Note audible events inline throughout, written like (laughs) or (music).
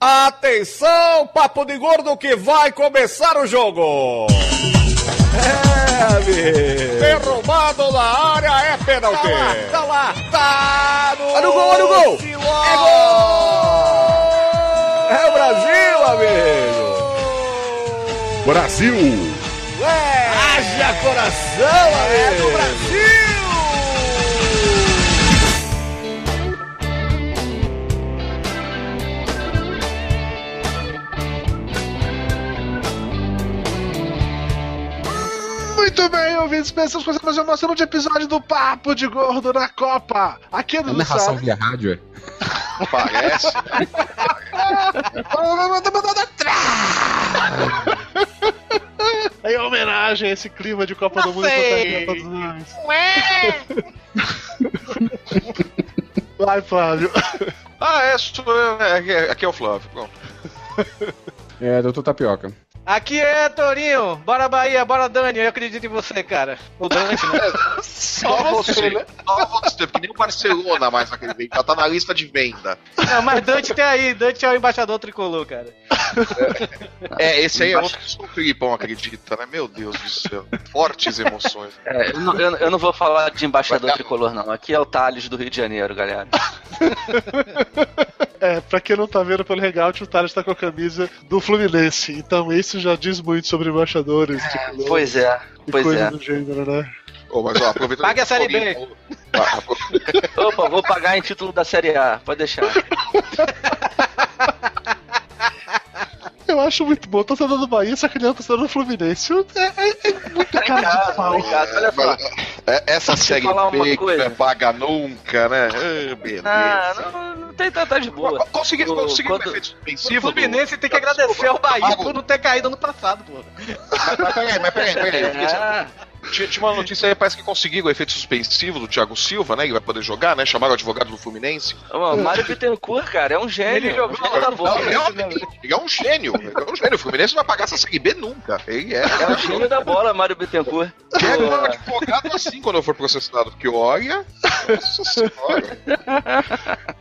Atenção, papo de gordo que vai começar o jogo. É, amigo. Derrubado na área é pênalti. Tá lá, tá lá, tá no, olha o gol, olha o gol. É gol. É o Brasil, amigo. Brasil. É. Haja coração, amigo. É do Brasil. Muito bem, ouvintes, pensamos fazer mais uma noção de episódio do Papo de Gordo na Copa. Aqui no É narração via rádio, é? Parece. Em homenagem a esse clima de Copa do Mundo que todos nós. Vai, Flávio. Ah, é, sou eu, né? Aqui, é- aqui é o Flávio. Pronto. É, doutor Tapioca. Aqui é Torinho, bora Bahia, bora Dani, eu acredito em você, cara. O Dani, né? (laughs) Só você, né? Só você, porque nem o Barcelona mais naquele vídeo, já tá na lista de venda. Não, mas Dante tem aí, Dante é o embaixador tricolor, cara. É, esse aí é outro que só o Filipão acredita, né? Meu Deus do céu. Fortes emoções. É, eu, não, eu, eu não vou falar de embaixador Vai tricolor, não. Aqui é o Thales do Rio de Janeiro, galera. (laughs) É, pra quem não tá vendo pelo Hangout, o Thales tá com a camisa do Fluminense. Então isso já diz muito sobre embaixadores. tipo, Pois é, pois coisa é. do gênero, né? Ô, mas ó, Pague a Série falou- Ah, Opa, vou pagar em título da Série A, pode deixar. (laughs) Eu acho muito bom. Torcedor do Bahia sacaneando o torcedor do Fluminense. É, é- é muito cara de pau. Vem cá, olha só. É, Essa série uma B que coisa? não é paga nunca, né? Ah, beleza. Ah, não, não tem tanta de boa. Conseguiu, O- conseguiu um quando- efeito O? Fluminense tem que agradecer ao Bahia por não ter caído ano passado, pô. Mas, mas peraí, mas peraí, peraí. Tinha, tinha uma notícia aí, parece que conseguiram o efeito suspensivo do Thiago Silva, né? Ele vai poder jogar, né? Chamaram o advogado do Fluminense. o Mário Bittencourt, cara, é um gênio. Ele jogou Ele tá lá bom. Não, realmente, ele é um gênio. Ele é um gênio. O Fluminense não vai pagar essa Série B nunca. Ele é. É o gênio da bola, Mário Bittencourt. Pega O- um advogado assim quando eu for processado, porque olha. Nossa senhora.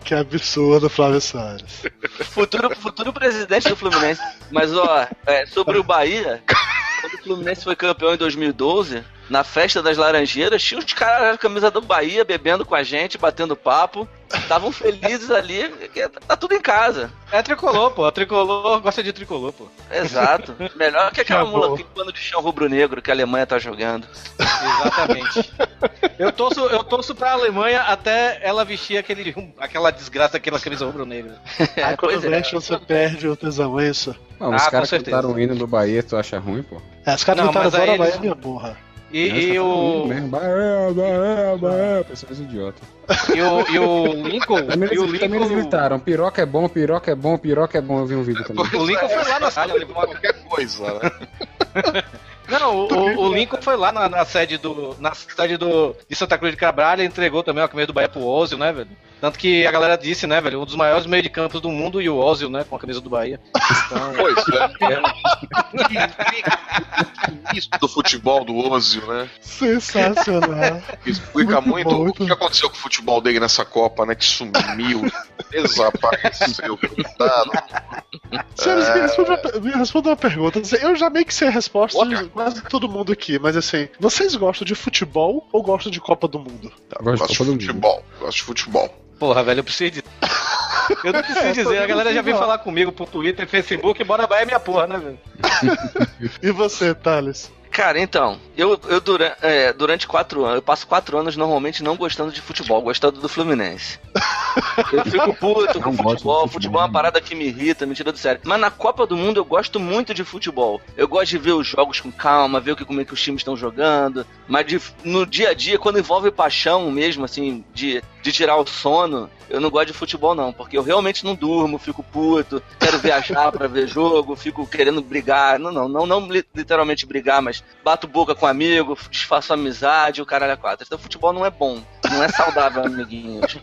Que absurdo, Flávio Soares. Futuro, futuro presidente do Fluminense. Mas, ó, é, sobre o Bahia, quando o Fluminense foi campeão em 2012, na festa das Laranjeiras, tinha uns caras na camisa do Bahia bebendo com a gente, batendo papo. Estavam felizes ali, tá tudo em casa. É tricolor, pô. Tricolor gosta de tricolor, pô. Exato. Melhor que aquela Acabou. mula pano de chão rubro-negro que a Alemanha tá jogando. Exatamente. (laughs) Eu torço, eu torço pra Alemanha até ela vestir aquele, aquela desgraça, aquela camisa rubro-negra. (laughs) Aí quando pois é. mexe, você perde o tesão, é isso? Não, os Ah, com caras cantaram o hino do Bahia, tu acha ruim, pô? É, os caras aí agora, eles- Bahia, minha burra. E, e tá o, pessoas idiota. e, o, e o Lincoln. Também E o eles, também eles Lincoln. gritaram, piroca é bom, piroca é bom, piroca é bom. Eu vi um vídeo também. O Lincoln foi lá na sala, levou Qualquer coisa, né? (laughs) Não, o, o- o Lincoln foi lá na, na sede do. Na sede do. De Santa Cruz de Cabral e entregou também a camisa do Bahia pro Ozil, né, velho? Tanto que a galera disse, né, velho? Um dos maiores meio de campos do mundo e o Ozil, né? Com a camisa do Bahia. Então, (laughs) Pois é. Isso do futebol do Ozil, né? Sensacional. Explica Muito muito, bom, o muito que aconteceu com o futebol dele nessa Copa, né? Que sumiu, (laughs) desapareceu, coitado. Senhores, me responda, uma, me responda uma pergunta. Eu já meio que sei a resposta de quase todo mundo aqui, mas assim, vocês gostam de futebol ou gostam de Copa do Mundo? Tá, Gosto gosto de de futebol, gosto de futebol. Porra, velho, eu preciso de. (laughs) Eu não preciso dizer, a galera já veio falar comigo por Twitter, Facebook, bora Bahia é minha porra, né, velho? (laughs) E você, Thales? Cara, então, eu, eu dura- é, durante quatro anos, eu passo quatro anos normalmente não gostando de futebol, gostando do Fluminense. (laughs) Eu fico puto com Não futebol, futebol, futebol é uma parada que me irrita, me tira do sério. Mas na Copa do Mundo eu gosto muito de futebol. Eu gosto de ver os jogos com calma, ver o que, como é que os times estão jogando. Mas de- no dia a dia, quando envolve paixão mesmo, assim, de, de tirar o sono, eu não gosto de futebol não, porque eu realmente não durmo, fico puto, quero viajar pra ver jogo, fico querendo brigar. Não, não, não, não li- literalmente brigar, mas bato boca com amigo, desfaço amizade, o caralho a quatro. Então futebol não é bom, não é saudável, (laughs) amiguinhos.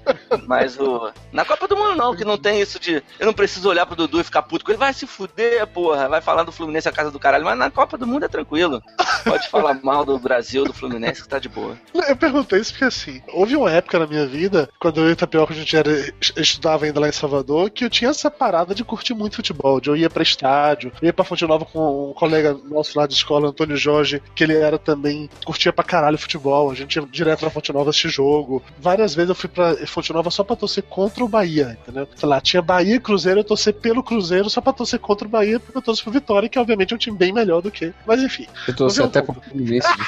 Mas o. Na Copa do Mundo não, que não tem isso de. Eu não preciso olhar pro Dudu e ficar puto com ele. Vai se fuder, porra. Vai falar do Fluminense a casa do caralho. Mas na Copa do Mundo é tranquilo. Pode falar mal do Brasil, do Fluminense, que tá de boa. Eu perguntei isso porque assim, houve uma época na minha vida, quando eu e Tapioca a gente era, estudava ainda lá em Salvador, que eu tinha essa parada de curtir muito futebol. De eu ia pra estádio, ia pra Fonte Nova com um colega nosso lá de escola, Antônio Jorge, que ele era também, curtia pra caralho futebol. A gente ia direto na Fonte Nova assistir jogo. Várias vezes eu fui pra Fonte Nova só pra torcer contra o Bahia, entendeu? Sei lá, tinha Bahia e Cruzeiro, eu torcer pelo Cruzeiro só pra torcer contra o Bahia, porque eu torço pro Vitória, que obviamente é um time bem melhor do que. Mas enfim. Eu torci um até pro Fluminense (laughs) de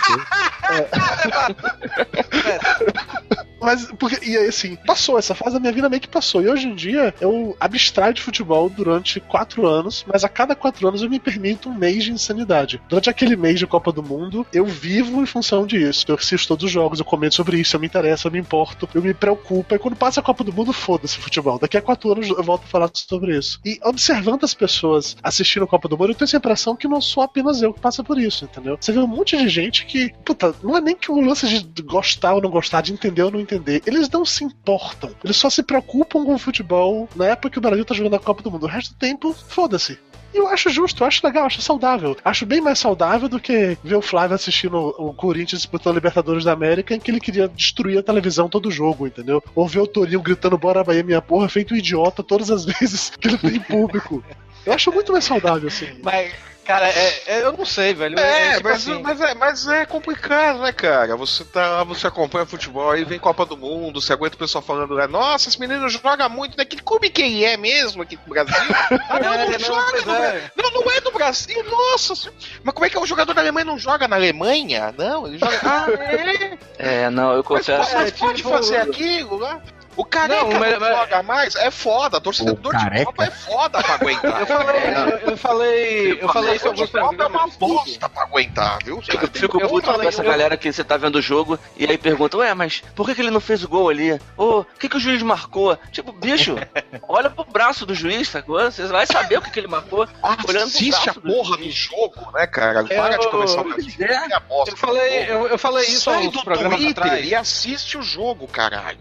(laughs) Mas, porque, e aí, assim, passou essa fase da minha vida meio que passou. E hoje em dia eu abstraio de futebol durante quatro anos, mas a cada quatro anos eu me permito um mês de insanidade. Durante aquele mês de Copa do Mundo, eu vivo em função disso. Eu assisto todos os jogos, eu comento sobre isso, eu me interesso, eu me importo, eu me preocupo. E quando passa a Copa do Mundo, foda-se futebol. Daqui a quatro anos eu volto a falar sobre isso. E observando as pessoas assistindo a Copa do Mundo, eu tenho essa impressão que não sou apenas eu que passa por isso, entendeu? Você vê um monte de gente que, puta, não é nem que o lance de gostar ou não gostar, de entender ou não entender. Eles não se importam. Eles só se preocupam com o futebol na época que o Brasil tá jogando a Copa do Mundo. O resto do tempo, foda-se. E eu acho justo, eu acho legal, acho saudável. Acho bem mais saudável do que ver o Flávio assistindo o Corinthians disputando a Libertadores da América, em que ele queria destruir a televisão todo jogo, entendeu? Ou ver o Torinho gritando Bora Bahia, minha porra, feito um idiota todas as (laughs) vezes que ele tem público. Eu acho muito mais saudável, assim. Mas, cara, é, é- eu não sei, velho. É, tipo mas, assim, mas, é, mas é complicado, né, cara? Você tá, você acompanha futebol, aí vem Copa do Mundo, você aguenta o pessoal falando, né, nossa, esse menino joga muito, né? Que clube que ele é mesmo aqui no Brasil? (laughs) Ah, não, É, não, não, joga no é. Brasil. Não, não é do Brasil, nossa. Mas como é que é o jogador da Alemanha não joga na Alemanha? Não, ele joga. (laughs) Ah, é? É, não, eu Mas, confesso. mas pode tipo- fazer aquilo lá? O careca Não, não, mas- mas- joga mais, é foda. Torcedor de? Copa é foda pra aguentar. (laughs) Eu falei, eu, eu falei, eu falei isso em alguns Copa é uma bosta pra aguentar, viu? Fico, cara? fico Eu puto falei- com essa eu- galera que você tá vendo o jogo e aí pergunta, ué, mas por que, que ele não fez o gol ali? Ô, o que, que o juiz marcou? Tipo, bicho, (laughs) olha pro braço do juiz, sacou? Você vai saber o que, que ele marcou. olhando pro Assiste a do porra do juiz. jogo, né, cara? Para de começar o é. a bosta. Eu falei, eu, eu falei isso há uns do programas Twitter atrás. e assiste o jogo, caralho.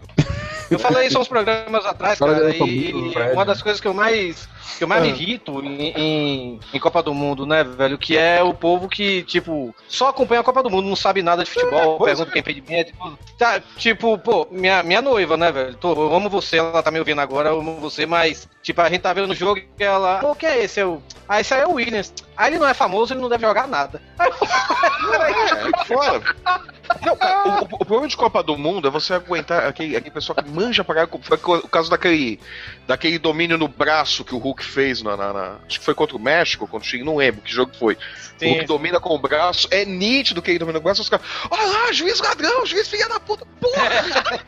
Eu falei isso uns programas atrás, cara, e, e uma das coisas que eu mais que eu mais me irrito em, em, em Copa do Mundo, né, velho, que é o povo que, tipo, só acompanha a Copa do Mundo, não sabe nada de futebol, pois pergunta quem é impedimento, tipo, tá, tipo, pô, minha, minha noiva, né, velho, tô, eu amo você, ela tá me ouvindo agora, eu amo você, mas, tipo, a gente tá vendo o jogo e ela, pô, o que é esse? Eu, ah, esse aí é o Williams. Ah, ele não é famoso, ele não deve jogar nada. (laughs) É, fora. Não, cara, o, o- o problema de Copa do Mundo é você aguentar aquele, aquele pessoal que manja pra caralho. Foi o caso daquele, daquele domínio no braço que o Hulk fez na, na- na- Acho que foi contra o México, contra o Chile, não lembro que jogo foi. o Sim, Hulk domina com o braço, é nítido que ele domina com o braço, os caras. Olha lá, juiz ladrão, juiz filha da puta. Porra!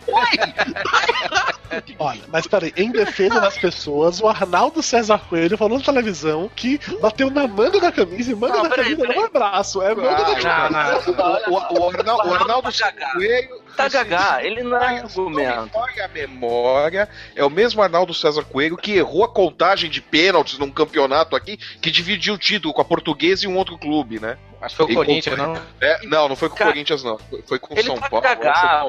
Oi! (laughs) Olha, mas peraí, em defesa das pessoas, o Arnaldo César Coelho falou na televisão que bateu na manga da camisa e manga Não, da peraí, camisa não é braço, é manga da Ah, camisa. O, o, o, Arnaldo, o Arnaldo Coelho. Tá gagá, ele não é não argumento. a memória, é o mesmo Arnaldo César Coelho que errou a contagem de pênaltis num campeonato aqui que dividiu o título com a Portuguesa e um outro clube, né? Acho que foi o Corinthians, com- não? É, não, não foi com o Corinthians, não. Foi- com o São Paulo.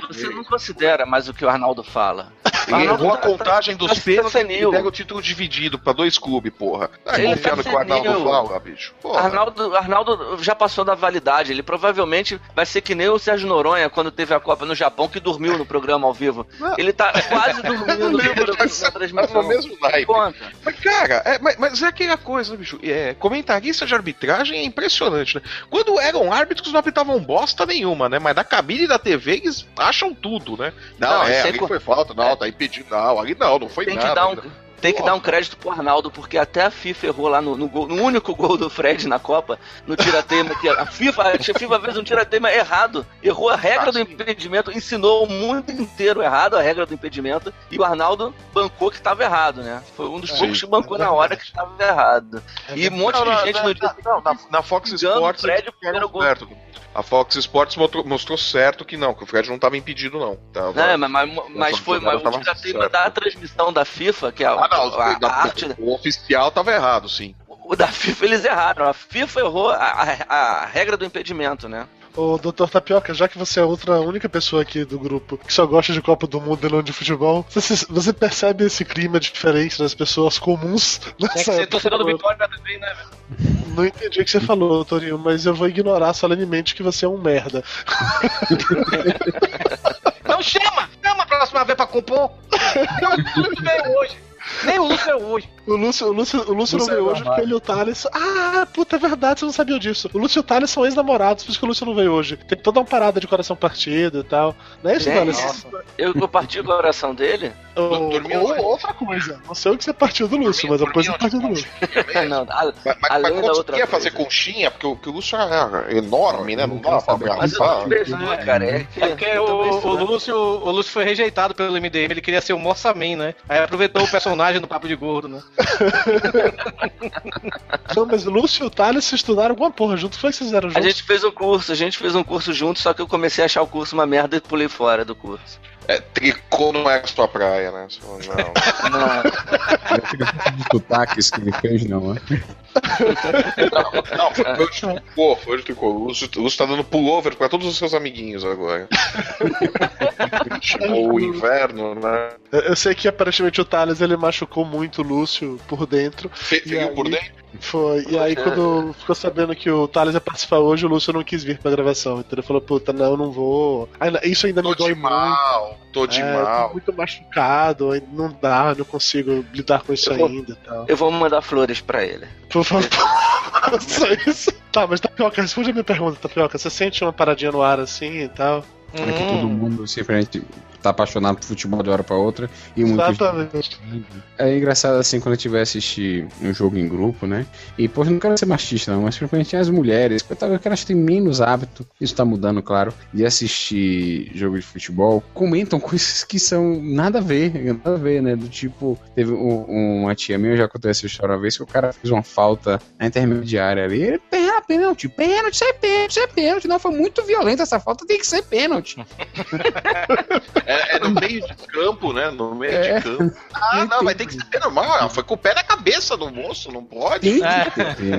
São você não considera mais o que o Arnaldo fala. Ele errou a tá- contagem tá- dos tá pênaltis e pega o título dividido pra dois clubes, porra. Tá Ele confiando tá que o Arnaldo fala, bicho. Porra. Arnaldo, Arnaldo já passou da validade. Ele provavelmente vai ser que nem o Sérgio Noronha quando teve a Copa no Japão, que dormiu no programa ao vivo. Não. Ele tá quase dormindo (laughs) no programa no transmissão. mesmo naipe. Conta. Mas, cara, é, mas, mas é aquela coisa, bicho. É, comentarista de arbitragem é impressionante, né? Quando eram árbitros, não apitavam bosta nenhuma, né? Mas na cabine da TV eles acham tudo, né? Não, Não, é, isso é ali co- foi falta, não, tá impedido, não, ali não, não foi Tem nada. que dar um. Tem que Porra. dar um crédito pro Arnaldo, porque até a FIFA errou lá no, no, gol- no único gol do Fred na Copa, no tirateima, que a FIFA, a FIFA fez um tirateima errado, errou a regra do impedimento, ensinou o mundo inteiro errado a regra do impedimento, e o Arnaldo bancou que estava errado, né? Foi um dos Sim. poucos que bancou na hora que estava errado. E um monte Não, de não, gente não, no dia não, na, na Fox Sports Fred, primeiro gol. certo. A Fox Sports mostrou, mostrou certo que não, que o Fred não estava impedido, não. Tava- Né, mas, mas, mas Essa foi mas o tirateima da transmissão da FIFA, que é a, não, a- da- a arte o oficial tava errado, sim. O da FIFA eles erraram. A FIFA errou a, a- a regra do impedimento, né? Ô, Dr. Tapioca, já que você é outra única pessoa aqui do grupo que só gosta de Copa do Mundo e não de futebol, você, você percebe esse clima diferente das pessoas comuns (laughs) Tem que ser época? torcedor do Vitória também, né, velho? Não entendi o que você falou, Torinho, mas eu vou ignorar solenemente que você é um merda. Não chama! Chama a próxima vez pra compor! (laughs) Não veio hoje! Nem o Lúcio hoje. O Lúcio, o Lúcio, o Lúcio não Lúcio veio é hoje porque ele e o Thales. Ah, puta, é verdade, você não sabia disso. O Lúcio e o Thales são ex-namorados, por isso que o Lúcio não veio hoje. Tem toda uma parada de coração partido e tal. Não é isso? Thales? Eu, eu parti o coração dele? Ou, Dormiu outra coisa. Não sei o que você partiu do Lúcio, mas depois você partiu do Lúcio. não, a- Mas, mas, Além mas da outra conseguia fazer coisa. conchinha, porque o, que o Lúcio é enorme, né? Não Não dá pra saber. mas eu abraçar. não cara. É É porque o, o Lúcio, o Lúcio foi rejeitado pelo MDM, ele queria ser o Morsaman, né? Aí aproveitou o personagem do Papo de Gordo, né? (laughs) Não, mas o Lúcio e o Thales se estudaram alguma porra junto. Foi que vocês fizeram A juntos? gente fez um curso, a gente fez um curso junto, só que eu comecei a achar o curso uma merda e pulei fora do curso. É, tricô não é a sua praia, né? (laughs) Não. Não, de sotaques que ele fez, não, né? Não, foi foi de tricô, foi de tricô. O Lúcio, o Lúcio tá dando pullover pra todos os seus amiguinhos agora. Chamou o inverno, né? Eu- sei que aparentemente o Thales ele machucou muito o Lúcio por dentro. Fe- Feriu por aí? dentro? Foi. E aí, quando ficou sabendo que o Thales ia participar hoje, o Lúcio não quis vir pra gravação. Então ele falou: Puta, não, não vou. Ainda- Isso ainda me Tô dói de muito. mal, tô de É, eu mal. tô muito machucado, não dá, não consigo lidar com isso Eu vou- ainda e tal. eu vou mandar flores pra ele. Por favor, (laughs) faça isso. Tá, mas Tapioca, responde a minha pergunta, Tapioca. Você sente uma paradinha no ar assim e tal? É que todo mundo simplesmente tá apaixonado por futebol de hora pra outra. E muitos Exatamente. É engraçado assim quando a gente vai assistir um jogo em grupo, né? E, pô, eu não quero ser machista, não, mas principalmente as mulheres, eu eu que elas têm menos hábito, isso tá mudando, claro, de assistir jogo de futebol, comentam coisas que são nada a ver, nada a ver, né? Do tipo, teve um- uma tia minha, eu já contei essa história uma vez, que o cara fez uma falta na intermediária ali, ele, "Ah, pênalti, pênalti, isso é pênalti, isso é pênalti, não, foi muito violenta essa falta, tem que ser pênalti. (laughs) É, é no meio de campo, né? No meio É. de campo. Ah, não, vai ter que ser normal. Foi com o pé na cabeça do moço, não pode. É.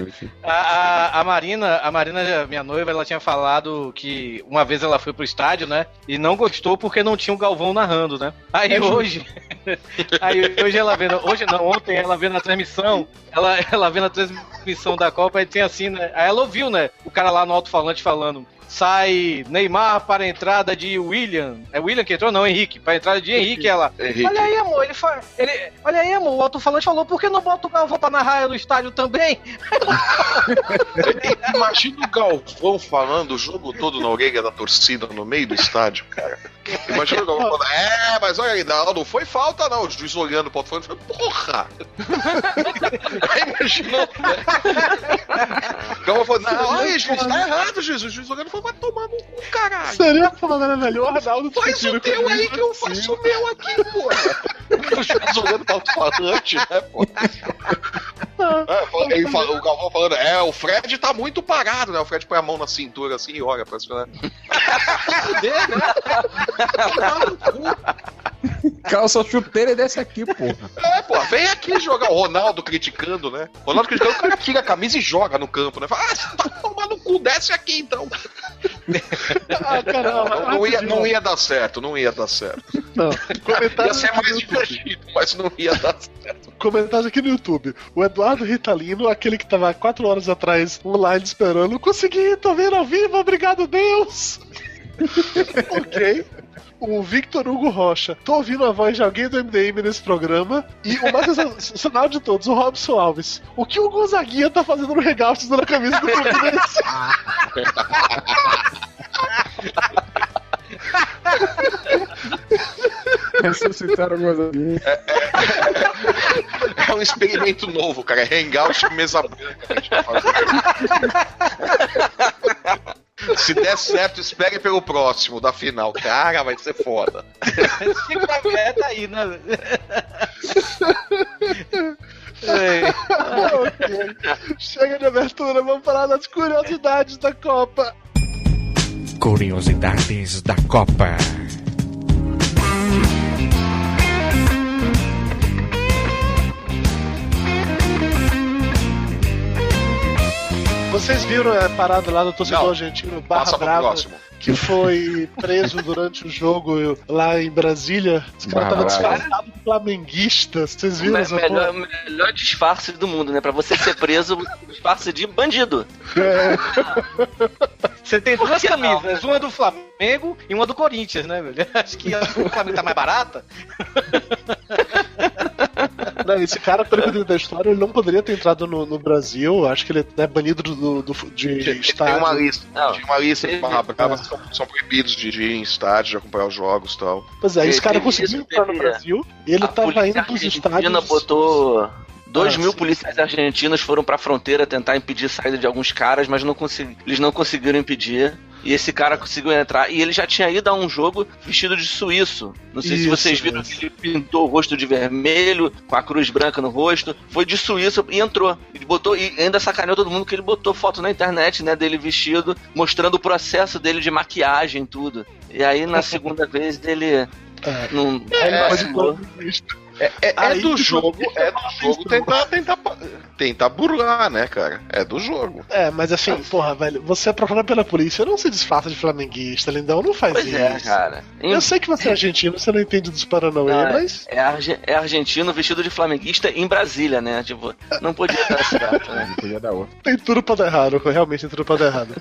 (laughs) A, a, a Marina, a Marina, minha noiva, ela tinha falado que uma vez ela foi pro estádio, né? E não gostou porque não tinha o Galvão narrando, né? Aí hoje. (laughs) aí hoje ela vendo. Hoje não, ontem ela vendo a transmissão. Ela, ela vendo a transmissão da Copa e tem assim, né? Aí ela ouviu, né? O cara lá no alto-falante falando. Sai Neymar para a entrada de William. É William que entrou? Não, Henrique. Para a entrada de Henrique, ela. Henrique. Olha aí, amor, ele, fa... ele Olha aí, amor, o alto-falante falou, por que não bota o Galvão pra narrar no estádio também? Imagina o Galvão falando o jogo todo na orelha da torcida no meio do estádio, cara. Imagina o Galvão falando, é, mas olha aí, não, não foi falta não. O juiz olhando pro outro falando, porra! (laughs) Aí imaginou. O Galvão falando, não, olha, juiz, tá errado, juiz. O juiz olhando falou, vai tomar no cu, caralho. Seria foda, né, velho? O Arnaldo Faz o teu aí que eu faço o meu aqui, porra. (laughs) O juiz olhando pro alto-falante, né, pô? É, fala- o Galvão falando, é, o Fred tá muito parado, né? O Fred põe a mão na cintura assim e olha pra cima, né? (laughs) (laughs) Calça chuteira desse aqui, porra. É, pô, vem aqui jogar. O Ronaldo criticando, né? O Ronaldo criticando, o cara tira a camisa e joga no campo, né? Fala, ah, você tá tomando cu, desce aqui então. (laughs) Ah, caramba. Não, não ia, não ia dar certo, não ia dar certo. Não. Ia ser mais divertido, mas não ia dar certo. comentário aqui no YouTube. O Eduardo Ritalino, aquele que tava quatro horas atrás online esperando, consegui, tô vendo ao vivo, obrigado, Deus! (laughs) ok. O Victor Hugo Rocha. Tô ouvindo a voz de alguém do MDM nesse programa. E o mais (laughs) sensacional de todos, o Robson Alves. O que o Gonzaguinha tá fazendo no regato usando a camisa do Fluminense? (laughs) Ressuscitaram o Gonzaguinha. É um experimento novo, cara. É hangout e mesa branca que a gente vai fazer. (laughs) Se der certo, espere pelo próximo, da final. Cara, vai ser foda. Chico Xavier tá aí, né? Ei, ok. Chega de abertura, vamos falar das curiosidades da Copa. Curiosidades da Copa. Vocês viram a parada lá do torcedor Não. argentino Barra Brava, que foi preso durante o jogo lá em Brasília? Esse cara Barra tava Brava. disfarçado de flamenguista. Vocês O viram essa melhor, porra? melhor disfarce do mundo, né? Pra você ser preso, disfarce de bandido. É, Você tem duas camisas, uma do Flamengo e uma do Corinthians, né, velho? Acho que a do Flamengo tá mais barata. Não, esse cara, pelo que eu da história, ele não poderia ter entrado no, no Brasil. Acho que ele é banido do, do, de Tem estádio. uma lista. Não, Tem uma lista de teve- Barra Brava que são, são proibidos de, ir em estádio, de acompanhar os jogos e tal. Pois é, esse cara conseguiu entrar no teve- Brasil e ele a tava indo pros argentina estádios. botou. Dois Ah, mil sim. policiais argentinos foram pra fronteira tentar impedir a saída de alguns caras, mas não consegui- eles não conseguiram impedir. E esse cara conseguiu entrar. E ele já tinha ido a um jogo vestido de suíço. Não sei se Isso, vocês viram isso. que ele pintou o rosto de vermelho, com a cruz branca no rosto. Foi de suíço e entrou. Ele botou, e ainda sacaneou todo mundo que ele botou foto na internet, né, dele vestido, mostrando o processo dele de maquiagem e tudo. E aí na (laughs) segunda vez ele. É. Não, Aí ele É, é Aí do jogo, é do jogo tentar, tentar, tentar burlar, né, cara? É do jogo. É, mas assim, porra, velho, você é procurado pela polícia, não se disfarça de flamenguista, lindão, não faz Pois isso. é, cara. Eu sei que você é argentino, você não entende dos Paranauê, Não, é- mas. É, arge- é argentino vestido de flamenguista em Brasília, né? Tipo, não podia dar (laughs) certo, né? Não podia dar outra. Tem tudo pra dar errado, realmente tem tudo pra dar errado.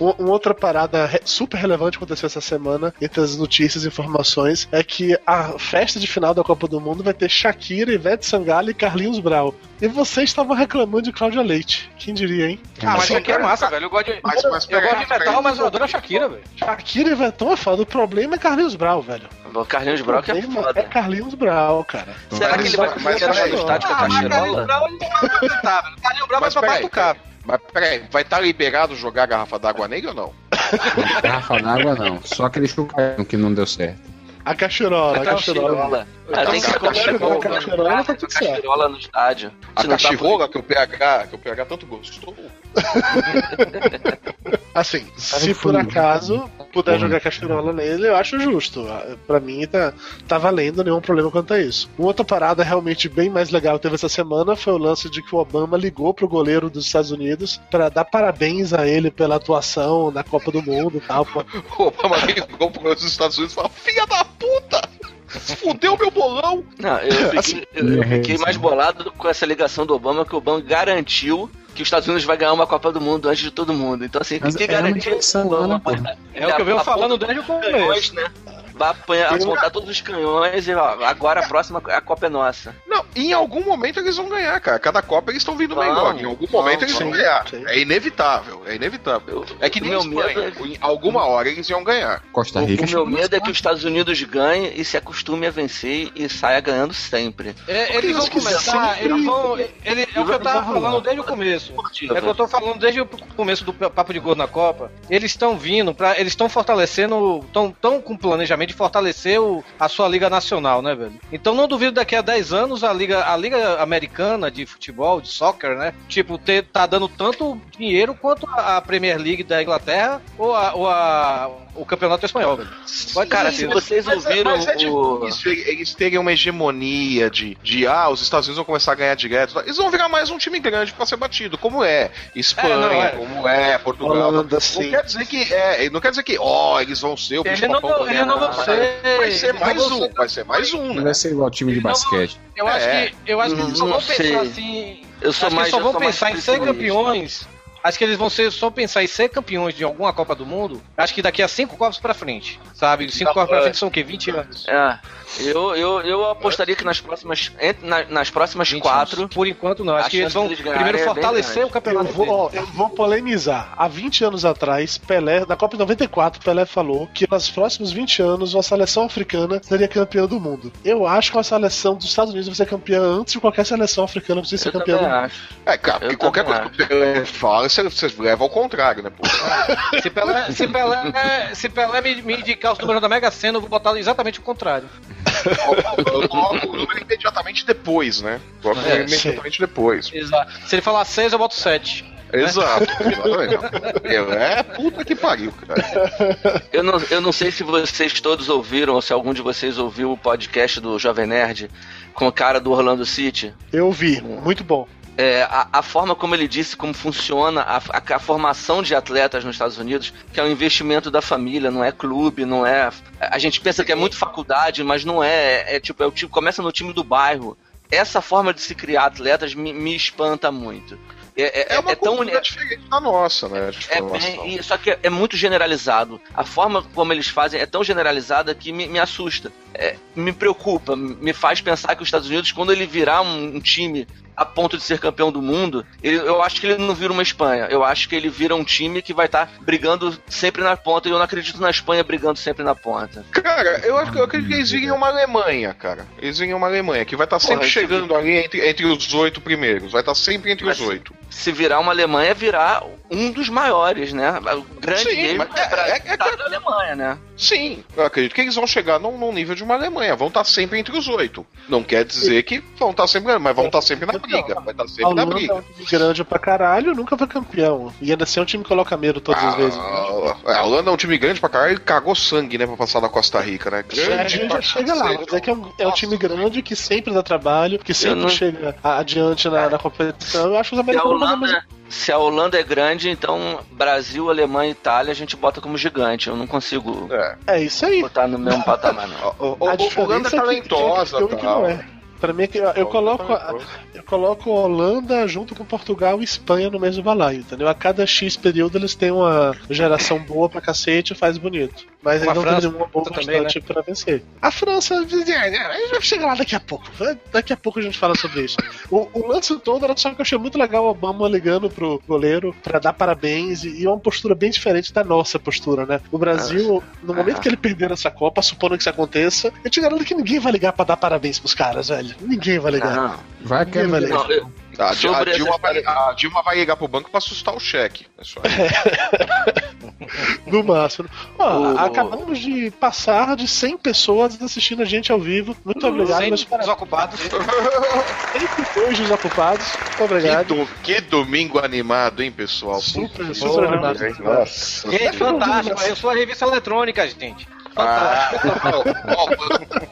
Um- Uma outra parada re- super relevante que aconteceu essa semana, entre as notícias e informações, é que a festa de final da Copa do Mundo vai ter Shakira, Ivete Sangalo e Carlinhos Brau. E vocês estavam reclamando de Cláudia Leite. Quem diria, hein? Ah, mas Shakira é cara. massa, velho. Eu gosto de, Mas, mas eu gosto de metal, mas eu adoro a Shakira, velho. Shakira e Ivetão é foda. O problema é Carlinhos Brau, velho. O Carlinhos O Brock é problema é foda. Carlinhos Brau, cara. Será que ele vai mas- conseguir mas- entrar no estádio com a Ah, mas Carlinhos cachirola? Brau ele não vai apresentar, velho. Carlinhos Brau vai Mas pra baixo peraí, do carro. Mas peraí, vai estar liberado jogar garrafa d'água nele ou não? (laughs) Garrafa d'água não. Só aquele chucarinho que não deu certo. A cachirola, a cachirola. cachirola. Ah, tem que ser com a Cachirola, cachirola. cachirola, tá tudo certo. cachirola no estádio. A tá cachorra que o PH, que o PH tanto gostou. (laughs) Assim, se por acaso puder Porra. jogar cachirola nele, eu acho justo. Ah, Pra mim tá, tá valendo, nenhum problema quanto a isso. Uma outra parada realmente bem mais legal que teve essa semana foi o lance de que o Obama ligou pro goleiro dos Estados Unidos pra dar parabéns a ele pela atuação na Copa do Mundo e tal. (laughs) O Obama ligou pros Estados Unidos e falou: Filha da puta! Fudeu meu bolão! Não, eu fiquei, (laughs) Assim, eu, eu é, fiquei mais bolado com essa ligação do Obama, que o Obama garantiu que os Estados Unidos vai ganhar uma Copa do Mundo antes de todo mundo. Então, assim, Mas que é uma o Obama né, pô? É o que eu venho falando desde o começo. né? Vai apanhar, Eu- apontar todos os canhões e ó, agora a próxima a Copa é nossa. Não, em algum momento eles vão ganhar, cara. Cada Copa eles estão vindo melhor. Em algum momento eles vão ganhar. sim. É inevitável, é inevitável. É que O nem Espanha. medo Em alguma hora eles iam ganhar. Costa O, Rica. o meu medo é que os Estados Unidos ganhem e se acostume a vencer e saia ganhando sempre. É, eles vão começar, sempre- eles vão. Ele, é o que eu tava falando desde o começo. É o que eu tô falando desde o começo do Papo de Gordo na Copa. Eles estão vindo para, eles estão fortalecendo, estão tão com planejamento de fortalecer o- a sua liga nacional, né, velho? Então não duvido daqui a 10 anos a liga, a liga americana de futebol, de soccer, né? Tipo, ter, tá dando tanto dinheiro quanto a a Premier League da Inglaterra ou, a, ou a- o campeonato espanhol, velho. Vai, Cara, se mas- vocês Mas é- ouviram mas é o. difícil eles terem uma hegemonia de, de ah, os Estados Unidos vão começar a ganhar direto. Eles vão virar mais um time grande pra ser batido, como é Espanha, É, não, é. como é Portugal. Holanda, Não sim. quer dizer que é, não quer dizer que ó, eles vão ser o bicho não, papão eles não vão guerra. ser. Vai ser não mais um, vai ser mais um, Não né? vai ser igual time de Não, basquete. Eu acho É. que, eu acho que eles só Não vão pensar assim. Eu sou mais só vão pensar em ser campeões. Acho que eles vão ser, só pensar em ser campeões de alguma Copa do Mundo. Acho que daqui a cinco Copas pra frente. Sabe? Cinco Copas pra frente são o quê? 20 anos. É, eu, eu, eu apostaria que nas próximas, entre- na- nas próximas 20 quatro. Por enquanto não. Acho que eles vão primeiro é fortalecer o campeonato. Eu vou, ó, eu vou polemizar. Há 20 anos atrás, Pelé, na Copa de 94, Pelé falou que nos próximos 20 anos a seleção africana seria campeã do mundo. Eu acho que a seleção dos Estados Unidos vai ser campeã antes de qualquer seleção africana precisa ser eu campeã do mundo. acho. É, cara, porque Eu qualquer coisa que o Pelé fala, você, você leva ao contrário, né, pô? (laughs) Se Pelé, se Pelé, se Pelé me, me indicar os números da Mega Sena, eu vou botar exatamente o contrário. Eu coloco o número imediatamente depois, né? Coloco É, número imediatamente depois. Exato. Se ele falar 6, eu boto 7. Exato. exatamente. (laughs) Pelé é puta que pariu, cara. Eu não, eu não sei se vocês todos ouviram, ou se algum de vocês ouviu o podcast do Jovem Nerd com o cara do Orlando City. Eu vi, muito bom. É, a, a, forma como ele disse, como funciona a, a, a, formação de atletas nos Estados Unidos, que é um investimento da família, não é clube, não é. A gente pensa que é muito faculdade, mas não é. É, é tipo, é o começa no time do bairro. Essa forma de se criar atletas me, me espanta muito. É, é, é uma é tão diferente da nossa, né? É, só que é, muito generalizado. A forma como eles fazem é tão generalizada que me, me assusta. É, me preocupa, me faz pensar que os Estados Unidos, quando ele virar um, um time a ponto de ser campeão do mundo, ele, eu acho que ele não vira uma Espanha. Eu acho que ele vira um time que vai estar tá brigando sempre na ponta. E eu não acredito na Espanha brigando sempre na ponta. Cara, eu, acho, eu acredito que eles virem uma Alemanha, cara. Eles virem uma Alemanha, que vai estar tá sempre Porra, chegando ali entre, entre os oito primeiros. Vai estar tá sempre entre os oito. Se virar uma Alemanha, virar um dos maiores, né? O grande Sim, mas é, é, é, é, da Alemanha, né? Sim, eu acredito que eles vão chegar num, num nível de uma Alemanha. Vão estar sempre entre os oito. Não quer dizer que vão estar sempre, mas vão estar sempre na briga. Vai estar sempre na briga. É um time grande pra caralho, nunca foi campeão. E ainda assim é um time que coloca medo todas ah, as vezes. É, a Holanda é um time grande pra caralho e cagou sangue, né, pra passar na Costa Rica, né? Grande é, já chega lá, mas é que é um, é um time grande que sempre dá trabalho, que sempre não... chega adiante na, na competição. Eu acho que os americanos vão fazer se a Holanda é grande, então Brasil, Alemanha e Itália a gente bota como gigante. Eu não consigo é, é isso aí. botar no mesmo patamar, não. (laughs) o, o, a Holanda é talentosa, que, que, que não é. Pra mim, eu, eu coloco, eu coloco Holanda junto com Portugal e Espanha no mesmo balaio, entendeu? A cada X período eles têm uma geração boa pra cacete e faz bonito. Mas eles não tem nenhuma boa também, né? pra vencer. A França, a gente vai chegar lá daqui a pouco. Daqui a pouco a gente fala sobre isso. O, o lance todo era só que eu achei muito legal o Obama ligando pro goleiro pra dar parabéns e, e uma postura bem diferente da nossa postura, né? O Brasil, no momento que ele perder essa Copa, supondo que isso aconteça, eu te garanto que ninguém vai ligar pra dar parabéns pros caras, velho. Ninguém vai ligar. Não. Vai que vai ligar. Tá, a, Dilma vai, a, Dilma vai, ligar pro banco pra assustar o cheque. no máximo. Ó, Acabamos de passar de 100 pessoas assistindo a gente ao vivo. Muito obrigado. 100 meus desocupados. 102 desocupados. Muito obrigado. Que, do, que, domingo animado, hein, pessoal? Super, super animado. Nossa. É fantástico. Eu sou a revista eletrônica, gente. Ah,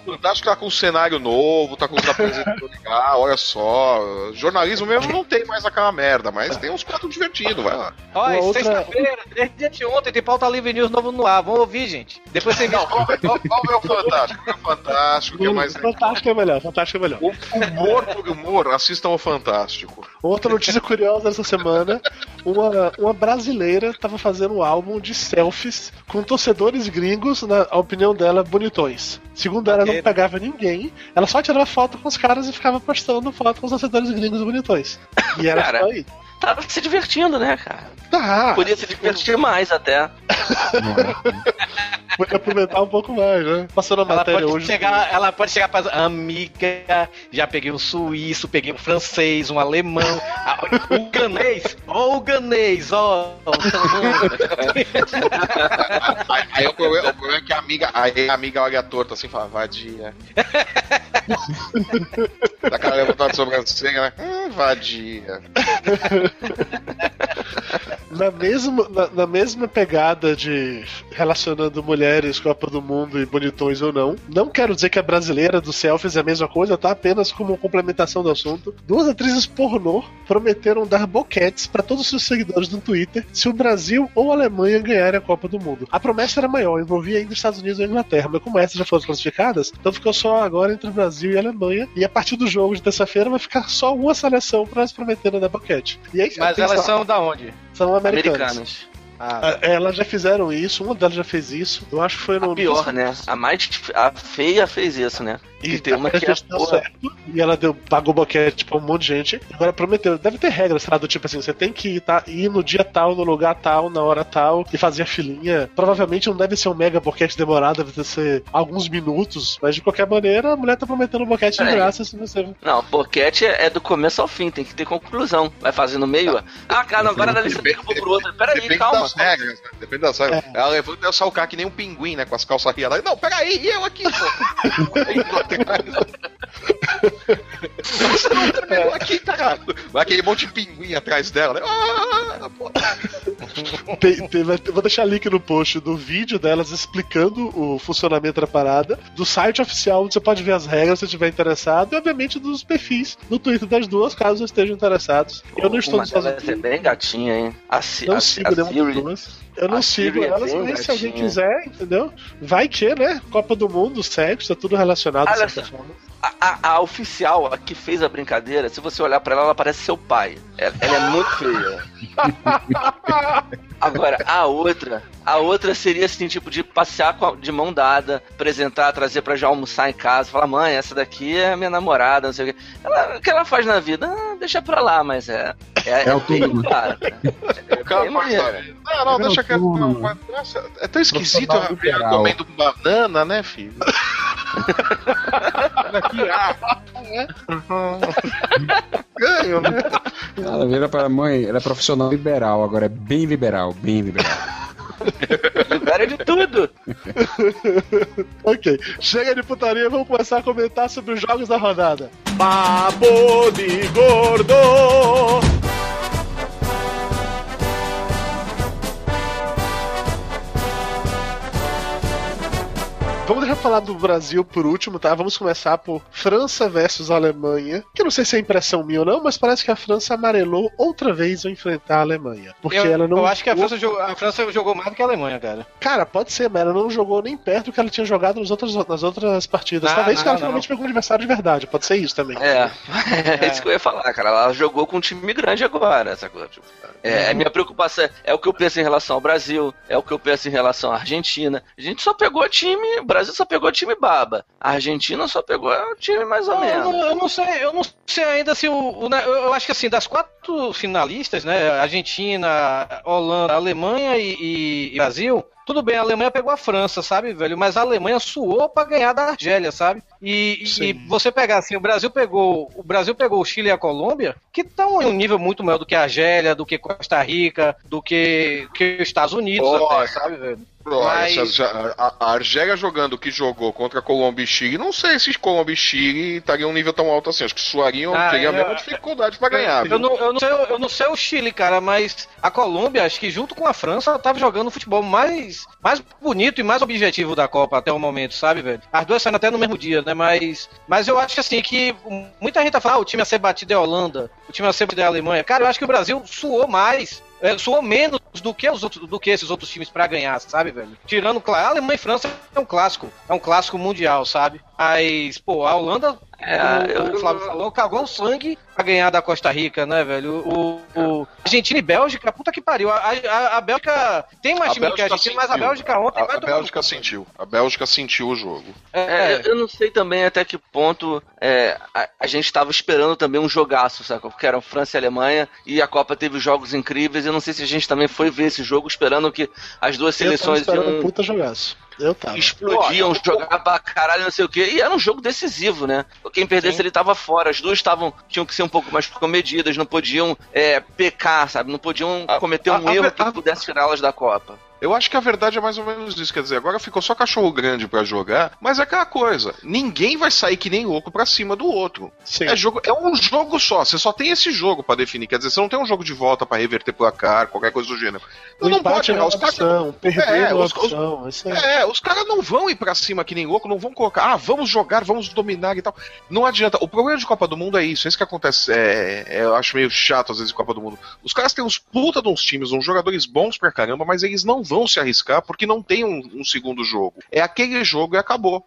o Fantástico tá com um cenário novo, tá com os apresentadores legal, olha só. Jornalismo mesmo não tem mais aquela merda, mas tem uns quatro divertidos, vai lá. Olha, outra... sexta-feira, desde dia de ontem, tem pauta livre news novo no ar. Vamos ouvir, gente. Depois você Não, vamos ver o Fantástico. O Fantástico, que é mais. Fantástico é melhor, Fantástico é melhor. O humor por humor, assistam ao Fantástico. Outra notícia curiosa dessa semana: uma, uma brasileira tava fazendo um álbum de selfies com torcedores gringos na a opinião dela, bonitões. Segundo ela, okay. não pegava ninguém, ela só tirava foto com os caras e ficava postando foto com os acessórios gringos bonitões. E era cara, só aí. Tava se divertindo, né, cara? Tá. Podia se divertir mais até. (laughs) Podia aproveitar um pouco mais, né? Passando a ela matéria pode hoje. Chegar, ela pode chegar pra amiga, já peguei um suíço, peguei um francês, um alemão, o ganês, ó o ganês, ó. Aí, (laughs) aí o, problema, o, problema, é que a amiga, aí a amiga olha torta assim e fala, vadia. (laughs) Dá aquela levantada de sobrancelha, né? Hum, vadia. (laughs) na, mesma, na, na, mesma pegada de relacionando mulheres, Copa do Mundo e bonitões ou não, não quero dizer que a brasileira do selfies é a mesma coisa, tá? Apenas como complementação do assunto. Duas atrizes pornô prometeram dar boquetes para todos os seus seguidores no Twitter se o Brasil ou a Alemanha ganharem a Copa do Mundo. A promessa era maior, envolvia ainda os Estados Unidos e a Inglaterra, mas como essas já foram classificadas, então ficou só agora entre o Brasil e a Alemanha. E a partir do jogo de terça-feira vai ficar só uma seleção para elas prometerem dar boquete. E aí, mas elas são da onde? São americanas. americanas. Ah. Elas já fizeram isso, uma delas já fez isso. Eu acho que foi no. A pior, né? A mais a feia fez isso, né? E tem uma que é certo, E ela deu, pagou boquete pra um monte de gente. Agora prometeu. Deve ter regras, sei lá, do tipo assim: você tem que ir, tá, ir no dia tal, no lugar tal, na hora tal, e fazer a filinha. Provavelmente não deve ser um mega boquete demorado, deve ser alguns minutos. Mas de qualquer maneira, a mulher tá prometendo um boquete de graça se você. Não, boquete é do começo ao fim, tem que ter conclusão. Vai fazer no meio, ah, cara, agora dá licença, eu vou pro outro. Peraí, calma das regras, né? Depende das regras. É. Ela levanta e o cara que nem um pinguim, né? Com as calças riadas. Não, peraí, e eu aqui, pô? (laughs) Você não é. aqui, tá Vai aquele monte de pinguim atrás dela, né? Ah! Tem- tem- vou deixar link no post do vídeo delas explicando o funcionamento da parada, do site oficial onde você pode ver as regras se estiver interessado, e obviamente dos perfis no Twitter das duas, caso estejam interessados. Eu não estou Uma nos Estados delas é bem gatinha, hein? A, não a, sigo a duas. Eu não sigo é elas, mas se alguém quiser, entendeu? Vai que, né? Copa do Mundo, sexo, tá tudo relacionado. Olha só. A, a- a oficial, a que fez a brincadeira, se você olhar pra ela, ela parece seu pai. Ela, ela é muito feia. (laughs) Agora, a outra, a outra seria assim, tipo, de passear com a- de mão dada, apresentar, trazer pra já almoçar em casa, falar, mãe, essa daqui é minha namorada, não sei o quê. Ela, o que ela faz na vida? Ah, deixa pra lá, mas é. É, É. Claro, O cara bem faz maneiro. da vida. Não, não, que autônomo. Nossa, é tão esquisito velha liberal. comendo banana, né, filho? (laughs) É. Ganho, né? Ela vira para a mãe, ela é profissional liberal, agora é bem liberal, bem liberal. Libera de tudo. Ok, chega de putaria, vamos começar a comentar sobre os jogos da rodada. Papo de gordo. Vamos deixar falar do Brasil por último, tá? Vamos começar por França versus Alemanha. Que eu não sei se é impressão minha ou não, mas parece que a França amarelou outra vez ao enfrentar a Alemanha. Porque eu, ela não. eu acho que a França, jogou, a França jogou mais do que a Alemanha, cara. Cara, pode ser, mas ela não jogou nem perto do que ela tinha jogado nas outras, nas outras partidas. Não, Talvez que não, ela finalmente pegou um adversário de verdade. Pode ser isso também. É, (laughs) é isso que eu ia falar, cara. Ela jogou com um time grande agora, essa coisa. Tipo, É, a minha preocupação é, é o que eu penso em relação ao Brasil, é o que eu penso em relação à Argentina. A gente só pegou time, o Brasil só pegou time baba. A Argentina só pegou time mais ou Não, eu, menos. não, eu não sei, eu não sei ainda se o, o- né, eu, eu acho que assim, das quatro finalistas, né, Argentina, Holanda, Alemanha e, e- e Brasil, tudo bem, a Alemanha pegou a França, sabe, velho? Mas a Alemanha suou pra ganhar da Argélia, sabe? E, e- você pegar assim, o Brasil pegou, o Brasil pegou o Chile e a Colômbia, que estão em um nível muito maior do que a Argélia, do que Costa Rica, do que, que os Estados Unidos, até, sabe, velho? Mas- essa a, a Argélia jogando o que jogou contra Colômbia e Chile, não sei se Colômbia e Chile estariam um nível tão alto assim. Acho que suariam, Ah, teriam a eu- mesma dificuldade pra ganhar. Eu não, eu, não sei, eu não sei o Chile, cara, mas a Colômbia, acho que junto com a França, tava jogando o futebol mais, mais bonito e mais objetivo da Copa até o momento, sabe, velho? As duas saindo até no mesmo dia, né? Mas, mas eu acho assim que muita gente tá falando, ah, o time a ser batido é a Holanda, o time a ser batido é a Alemanha. Cara, eu acho que o Brasil suou mais. É, suou menos do que, os outros, do que esses outros times pra ganhar, sabe, velho? Tirando, claro, a Alemanha e França é um clássico. É um clássico mundial, sabe? Mas, pô, a Holanda É, o, eu- o Flávio falou, cagou o sangue pra ganhar da Costa Rica, né, velho? O, o- Argentina e Bélgica, puta que pariu. A, a, a Bélgica tem mais A time do que a Bélgica Argentina, mas a sentiu. Bélgica ontem A, vai a Bélgica cu, sentiu. A Bélgica sentiu o jogo. É, É, eu não sei também até que ponto é, a, a gente estava esperando também um jogaço, sabe? Porque eram França e Alemanha e a Copa teve jogos incríveis. Eu não sei se a gente também foi ver esse jogo esperando que as duas Eu tava seleções esperando um iam, puta jogaço. Eu tava. explodiam, jogar pra caralho, não sei o quê. E era um jogo decisivo, né? Quem perdesse ele tava fora. As duas estavam tinham que ser um pouco mais comedidas, não podiam é, pecar, sabe? Não podiam A- cometer um a- a erro ver- que a- pudesse tirá-las da Copa. Eu acho que a verdade é mais ou menos isso. Quer dizer, agora ficou só cachorro grande pra jogar, mas é aquela coisa: ninguém vai sair que nem louco pra cima do outro. Sim. É, jogo, é um jogo só, você só tem esse jogo pra definir. Quer dizer, você não tem um jogo de volta pra reverter placar, qualquer coisa do gênero. o não pode, é não. uma Os caras É, é os- os- opção. Aí. É, os caras não vão ir pra cima que nem louco, não vão colocar, ah, vamos jogar, vamos dominar e tal. Não adianta. O problema de Copa do Mundo é isso, é isso que acontece. É, é, eu acho meio chato às vezes Copa do Mundo. Os caras têm uns puta de uns times, uns jogadores bons pra caramba, mas eles não vão se arriscar porque não tem um, um segundo jogo. É aquele jogo e acabou.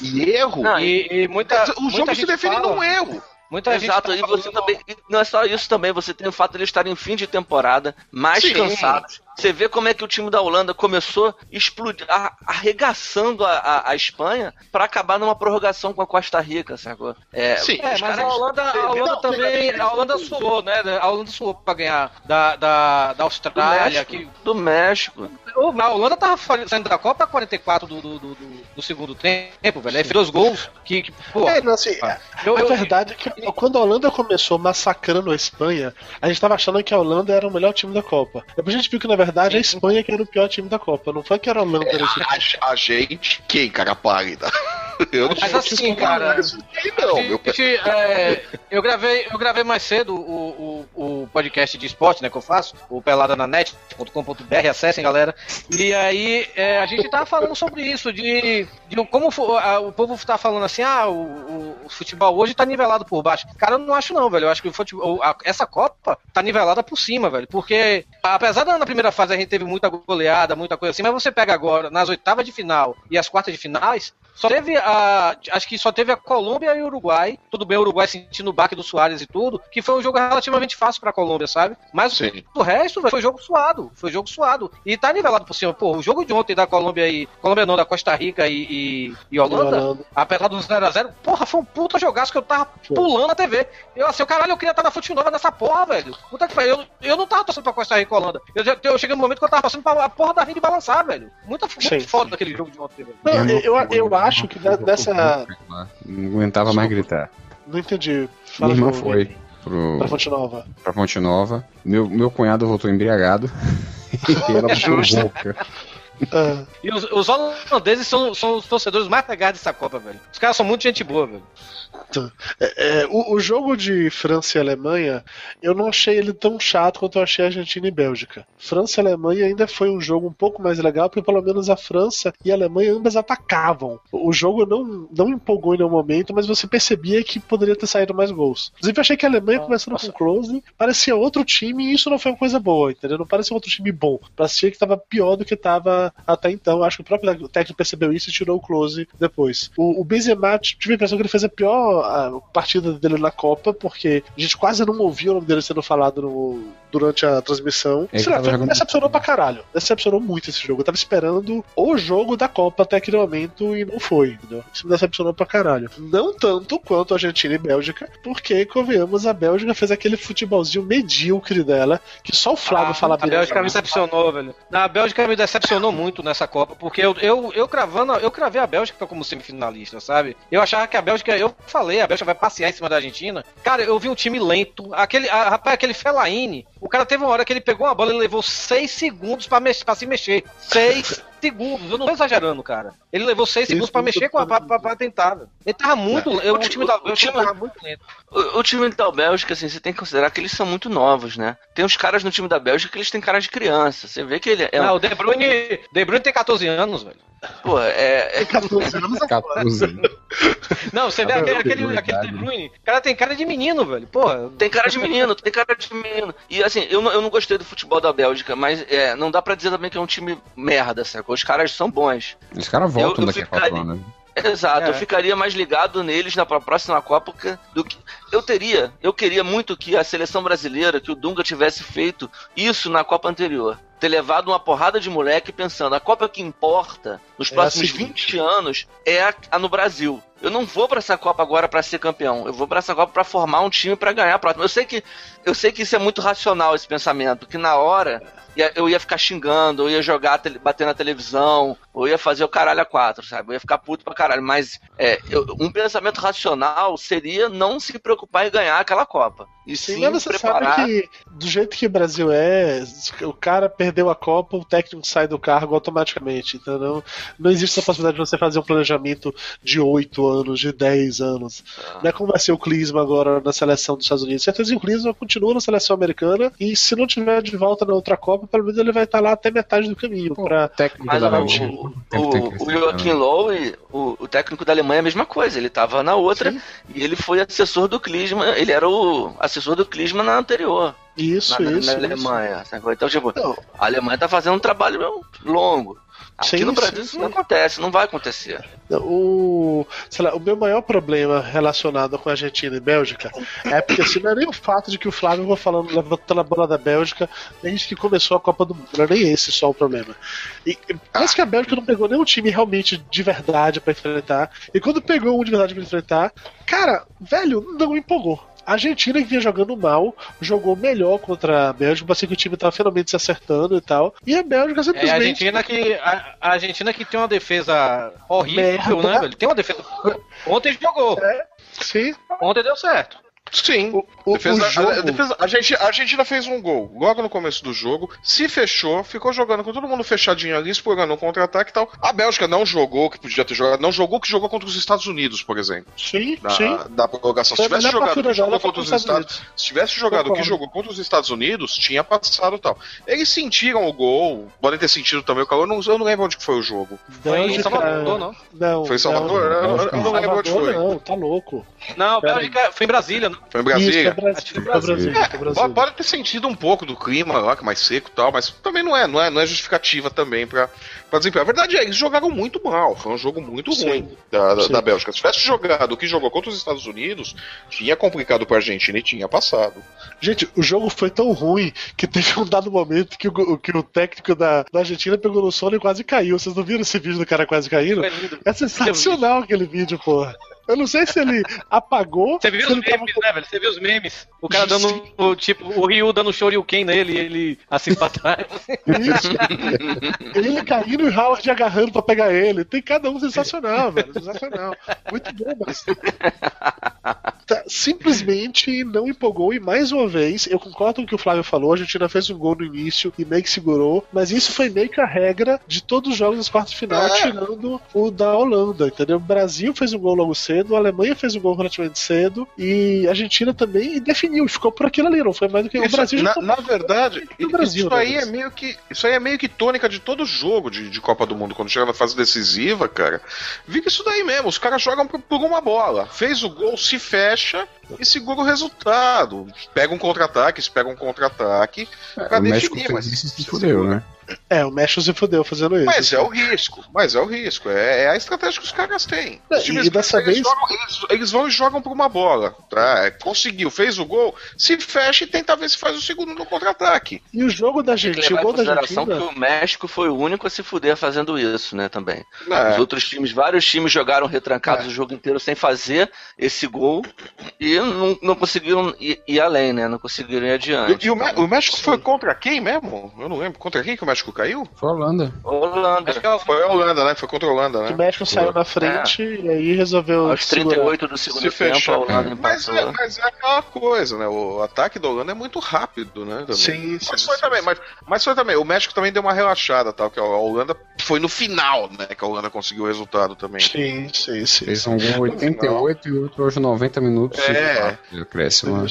E erro. Não, E, e muita, o jogo se define fala- num erro. Muita Exato, gente e tá você falando- também. e Não é só isso também, você tem o fato de eles estarem em fim de temporada, mais Sim. cansados. Você vê como é que o time da Holanda começou explodir, a- arregaçando a, a, a Espanha pra acabar numa prorrogação com a Costa Rica, sacou? É, Sim. É, mas caras- a Holanda, a Holanda Não, também. A Holanda suou, né? A Holanda suou pra ganhar da, da, da do Austrália. México, Que, do México. a Holanda tava saindo da Copa a 44 do, do, do, do- do segundo tempo, velho. Aí fez dois gols. Que, que pô, É, não, assim, a, eu, a eu- verdade é que quando a Holanda começou massacrando a Espanha, a gente tava achando que a Holanda era o melhor time da Copa. Depois a gente viu que, na verdade, a Espanha que era o pior time da Copa. Não foi que era a Holanda era esse time. A, a gente, quem, cara pálida? (laughs) Eu não Mas sou assim, cara, aqui, não, meu Gente, é, eu, gravei, eu gravei mais cedo o, o, o podcast de esporte, né, que eu faço, o peladananet.com.br, acessem, galera. E aí é, a gente tava falando sobre isso, de, de como a, o povo tá falando assim, ah, o, o, futebol hoje tá nivelado por baixo. Cara, eu não acho não, velho. Eu acho que o futebol, a, essa Copa tá nivelada por cima, velho. Porque, apesar da na primeira fase a gente teve muita goleada, muita coisa assim, mas você pega agora, nas oitavas de final e as quartas de finais, só teve a. Acho que só teve a Colômbia e o Uruguai. Tudo bem, o Uruguai sentindo o baque do Soares e tudo. Que foi um jogo relativamente fácil pra Colômbia, sabe? Mas Sim. o resto véio, foi jogo suado. Foi jogo suado. E tá nivelado por cima. Pô, o jogo de ontem da Colômbia e. Colômbia não, da Costa Rica e, e, e Holanda, Holanda, apesar do 0x0, porra, foi um puta jogaço que eu tava pulando na TV. Eu assim, caralho, eu queria estar na Fute Nova nessa porra, velho. Puta que pariu. Eu, eu não tava torcendo pra Costa Rica e Holanda. Eu, eu cheguei no momento que eu tava torcendo pra a porra da Rede balançar, velho. Muito, muito foda aquele jogo de ontem, velho. Não, eu, eu, eu acho que dessa essa. Não aguentava mais gritar. Não entendi. Fala Minha irmã foi pro... pra Fonte Nova. Pra Fonte Nova. Meu, meu cunhado voltou embriagado. (laughs) e ela (laughs) ficou louca. Ah. (laughs) E os, os holandeses são, são os torcedores mais legais dessa Copa, velho. Os caras são muito gente boa, velho. É, é, o, o, jogo de França e Alemanha, eu não achei ele tão chato quanto eu achei Argentina e Bélgica. França e Alemanha ainda foi um jogo um pouco mais legal, porque pelo menos a França e a Alemanha ambas atacavam. O jogo não, não empolgou em nenhum momento, mas você percebia que poderia ter saído mais gols. Inclusive, eu achei que a Alemanha, começando Nossa. com close, parecia outro time e isso não foi uma coisa boa, entendeu? Não parecia outro time bom. Parecia que estava pior do que até então. Acho que o próprio técnico percebeu isso e tirou o close depois. O, o Benzema, tive a impressão que ele fez a pior a partida dele na Copa, porque a gente quase não ouviu o nome dele sendo falado no, durante a transmissão. Sei lá, jogando... decepcionou pra caralho. Decepcionou muito esse jogo. Eu tava esperando o jogo da Copa até aquele momento e não foi, entendeu? Isso me decepcionou pra caralho. Não tanto quanto a Argentina e Bélgica, porque, convenhamos, a Bélgica fez aquele futebolzinho medíocre dela, que só o Flávio ah, fala bem. A Bélgica me decepcionou, velho. A Bélgica me decepcionou muito nessa Copa, porque eu, eu, eu cravando, eu cravei a Bélgica como semifinalista, sabe? Eu achava que a Bélgica, eu falei, a Bélgica vai passear em cima da Argentina. Cara, eu vi um time lento. Aquele, a, rapaz, aquele Fellaini, o cara teve uma hora que ele pegou uma bola e levou seis segundos pra se mexer. Seis (laughs) segundos. Eu não tô exagerando, cara. Ele levou seis segundos pra mexer com a pra, pra, pra tentar. Ele tava muito. É. o, time da tava muito lento. O, o, time da Bélgica, assim, você tem que considerar que eles são muito novos, né? Tem uns caras no time da Bélgica que eles têm cara de criança. Você vê que ele é. Não, o De Bruyne, De Bruyne tem 14 anos, velho. Pô, é. é (laughs) 14 anos 14 anos. Não, você vê aquele, aquele, aquele De Bruyne. O cara tem cara de menino, velho. Porra. Tem cara de menino, tem cara de menino. E assim, eu não, eu não gostei do futebol da Bélgica, mas é, não dá pra dizer também que é um time merda, sacou? Os caras são bons. Os caras voltam eu, eu daqui a quatro anos. Exato, é. eu ficaria mais ligado neles na próxima Copa do que eu teria. Eu queria muito que a seleção brasileira, que o Dunga tivesse feito isso na Copa anterior. Ter levado uma porrada de moleque pensando, a Copa que importa nos é próximos é 20 anos é a, a no Brasil. Eu não vou para essa Copa agora para ser campeão. Eu vou para essa Copa para formar um time para ganhar a próxima. Eu sei que eu sei que isso é muito racional esse pensamento, que na hora eu ia ficar xingando, eu ia jogar, bater na televisão, ou ia fazer o caralho a quatro, sabe? Eu ia ficar puto pra caralho. Mas é, eu, um pensamento racional seria não se preocupar em ganhar aquela Copa. E sim, sim você preparar... sabe que do jeito que o Brasil é, o cara perdeu a Copa, o técnico sai do cargo automaticamente. Então não, não existe essa possibilidade de você fazer um planejamento de oito anos, de dez anos. Ah. Não é como vai ser o Clisma agora na seleção dos Estados Unidos. Certeza que o Clisma continua na seleção americana e se não tiver de volta na outra Copa, pelo menos ele vai estar lá até metade do caminho. Pra... Técnico da Alemanha. O, o, o Joachim Lowe, o, o, técnico da Alemanha, é a mesma coisa. Ele estava na outra Sim. e ele foi assessor do Clisma. Ele era o assessor do Clisma na anterior. Isso, na, isso. Na Alemanha. Isso. Então, tipo, não. a Alemanha tá fazendo um trabalho longo. Aqui sim, no Brasil sim, isso não acontece, não vai acontecer. O, lá, o meu maior problema relacionado com a Argentina e Bélgica é porque assim, não é nem o fato de que o Flávio vai falando, levantando a bola da Bélgica desde que começou a Copa do Mundo. Não é nem esse só o problema. E, parece que a Bélgica não pegou nenhum time realmente de verdade para enfrentar. E quando pegou um de verdade para enfrentar, cara, velho, não empolgou. A Argentina, que vinha jogando mal, jogou melhor contra a Bélgica, parecia que o time tava finalmente se acertando e tal. E a Bélgica simplesmente. É a Argentina que, a, a Argentina que tem uma defesa horrível, Merda. né, velho? Tem uma defesa. Ontem jogou. É, sim. Ontem deu certo. Sim. O, o, Defesa, o jogo... a, defesa- a gente, a Argentina fez um gol logo no começo do jogo, se fechou, ficou jogando com todo mundo fechadinho ali, explorando um contra-ataque e tal. A Bélgica não jogou o que podia ter jogado, não jogou o que jogou contra os Estados Unidos, por exemplo. Sim, Na, sim. na prorrogação. Se tivesse jogado que jogou contra os Estados Estados Se tivesse jogado o que jogou contra os Estados Unidos, tinha passado e tal. Eles sentiram o gol, podem ter sentido também o calor, eu não, eu não lembro onde que foi o jogo. Foi em Salvador, não? Não, Foi em Salvador? Não, Eu- não lembro onde foi. Não, tá louco. Não, Bélgica foi em Brasília, Foi em Isso, Brasília. é. É, pode, ter sentido um pouco do clima lá, que é mais seco e tal, mas também não é, não é, não é justificativa também pra, pra desempenho. A verdade é, eles jogaram muito mal, foi um jogo muito Sim. ruim da, da, Sim. da Bélgica. Se tivesse jogado o que jogou contra os Estados Unidos, tinha complicado pra Argentina e tinha passado. Gente, o jogo foi tão ruim que teve um dado momento que o, que o técnico da, da Argentina pegou no sono e quase caiu. Vocês não viram esse vídeo do cara quase caindo? Lindo. É sensacional aquele vídeo, porra. Eu não sei se ele apagou. Você viu os ele tava memes, né, velho? Você viu os memes? O cara dando, Sim. o, tipo, o Ryu dando shoryuken nele e ele assim pra trás. Isso. ele caindo e o Howard agarrando pra pegar ele. Tem cada um sensacional, velho. Sensacional. Muito bom, mas. Tá, simplesmente não empolgou e mais uma vez, eu concordo com o que o Flávio falou, a Argentina fez um gol no início e meio que segurou, mas isso foi meio que a regra de todos os jogos das quartas de final, É. tirando o da Holanda, entendeu? O Brasil fez um gol logo cedo, a Alemanha fez um gol relativamente cedo e a Argentina também definiu, ficou por aquilo ali, não foi mais do que o Isso, Brasil já na, na verdade, Brasil, isso aí né? é meio que isso aí é meio que tônica de todo jogo de, de Copa do Mundo quando chega na fase decisiva, cara. Fica isso daí mesmo, os caras jogam por, por uma bola. Fez o gol, se fecha e segura o resultado. Pega um contra-ataque, se pega um contra-ataque pra o México definir, fez mas isso se fudeu, né? É, o México se fudeu fazendo isso. Mas é o risco, mas é o risco. É, é a estratégia que os caras têm. Os times e dessa eles, vez- jogam, eles, eles vão e jogam por uma bola. Tá? É, Conseguiu, fez o gol, se fecha e tenta ver se faz o segundo no contra-ataque. E o jogo da Argentina, o gol da Argentina. que o México foi o único a se fuder fazendo isso, né, também. É. Os outros times, vários times jogaram retrancados É. o jogo inteiro sem fazer esse gol e não, não conseguiram ir, ir além, né? Não conseguiram ir adiante. E, e o, o México foi contra quem mesmo? Eu não lembro. Contra quem que o México caiu? Foi a Holanda. Holanda, Acho que ela Foi a Holanda, né? Foi contra a Holanda, O né? México saiu na frente e aí resolveu. aos segurar. 38 do segundo Se tempo, a Holanda Mas é, mas é aquela coisa, né? O ataque da Holanda é muito rápido, né? também. Sim, sim. Mas foi também, mas, mas foi também. O México também deu uma relaxada, tal, que a Holanda foi no final, né? Que a Holanda conseguiu o resultado também. Sim, sim, sim. Fez um gol 88 e outro aos 90 minutos. É. Acréscimo.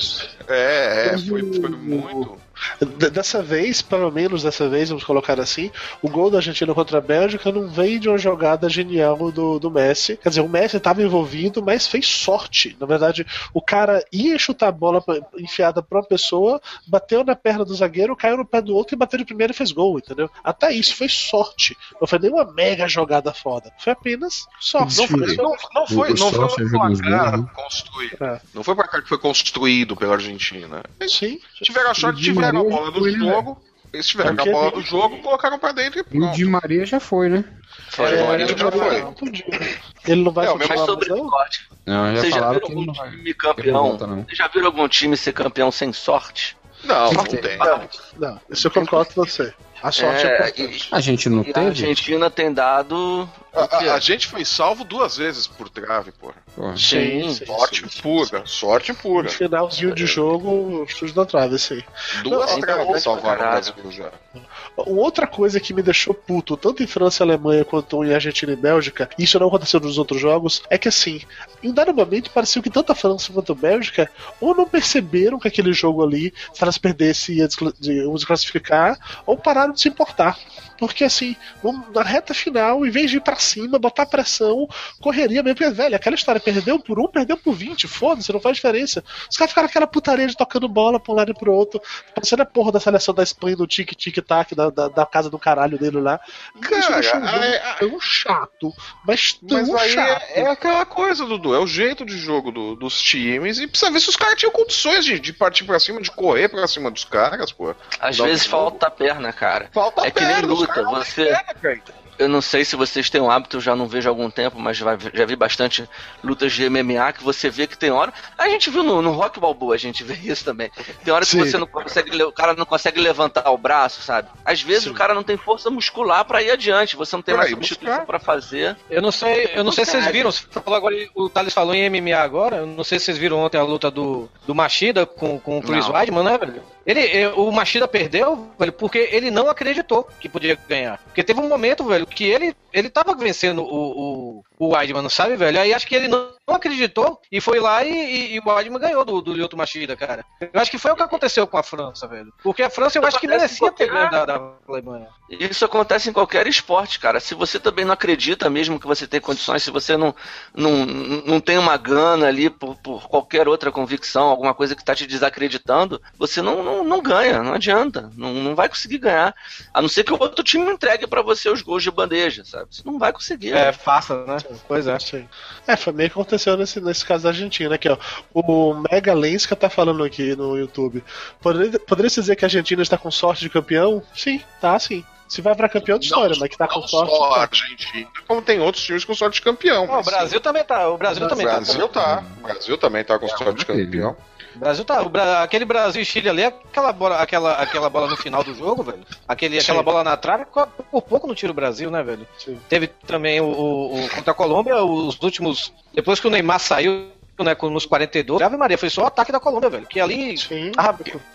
É, é, foi, o- foi muito. D- Dessa vez, pelo menos dessa vez, vamos colocar assim, o gol da Argentina contra a Bélgica não veio de uma jogada genial do, do Messi. Quer dizer, o Messi estava envolvido, mas fez sorte. Na verdade, o cara ia chutar a bola enfiada pra uma pessoa, bateu na perna do zagueiro, caiu no pé do outro e bateu de primeira e fez gol, entendeu? Até isso foi sorte. Não foi nenhuma mega jogada foda. Foi apenas sorte. Não foi, Foi- não, não foi, O não foi um placar né? construído. É. Não foi um placar que foi construído pela Argentina. Sim. tiveram a sorte, O Tiveram a Maria bola do foi, né, jogo. Eles tiveram a bola do jogo, colocaram pra dentro e E o pronto. Di Maria já foi, né? Foi, É, ele já foi. Ele não vai É, o Mas continuar sobre não? sorte, Não, já vocês já viram algum time campeão? volta. Vocês já viram algum time ser campeão sem sorte? Não, não Tem. tem. Não, não. Isso eu concordo com você. A sorte é, É, importante. A gente não E a teve? Argentina tem dado. A, a- a gente foi salvo duas vezes por trave, porra. Porra. Sim. Sorte pura, sorte pura. No finalzinho de jogo, chute na trave, sim. Duas Não, traves então, salvaram o já. Outra coisa que me deixou puto, tanto em França e Alemanha quanto em Argentina e Bélgica, e isso não aconteceu nos outros jogos, é que assim, em dado momento pareceu que tanto a França quanto a Bélgica ou não perceberam que aquele jogo ali, se elas perdessem, ia desclassificar, ou pararam de se importar. Porque assim, vamos- na reta final, em vez de ir pra cima, botar pressão, correria mesmo. Porque, velho, aquela história, perdeu por um, perdeu por 20, foda-se, não faz diferença. Os caras ficaram aquela putaria de tocando bola pra um lado e pro outro, parecendo a porra da seleção da Espanha do tic-tic-tac, da, da, da casa do caralho dele lá. Cara, é- é- tão chato, mas tão Mas aí chato. é, é aquela coisa, Dudu. É o jeito de jogo do- dos times. E precisa ver se os caras tinham condições de, de partir pra cima, de correr pra cima dos caras, pô. Às Dá um vezes jogo. falta a perna, cara. Falta É que nem perna, os luta, não você- eu não sei se vocês têm o hábito, eu já não vejo há algum tempo, mas já, já vi bastante lutas de MMA que você vê que tem hora. A gente viu no, no Rock Balboa, a gente (laughs) vê isso também. Tem hora que Sim. você não consegue, o cara não consegue levantar o braço, sabe? Às vezes Sim. o cara não tem força muscular pra ir adiante, você não tem mais substituição pra fazer. Eu não sei, eu não sei se vocês viram. você falou agora, o Thales falou em MMA agora. Eu não sei se vocês viram ontem a luta do, do Machida com, com o Chris. Weidman, né, velho? Ele, eh, o Machida perdeu, velho, porque ele não acreditou que podia ganhar. Porque teve um momento, velho, que ele, ele tava vencendo o, o, o Weidman, sabe, velho? Aí acho que ele não, acreditou e foi lá e, e, e o Weidman ganhou do, do Lyoto Machida, cara. Eu acho que foi o que aconteceu com a França, velho. Porque a França eu acho que merecia ter ganho da, da Alemanha. Isso acontece em qualquer esporte, cara. Se você também não acredita mesmo que você tem condições, se você não, não, não tem uma gana ali por, por qualquer outra convicção, alguma coisa que está te desacreditando, você não, não, não ganha, não adianta. Não, não vai conseguir ganhar. A não ser que o outro time entregue pra você os gols de bandeja, sabe? Você não vai conseguir. É, faça, né? Pois é. Sim. É, foi meio que aconteceu nesse, nesse caso da Argentina aqui, ó. O Mega Lenska tá falando aqui no YouTube. Poderia, poderia se dizer que a Argentina está com sorte de campeão? Sim, tá sim. Se vai pra campeão de história, mas que tá com não sorte. só a tá. Argentina, como tem outros times com sorte de campeão. Não, o Brasil também tá. O Brasil O também tá. Brasil tá. O Brasil também tá com sorte de campeão. O Brasil tá. o Bra- aquele Brasil e Chile ali, aquela bola, aquela, aquela bola no final do jogo, velho. Aquele, aquela bola na trave, por pouco não tira o Brasil, né, velho? Sim. Teve também o, o- o- contra a Colômbia, os últimos. Depois que o Neymar saiu. Né, com- nos 42, Ave Maria, foi só o ataque da Colômbia, velho. Que ali. Sim.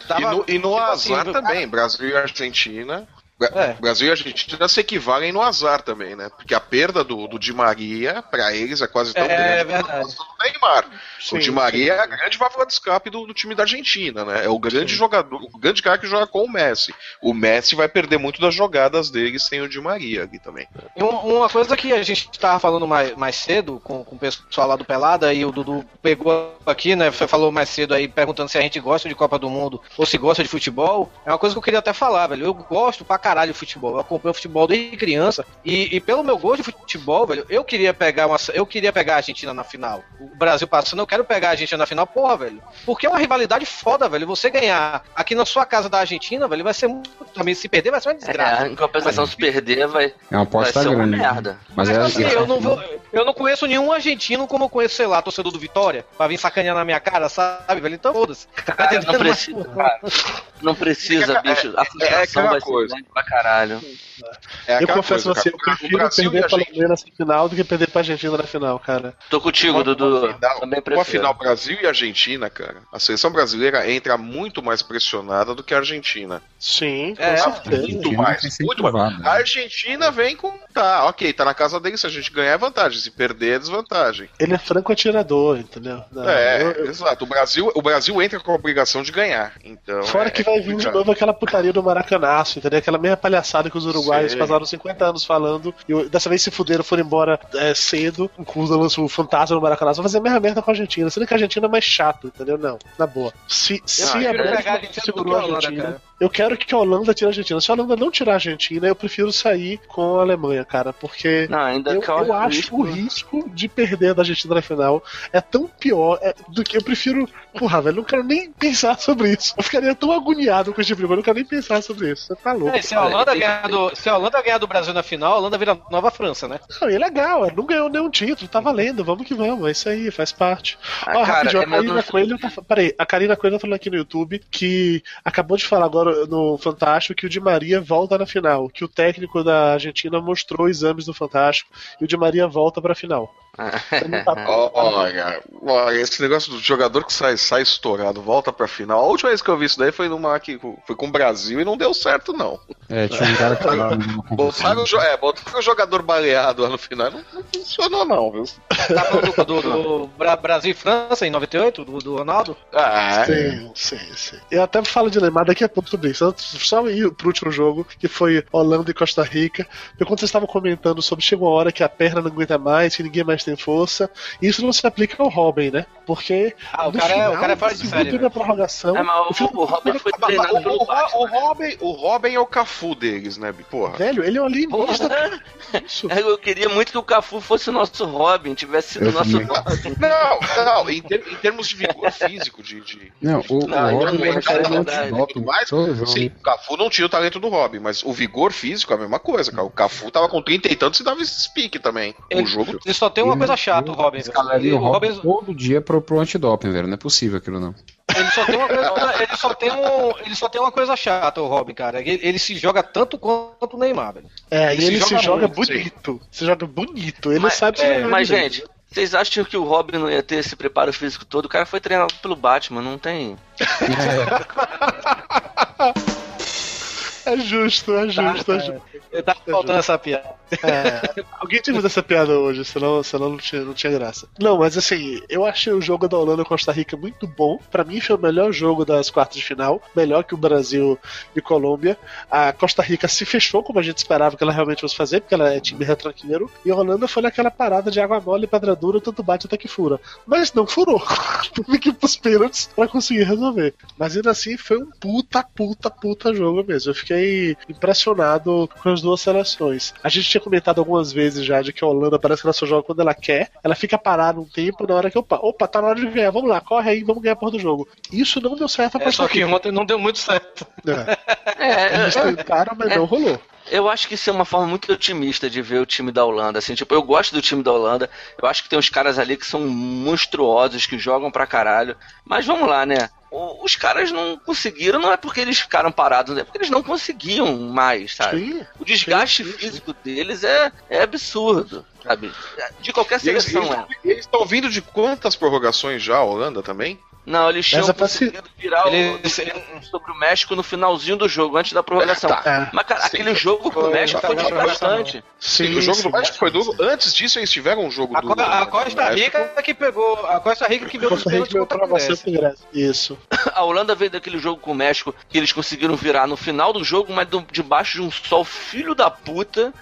tava- E no, e no tipo assim, azar viu? também, Brasil e Argentina. É. Brasil e Argentina se equivalem no azar também, né? Porque a perda do, do Di Maria, pra eles, é quase tão É, grande é verdade. quanto do Neymar. Sim, o Di Maria é a grande válvula de escape do, do time da Argentina, né? É o grande Sim. jogador, o grande cara que joga com o Messi. O Messi vai perder muito das jogadas dele sem o Di Maria ali também. Uma coisa que a gente tava falando mais, mais cedo com, com o pessoal lá do Pelada e o Dudu pegou aqui, né? Falou mais cedo aí perguntando se a gente gosta de Copa do Mundo ou se gosta de futebol. É uma coisa que eu queria até falar, velho. Eu gosto pra caralho de futebol. Eu acompanho futebol desde criança. E, e pelo meu gosto de futebol, velho, eu queria pegar uma. Eu queria pegar a Argentina na final. O Brasil passando, eu quero pegar a Argentina na final, porra, velho. Porque é uma rivalidade foda, velho. Você ganhar aqui na sua casa da Argentina, velho, vai ser muito. Também se perder, vai ser uma desgraça. É, em compensação, se perder, vai, É uma vai aposta uma grande. merda. Mas Mas, é, assim, eu não vou. Eu não conheço nenhum argentino como eu conheço, sei lá, torcedor do Vitória, pra vir sacanear na minha cara, sabe, velho? Então foda-se. Tá não precisa, cara. Não precisa, É, bicho. A é aquela vai coisa. ser pra caralho. É Eu confesso a coisa, você, cara. eu prefiro perder a pra Argentina- Alemanha nessa final do que perder pra Argentina na final, cara. Tô contigo, Dudu. Uma prefiro. final Brasil e Argentina, cara. A seleção brasileira entra muito mais pressionada do que a Argentina. Sim, com É, certeza. Muito mais. Muito mais. incentivada. A Argentina vem com. Tá, ok, tá na casa dele. Se a gente ganhar é vantagem. Se perder é desvantagem. Ele é franco atirador, entendeu? Não, é, eu- eu- exato. O Brasil, o Brasil entra com a obrigação de ganhar. Então. Fora é que vai vir de novo aquela putaria do Maracanaço, entendeu? Aquela mesma palhaçada que os uruguaios Sim. passaram 50 anos falando, e dessa vez se fuderam, foram embora é, cedo, com o fantasma do Maracanaço. Vão fazer a mesma merda com a Argentina, sendo que a Argentina é mais chato, entendeu? Não, na boa. Se, se Eu a Argentina segurou a Argentina. Eu quero que a Holanda tire a Argentina. Se a Holanda não tirar a Argentina, eu prefiro sair com a Alemanha, cara, porque Não, ainda eu, eu acho risco. o risco de perder da Argentina na final é tão pior é, do que eu prefiro. Porra, velho, não quero nem pensar sobre isso. Eu ficaria tão agoniado com esse tipo de coisa, eu não quero nem pensar sobre isso. Você tá louco. É, se, a Holanda ganhar do, se a Holanda ganhar do Brasil na final, a Holanda vira nova França, né? Não, e é legal, é, não ganhou nenhum título, tá valendo, vamos que vamos, é isso aí, faz parte. Ah, Ó, cara, rapidinho, é a Karina Coelho tá. Peraí, a Karina Coelho tá falando aqui no YouTube que acabou de falar agora no Fantástico que o Di Maria volta na final, que o técnico da Argentina mostrou exames do Fantástico e o Di Maria volta pra final. (laughs) Olha, olha, esse negócio do jogador que sai, sai estourado, volta pra final. A última vez que eu vi isso daí foi numa que foi com o Brasil e não deu certo, não. É, tinha um cara que tava (laughs) Botaram o, é, botaram o jogador baleado lá no final. Não, não funcionou, não, viu? Tá falando do, do- do Bra- Brasil e França em 98, do, do Ronaldo? Ah, Sim, sim, sim. Eu até falo de Neymar daqui a pouco sobre isso. Só ir pro último jogo, que foi Holanda e Costa Rica. Porque quando vocês estavam comentando sobre chegou uma hora que a perna não aguenta mais, que ninguém mais tem tem força. Isso não se aplica ao Robin, né? Porque. Ah, o cara, é- final, o cara é fora de série. da prorrogação. É, mas o, filho o Robin foi treinado o, pelo o, Batman. o Robin, o Robin é o Cafu deles, né? Porra. Velho, ele é um. Isso. (laughs) Eu queria muito que o Cafu fosse o nosso Robin, tivesse sido o nosso também. Robin. (laughs) Não, não, em, ter- em termos de vigor físico, de. de Não, o, Não, o Robin não, cara é de mais. Jogo. Sim, o Cafu não tinha o talento do Robin, mas o vigor físico é a mesma coisa, cara. O Cafu tava com 30 e tantos e dava esse pique também. Ele- O jogo. Ele só tem uma coisa chata, o Robin. velho. Escalaria Ele- o Robin, todo dia pro, pro antidoping, velho. Não é possível aquilo, não. ele só tem uma coisa, ele só tem um, ele só tem uma coisa chata, o Robin, cara. Ele, ele se joga tanto quanto o Neymar, velho. É, Ele e ele se se joga joga muito, bonito. Se joga bonito. Ele Mas- sabe se é, jogar mas, gente, vocês acham que o Robin não ia ter esse preparo físico todo? O cara foi treinado pelo Batman, não tem. (laughs) É justo, é justo, é justo. Ele tá faltando essa piada. É, alguém tinha que fazer essa piada hoje, senão, senão não, tinha, não tinha graça. Não, mas assim, eu achei o jogo da Holanda Costa Rica muito bom. Pra mim foi o melhor jogo das quartas de final, melhor que o Brasil e Colômbia. A Costa Rica se fechou como a gente esperava que ela realmente fosse fazer, porque ela é time retranqueiro. E a Holanda foi naquela parada de água mole e pedra dura, tanto bate até que fura. Mas não furou. (laughs) Teve que ir pros pênaltis pra conseguir resolver. Mas ainda assim foi um puta, puta, puta jogo mesmo. Eu fiquei impressionado com as duas seleções. A gente tinha comentado algumas vezes já de que a Holanda parece que ela só joga quando ela quer. Ela fica parada um tempo na hora que opa, opa, tá na hora de ganhar, vamos lá, corre aí, vamos ganhar a porra do jogo. Isso não deu certo a É, só que ontem não deu muito certo. É, É, eles tentaram, mas não rolou. Eu acho que isso é uma forma muito otimista de ver o time da Holanda. Assim, tipo, eu gosto do time da Holanda. Eu acho que tem uns caras ali que são monstruosos, que jogam pra caralho. Mas vamos lá, né? Os caras não conseguiram, não é porque eles ficaram parados, é porque eles não conseguiam mais, sabe? Sim. O desgaste sim, sim. físico deles é, é absurdo, sabe? De qualquer E eles seleção é. eles estão vindo de quantas prorrogações já, a Holanda também? Não, eles tinham conseguido virar o- Eles- sobre o México no finalzinho do jogo, antes da prorrogação. É. Mas, cara, Sim. aquele jogo com o México foi Tá, tá, tá, desgastante. Sim, o jogo do México foi duro. Antes disso, eles tiveram um jogo A, duro. A Costa. Rica que pegou. A Costa Rica que veio os pênaltis contra a Grécia. Isso. (laughs) A Holanda veio daquele jogo com o México que eles conseguiram virar no final do jogo, mas debaixo de um sol filho da puta.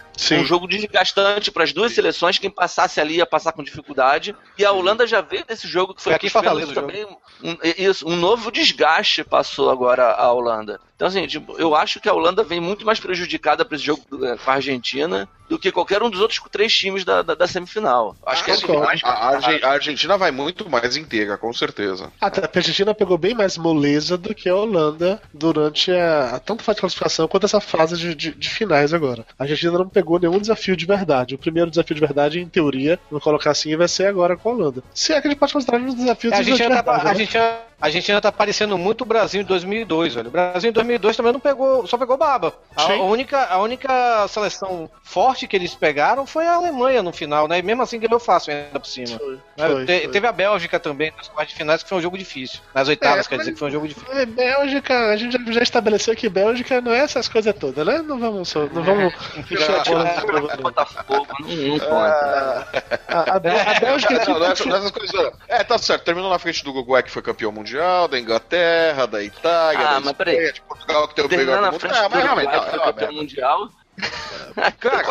Um jogo desgastante para as duas seleções. Quem passasse ali ia passar com dificuldade. E a Holanda já veio desse jogo que foi Foi aqui Fortaleza também. Um, isso, um novo desgaste passou agora a Holanda. Então, assim, tipo, eu acho que a Holanda vem muito mais prejudicada para esse jogo eh, com a Argentina do que qualquer um dos outros três times da, da, da semifinal. Acho que é concordo. mais A, a Argen- a Argentina vai muito mais inteira, com certeza. Até porque a Argentina pegou bem mais moleza do que a Holanda durante a, a tanto fase de classificação quanto essa fase de, de- de finais agora. A Argentina não pegou nenhum desafio de verdade. O primeiro desafio de verdade, em teoria, vou colocar assim, vai ser agora com a Holanda. Se é que a gente pode considerar um desafio A de Argentina, tá, verdade. a, né? Argentina, a Argentina tá parecendo muito o Brasil em 2002, velho. O Brasil em 2002 também não pegou, só pegou baba. A, a única, a única seleção forte que eles pegaram foi a Alemanha no final, né? E mesmo assim ganhou fácil ainda por cima. Foi, Né? foi, Te- foi. Teve a Bélgica também nas quartas de finais, que foi um jogo difícil. Nas oitavas, É, quer mas- dizer que foi um jogo difícil. É, Bélgica, a gente já- já estabeleceu que Bélgica não é essas coisas todas, né? Não vamos, não vamos bola desse programa. Botafogo, não, conta. A, a, Bélgica é Não, não, tipo, essas, coisas. É, tá certo. Terminou na frente do Uruguai, que foi campeão mundial, da Inglaterra, da Itália, Ah, da. Espanha, de Portugal, que tem o melhor na do mundo. Ah, mas realmente, não, foi é campeão merda. mundial. (laughs) Cara,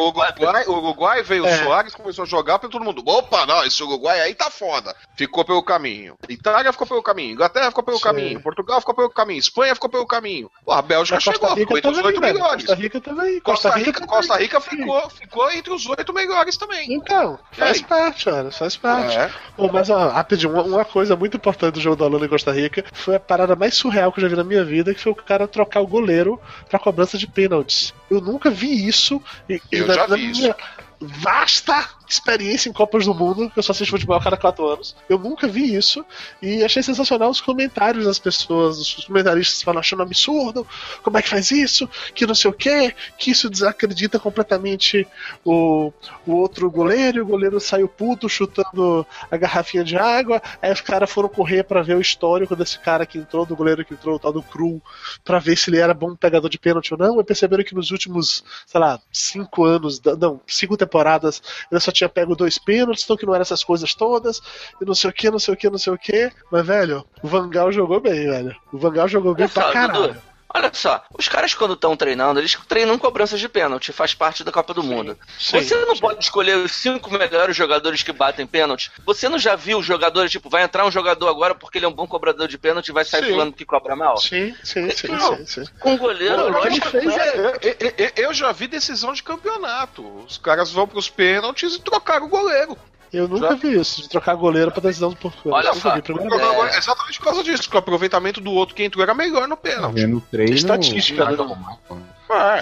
o, Uruguai, o Uruguai- veio É. o Soares, começou a jogar pra todo mundo. Opa, não, esse Uruguai aí tá foda. Ficou pelo caminho. Itália ficou pelo caminho. Inglaterra ficou pelo Sim. caminho. Portugal ficou pelo caminho. Espanha ficou pelo caminho. Pô, a Bélgica chegou, ficou entre os oito melhores. Costa Rica aí. Costa Rica, Costa. Rica ficou, ficou entre os oito melhores também. Então, faz parte, olha, faz parte. É. Pô, mas ó, rapidinho, uma, uma coisa muito importante do jogo da Holanda e Costa Rica foi a parada mais surreal que eu já vi na minha vida, que foi o cara trocar o goleiro pra cobrança de pênaltis. Eu nunca vi isso. E, Eu já vi minha Vasta experiência em Copas do Mundo, que eu só assisto futebol a cada quatro anos. Eu nunca vi isso e achei sensacional os comentários das pessoas, os comentaristas falando achando absurdo, como é que faz isso, que não sei o que, que isso desacredita completamente o, o outro goleiro, e o goleiro saiu puto chutando a garrafinha de água, aí os caras foram correr pra ver o histórico desse cara que entrou, do goleiro que entrou, o tal do Cru, pra ver se ele era bom pegador de pênalti ou não, e perceberam que nos últimos, sei lá, cinco anos, não, cinco temporadas, ele só tinha pego dois pênaltis, então que não eram essas coisas todas, e não sei o que, não sei o que, não sei o que, mas velho, o Vangal jogou bem, velho. O Vangal jogou bem Olha pra caralho. Olha só, os caras quando estão treinando, eles treinam cobranças de pênalti, faz parte da Copa do Mundo. sim, você não sim. pode escolher os cinco melhores jogadores que batem pênalti. Você não já viu jogadores, tipo, vai entrar um jogador agora porque ele é um bom cobrador de pênalti e vai sair falando que cobra mal? Sim, sim, sim, Não. Com goleiro, Não, o que ele lógico. é- Eu, eu- eu- eu já vi decisão de campeonato. Os caras vão pros pênaltis e trocaram o goleiro. Eu nunca vi isso, de trocar goleiro pra decisão do Portugal. Olha só, goleiro Exatamente por causa disso, que o aproveitamento do outro que entrou era melhor no pênalti. vendo o treino. Estatística, né?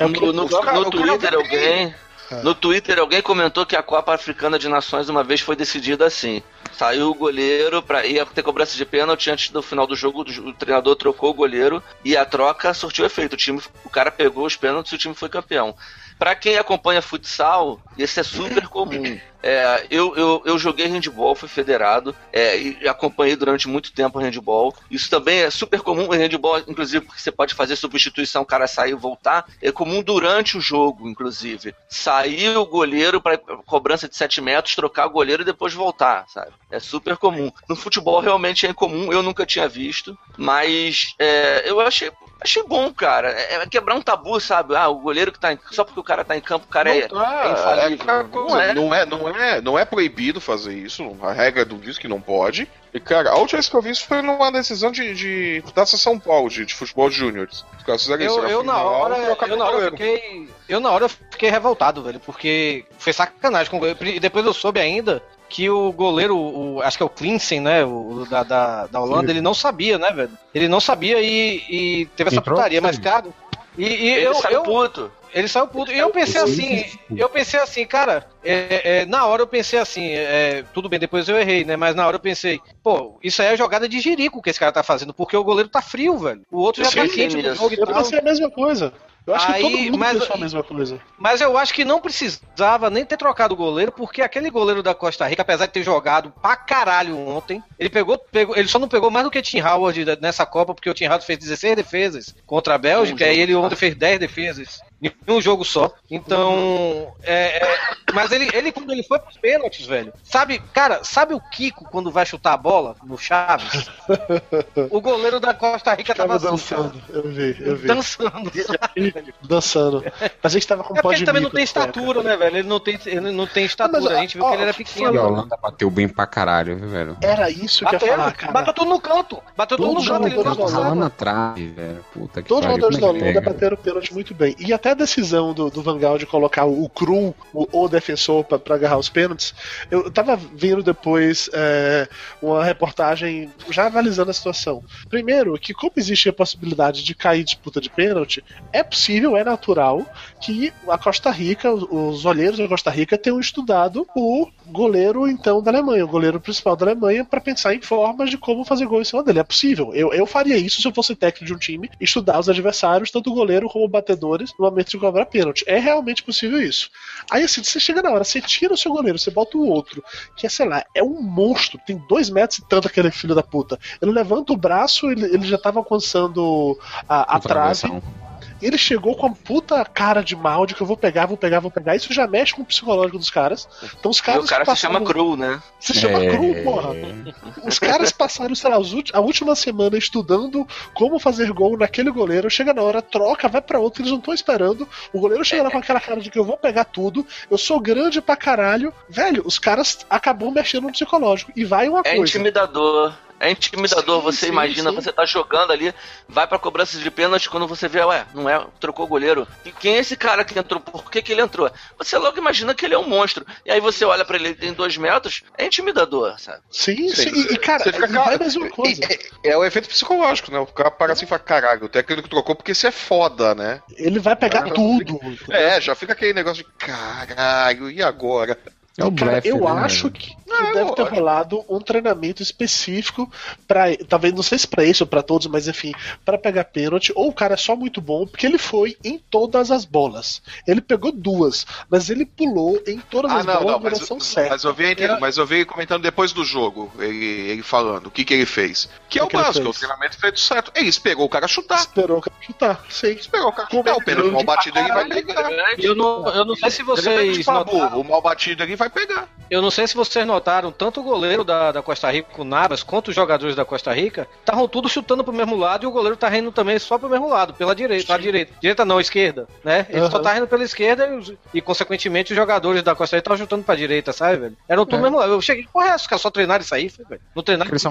É, No, no- os caras- no cara Twitter alguém. No Twitter alguém comentou que a Copa Africana de Nações uma vez foi decidida assim. Saiu o goleiro para ia ter cobrança de pênalti antes do final do jogo, o treinador trocou o goleiro e a troca surtiu efeito. O time, o cara pegou os pênaltis e o time foi campeão. Pra quem acompanha futsal, isso é super comum. É, eu, eu, eu joguei handball, fui federado, é, e acompanhei durante muito tempo handball. Isso também é super comum em handball, inclusive porque você pode fazer substituição, o cara sair e voltar. É comum durante o jogo, inclusive. Sair o goleiro para cobrança de 7 metros, trocar o goleiro e depois voltar, sabe? É super comum. No futebol realmente é incomum, eu nunca tinha visto, mas é, eu achei. Achei bom, cara. É é quebrar um tabu, sabe? Ah, o goleiro que tá em. Só porque o cara tá em campo, o cara é, Não tá, é infalível. é coisa, Não é. não, é, não, é, não é proibido fazer isso, a regra do diz que não pode. E, cara, a última vez que eu vi isso foi numa decisão de, de da São Paulo, de, de futebol de júniores. Os caras fizeram isso. Eu, eu, na hora, eu na hora fiquei. Eu na hora fiquei revoltado, velho, porque foi sacanagem com o goleiro. E depois eu soube ainda que o goleiro, o- acho que é o Clinsen, né? O, da, da, da Holanda, ele não sabia, né, velho? Ele não sabia e, e teve essa Entrou? putaria, mas, cara. E, e Ele eu, saiu eu, puto. ele saiu puto. E eu pensei assim, eu pensei assim, cara, é, é, na hora eu pensei assim, é, tudo bem, depois eu errei, né? Mas na hora eu pensei, pô, isso aí é jogada de jirico que esse cara tá fazendo, porque o goleiro tá frio, velho. O outro já tá quente no jogo e Eu pensei a mesma coisa. Eu acho que Aí, todo mundo mas- pensou a mesma coisa. Mas eu acho que não precisava nem ter trocado o goleiro, porque aquele goleiro da Costa Rica, apesar de ter jogado pra caralho ontem, ele pegou, pegou ele só não pegou mais do que o Tim Howard nessa Copa, porque o Tim Howard fez 16 defesas contra a Bélgica, Um e ele ontem fez 10 defesas em um jogo só. Então, é, é, mas ele, ele quando ele foi pros pênaltis, velho, sabe, cara, sabe o Kiko quando vai chutar a bola no Chaves? O goleiro da Costa Rica tava Tava assim, cara, dançando. Eu vi, eu vi. dançando. Dançando. Mas a gente tava com É pó porque de ele também não tem cueca. estatura, né, velho? Ele não tem, ele não tem estatura. mas, a gente viu que ó, ele era E pequeno. a Holanda bateu bem pra caralho, viu, velho? Era isso que eu ia Bateu, falar, cara. bateu tudo no canto. Bateu tudo no Todos canto, ele não passava. na trave, velho. Puta que Todos os jogadores da é que Holanda bateram o pênalti muito bem. E até a decisão do, do Van Gaal de colocar o, Krum, o, o defensor, pra agarrar os pênaltis, eu tava vendo depois é, uma reportagem já analisando a situação. Primeiro, que como existe a possibilidade de cair disputa de pênalti, é possível, é natural que a Costa Rica, os, os olheiros da Costa Rica tenham estudado o goleiro então da Alemanha, o goleiro principal da Alemanha, para pensar em formas de como fazer gol em cima dele. É possível. Eu, eu faria isso se eu fosse técnico de um time, estudar os adversários, tanto o goleiro como batedores, no momento de cobrar pênalti. É realmente possível isso. Aí assim, você chega na hora, você tira o seu goleiro, você bota o outro, que é, sei lá, é um monstro, tem dois metros e tanto aquele filho da puta. Ele levanta o braço, ele, ele já tava alcançando a, a trave. Ele chegou com a puta cara de mal de que eu vou pegar, vou pegar, vou pegar. Isso já mexe com o psicológico dos caras. Então os E caras. o cara se passaram- chama Cru, né? Se chama É. cru, porra. Os caras passaram, sei lá, a última semana estudando como fazer gol naquele goleiro. Chega na hora, troca, vai pra outro, eles não estão esperando. O goleiro chega lá com aquela cara de que eu vou pegar tudo, eu sou grande pra caralho. Velho, os caras acabam mexendo no psicológico. E vai uma É coisa. intimidador. É intimidador, Sim, você sim, imagina, sim. você tá jogando ali, vai pra cobrança de pênalti quando você vê, ué, não é, trocou o goleiro. E quem é esse cara que entrou? Por que, que ele entrou? Você logo imagina que ele é um monstro. E aí você olha pra ele, ele tem dois metros, é intimidador, sabe? Sim, sim. Sim, E, cara, você fica vai cara- mais uma coisa. É, é o efeito psicológico, né? O cara para assim e fala, caralho, o técnico trocou porque você é foda, né? Ele vai pegar Ah, tudo. É, já fica aquele negócio de caralho, e agora? É o Cara, blefe, eu né, acho velho? que, que Não, deve ter rolado um treinamento específico para, talvez não sei se para isso ou para todos, mas enfim, para pegar pênalti. Ou o cara é só muito bom porque ele foi em todas as bolas. Ele pegou duas, mas ele pulou em todas Ah, as não, bolas não, na mas, direção certa. mas eu vi ele, mas eu vi ele comentando depois do jogo, ele, ele falando o que, que ele fez. Que é O que básico, é o treinamento feito certo. Ele esperou o cara chutar. Esperou o cara chutar. Sim. Esperou o cara Como chutar. é O pênalti mal batido ele vai pegar. Eu não, eu não sei se Ele vocês notaram. o mal batido ele vai pegar. Eu não sei se vocês notaram, tanto o goleiro da, da Costa Rica, o Navas, quanto os jogadores da Costa Rica, estavam todos chutando pro mesmo lado e o goleiro tá rindo também só pro mesmo lado, pela direita, pra direita. Direita não, esquerda, né? Ele Uhum. só tá rindo pela esquerda e, e, consequentemente, os jogadores da Costa Rica estavam chutando pra direita, sabe, velho? Eram tudo É. mesmo lado. Eu cheguei, porra, é, os caras só treinaram isso aí, foi, velho. Não treinaram Eles são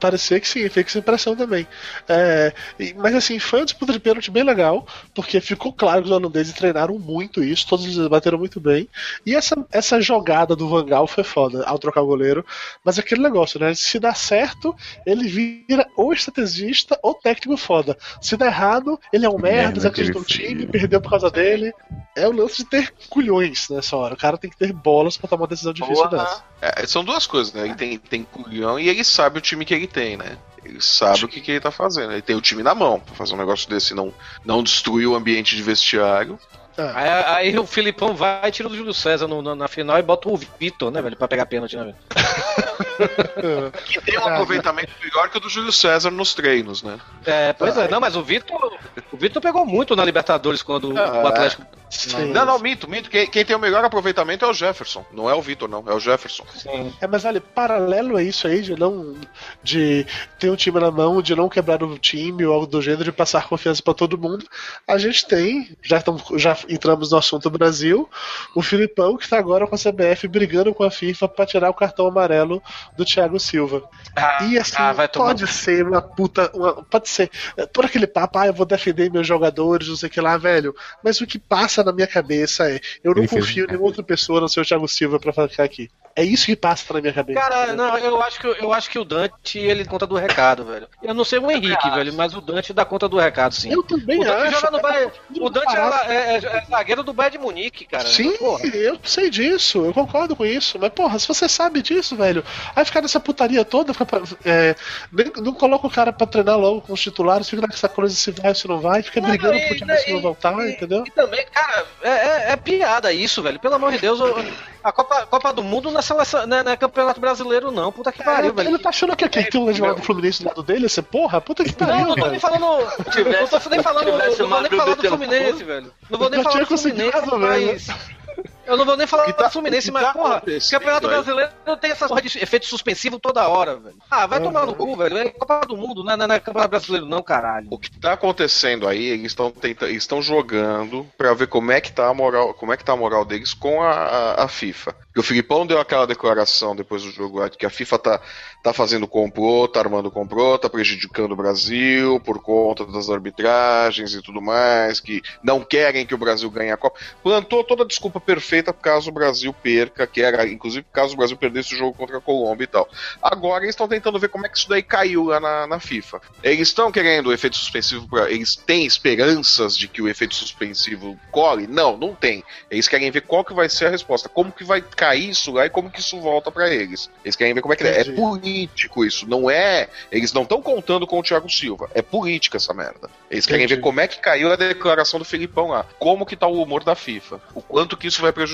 pro que sim. Fica essa impressão também. É, mas assim, foi uma disputa de pênalti bem legal, porque ficou claro que os holandeses treinaram muito isso, todos eles bateram muito bem. E essa, essa jogada do Vangal foi foda ao trocar o goleiro. Mas aquele negócio, né? Se dá certo, ele vira ou estrategista ou técnico foda. Se der errado, ele é um merda, desacredita no ele time, fez. perdeu por causa dele. É o lance de ter culhões nessa hora. O cara tem que ter bolas pra tomar uma decisão difícil Porra. dessa. É, são duas coisas, né? Ele tem, tem culhão e ele sabe o time que ele tem, né? Ele sabe o que, que ele tá fazendo. Ele tem o time na mão pra fazer um negócio desse e não, não destruir o ambiente de vestiário. Aí, aí o Filipão vai e tira o Júlio César no- na, na final e bota o Vitor, né, velho, pra pegar pênalti, né, velho? (laughs) Que tem um aproveitamento melhor que o do Júlio César nos treinos, né? É, pois é, não, mas o Vitor. O Vitor pegou muito na Libertadores quando Ah, o Atlético. Sim. Não, não, minto, minto. Quem, quem tem o melhor aproveitamento é o Jefferson. Não é o Vitor, não. É o Jefferson. É, mas olha, paralelo a isso aí, de não. de ter um time na mão, de não quebrar o time ou algo do gênero, de passar confiança pra todo mundo, a gente tem, já, tamo, já entramos no assunto Brasil, o Filipão que tá agora com a CBF brigando com a FIFA pra tirar o cartão amarelo do Thiago Silva. Ah, E assim, ah, vai tomar. pode ser uma puta. uma- pode ser. Todo aquele papo, ah, eu vou defender meus jogadores, não sei o que lá, velho. Mas o que passa na minha cabeça é: eu não Ele fez confio um em nenhuma outra pessoa, a não ser o Thiago Silva, pra ficar aqui. É isso que passa na minha cabeça. Cara, não, eu acho que eu acho que o Dante ele dá conta do recado, velho. Eu não sei o Henrique, velho, mas o Dante dá conta do recado, sim. Eu também o Dante acho. joga no Bayern. O Dante é, é- é- é zagueiro do Bayern de Munique, cara. Sim, Porra. eu sei disso, eu concordo com isso. Mas, porra, se você sabe disso, velho, aí ficar nessa putaria toda, fica pra- é, nem- não coloca o cara pra treinar logo com os titulares, fica nessa coisa se vai ou se não vai, fica Não, brigando e- pro time se não voltar, e- entendeu? E também, cara, é, é- é piada isso, velho. Pelo amor de Deus, eu- a Copa, Copa do Mundo não é, seleção, não é- não é campeonato brasileiro, não. Puta que pariu, É, velho. ele tá achando que aqui tem um advogado do Fluminense do lado dele? Você, porra, puta que Não, pariu, não tô velho. nem falando. não tivesse- tô nem falando. Não vou nem falar do Fluminense, velho. Não vou nem falar do Fluminense, mas. Eu não vou nem falar tá- do Fluminense, mas, tá porra, Campeonato aí? Brasileiro tem essa porra de efeito suspensivo toda hora, velho. Ah, vai tomar no cu, velho. É Copa do Mundo, não é, não é Campeonato Brasileiro, não, caralho. O que tá acontecendo aí, eles estão tentando, estão jogando pra ver como é que tá a moral, como é que tá a moral deles com a, a, a FIFA. Porque o Filipão deu aquela declaração depois do jogo lá de que a FIFA tá, tá fazendo complô, tá armando complô, tá prejudicando o Brasil por conta das arbitragens e tudo mais, que não querem que o Brasil ganhe a Copa. Plantou toda a desculpa perfeita caso o Brasil perca, que era, inclusive, caso o Brasil perdesse o jogo contra a Colômbia e tal. Agora eles estão tentando ver como é que isso daí caiu lá na, na FIFA. Eles estão querendo o efeito suspensivo pra. Eles têm esperanças de que o efeito suspensivo cole? Não, não tem. Eles querem ver qual que vai ser a resposta. Como que vai cair isso lá e como que isso volta pra eles. Eles querem ver como é que é. É Entendi. político isso, não é. Eles não estão contando com o Thiago Silva. É política essa merda. Eles querem Entendi. ver como é que caiu a declaração do Filipão lá. Como que tá o humor da FIFA. O quanto que isso vai prejudicar.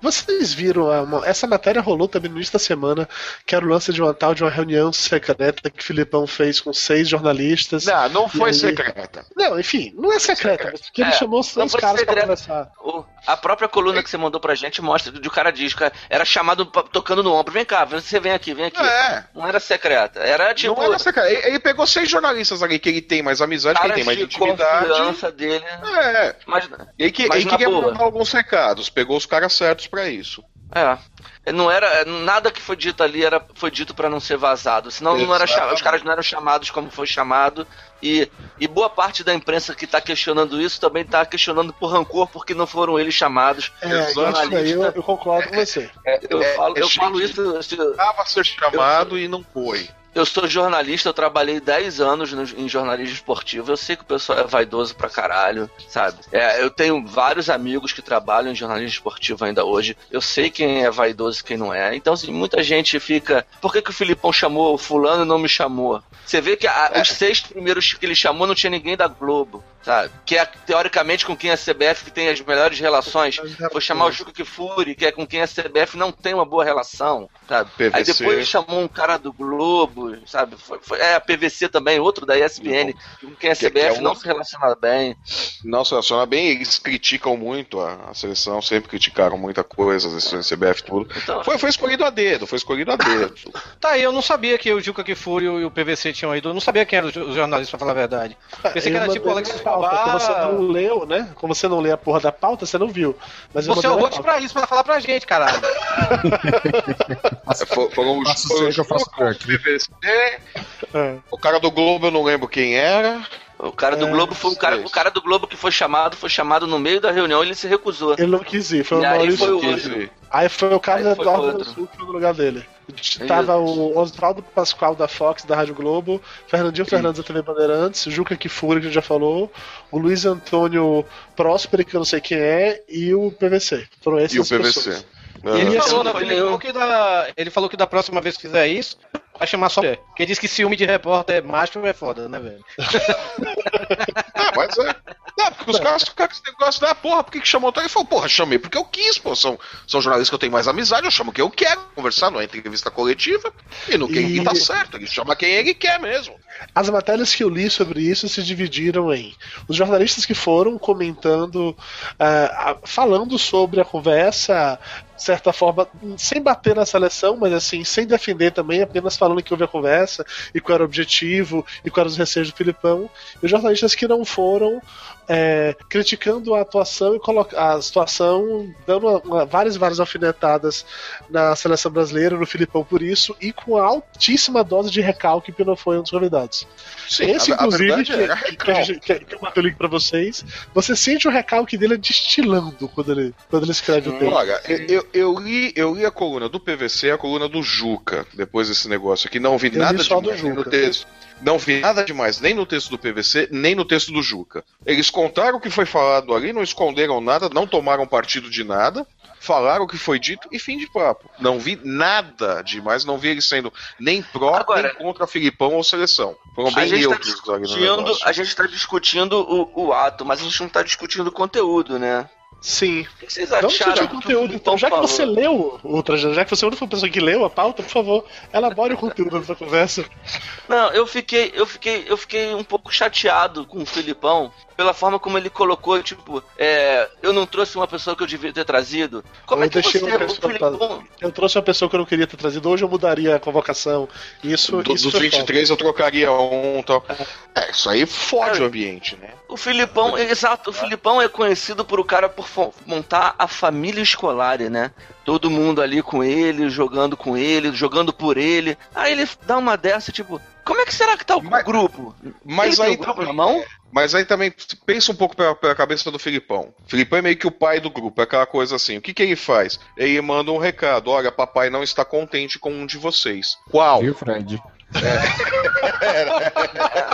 Vocês viram, a- uma- essa matéria rolou também no início da semana, que era o lance de uma tal de uma reunião secreta que o Filipão fez com seis jornalistas. Não, não foi aí? secreta. Não, enfim, não é secreta, mas porque ele É, chamou não seis caras pra secreta. conversar. O- a própria coluna que você mandou pra gente mostra que o cara diz, cara, era chamado pra- tocando no ombro. Vem cá, você vem aqui, vem aqui. É. Não era secreta. Era tipo. não era secreta. Ele, ele pegou seis jornalistas ali que ele tem mais amizade, que ele tem mais de intimidade. confiança dele. É. Mas, E que, Mas ele queria boa. mandar alguns recados, pegou os caras certos pra isso. é. Não era. Nada que foi dito ali era, foi dito pra não ser vazado. Senão não era os caras não eram chamados como foi chamado. E, e boa parte da imprensa que tá questionando isso também tá questionando por rancor, porque não foram eles chamados. É, isso daí eu, eu concordo com você. Eu, É, falo, é eu falo isso. Tava a ser chamado e não foi. Eu sou jornalista, eu trabalhei 10 anos no- em jornalismo esportivo. Eu sei que o pessoal é vaidoso pra caralho, sabe? É, eu tenho vários amigos que trabalham em jornalismo esportivo ainda hoje. Eu sei quem é vaidoso e quem não é. Então, assim, muita gente fica. Por que, que o Filipão chamou o fulano e não me chamou? Você vê que a- os seis primeiros que ele chamou não tinha ninguém da Globo, sabe? Que é, teoricamente, com quem a CBF tem as melhores relações. Foi chamar o Juca Kifuri, que é com quem a CBF não tem uma boa relação, sabe? Aí PVC. depois ele chamou um cara do Globo sabe? Foi, foi, é a PVC também, outro da ESPN, com quem a CBF é um- não se relaciona bem. Não se relaciona bem, eles criticam muito a, a seleção, sempre criticaram muita coisa, as decisões da CBF tudo. Então, Foi, foi escolhido a dedo, foi escolhido a dedo. (laughs) Tá aí, eu não sabia que o Juca Kifuri e o PVC tinham ido. Eu não sabia quem eram os os jornalistas, pra falar a verdade. Pensei que era tipo Alex pauta, Como você Escobar. não leu, né? Como você não lê a porra da pauta, você não viu. Mas eu Você é o host pra isso, pra falar pra gente, caralho. É, for- Foram os isso os É. o cara do Globo eu não lembro quem era. o cara do É, Globo foi o cara, o cara do Globo que foi chamado, foi chamado no meio da reunião e ele se recusou. Ele não quis ir, foi o E aí Maurício. foi outro. Aí foi o cara Aí do. Sul que foi no lugar dele. Tava o Oswaldo Pascoal da Fox, da Rádio Globo, Fernandinho Fernandes da TV Bandeirantes, Juca Kifuri, que a gente já falou, o Luiz Antônio Próspero, que eu não sei quem é, e o PVC. Foram esses E o PVC. pessoas. E ele, É, falou, ele, falou que da, ele falou que da próxima vez que fizer isso, vai chamar só mulher. Porque diz que ciúme de repórter é macho é foda, né, velho? (laughs) Ah, mas é. Não, porque os caras ficam com esse negócio, ah, porra, por que, que chamou o Ele falou, porra, chamei porque eu quis, pô. São, são jornalistas que eu tenho mais amizade, eu chamo quem eu quero conversar, não é entrevista coletiva. E no quem E- tá certo, ele chama quem ele quer mesmo. As matérias que eu li sobre isso se dividiram em os jornalistas que foram comentando, ah, falando sobre a conversa, de certa forma, sem bater na seleção, mas assim, sem defender também, apenas falando que houve a conversa e qual era o objetivo e quais eram os receios do Filipão. E os jornalistas que não foram é, criticando a atuação e a situação, dando uma- uma- várias várias alfinetadas na seleção brasileira, no Filipão por isso, e com altíssima dose de recalque que não foi um dos convidados. Sim, Esse, a- a inclusive, verdade que, é, era que, a gente- que, que eu mandei o link pra vocês, você sente o recalque dele destilando quando ele, quando ele escreve o texto. Olha, eu, eu, li, eu li a coluna do PVC e a coluna do Juca, depois desse negócio aqui. Não vi Eu nada li só do demais nem no Juca. texto. Não vi nada demais, nem no texto do PVC, nem no texto do Juca. Eles contaram o que foi falado ali, não esconderam nada, não tomaram partido de nada, falaram o que foi dito e fim de papo. Não vi nada demais, não vi eles sendo nem pró, Agora- nem contra Filipão ou seleção. Foram A bem gente, tá neutros ali no negócio. a gente tá discutindo o, o ato, mas a gente não tá discutindo o conteúdo, né? Sim. O que vocês Vamos discutir acharam? o conteúdo, então. Já que você leu o Trajano, já que você é a única pessoa que leu a pauta, por favor, elabore o conteúdo dessa conversa. Não, eu fiquei, eu fiquei, eu fiquei um pouco chateado com o Filipão pela forma como ele colocou, tipo, é, eu não trouxe uma pessoa que eu devia ter trazido. Como Eu é que você, uma o pessoa Filipão, Eu trouxe uma pessoa que eu não queria ter trazido hoje, eu mudaria a convocação. Isso, Do- isso dos foi 23 eu trocaria um tal. É, isso aí fode o ambiente, né? o Filipão, exato, o Filipão é conhecido por o cara por montar a família escolar, né? Todo mundo ali com ele, jogando com ele, jogando por ele. Aí ele dá uma dessa, tipo, como é que será que tá o Mas- grupo? Mas Ele aí, grupo também, na mão? mas aí também pensa um pouco pela, pela cabeça do Filipão. Filipão é meio que o pai do grupo, é aquela coisa assim. O que, que ele faz? Ele manda um recado: olha, papai não está contente com um de vocês. Qual? Viu, Fred? (laughs) Eu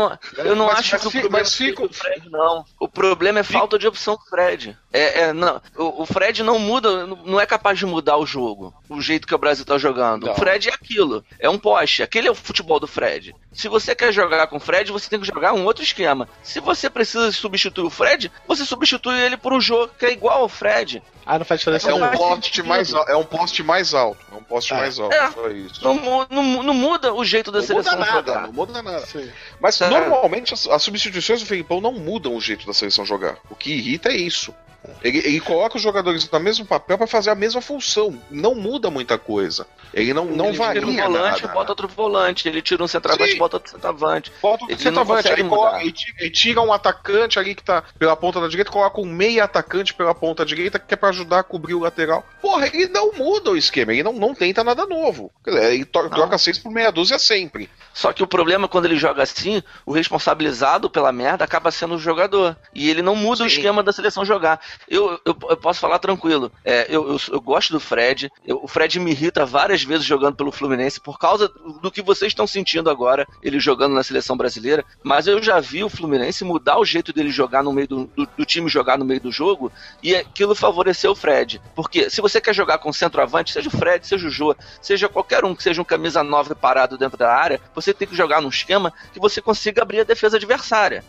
não, eu não Mas- acho mas que o problema mas é fica- do Fred, não. O problema é falta de opção do Fred. É, é, não, o, o Fred não muda, não é capaz de mudar o jogo, o jeito que o Brasil tá jogando. Não. O Fred é aquilo, é um poste, aquele é o futebol do Fred. Se você quer jogar com o Fred, você tem que jogar um outro esquema. Se você precisa substituir o Fred, você substitui ele por um jogo que é igual ao Fred. Ah, não faz diferença É um poste mais é um poste mais alto. É poste mais alto. É. Só isso. Não, não, não muda o jeito da Não muda seleção nada, jogar. não muda nada. Sim. Mas É. normalmente as, as substituições do Felipão não mudam o jeito da seleção jogar. O que irrita é isso. Ele, ele coloca os jogadores no mesmo papel para fazer a mesma função. Não muda muita coisa. Ele não, não ele varia tira um volante, nada. bota outro volante. Ele tira um centroavante, Sim. bota outro centroavante. Bota o Ele centroavante, coloca- ele tira, ele tira um atacante ali que tá pela ponta da direita, coloca um meia atacante pela ponta direita que é pra ajudar a cobrir o lateral. Porra, ele não muda o esquema, ele não, não tenta nada novo. Ele troca seis por meia dúzia sempre. Só que o problema é quando ele joga assim, o responsabilizado pela merda acaba sendo o jogador. E ele não muda o Sim. esquema da seleção jogar. Eu, eu, eu posso falar tranquilo. É, eu, eu, eu gosto do Fred. Eu- o Fred me irrita várias vezes jogando pelo Fluminense por causa do que vocês estão sentindo agora, ele jogando na seleção brasileira. Mas eu já vi o Fluminense mudar o jeito dele jogar no meio do, do, do time jogar no meio do jogo e aquilo favoreceu o Fred. Porque se você quer jogar com centroavante, seja o Fred, seja o Jô, seja qualquer um que seja um camisa 9 parado dentro da área, você tem que jogar num esquema que você consiga abrir a defesa adversária.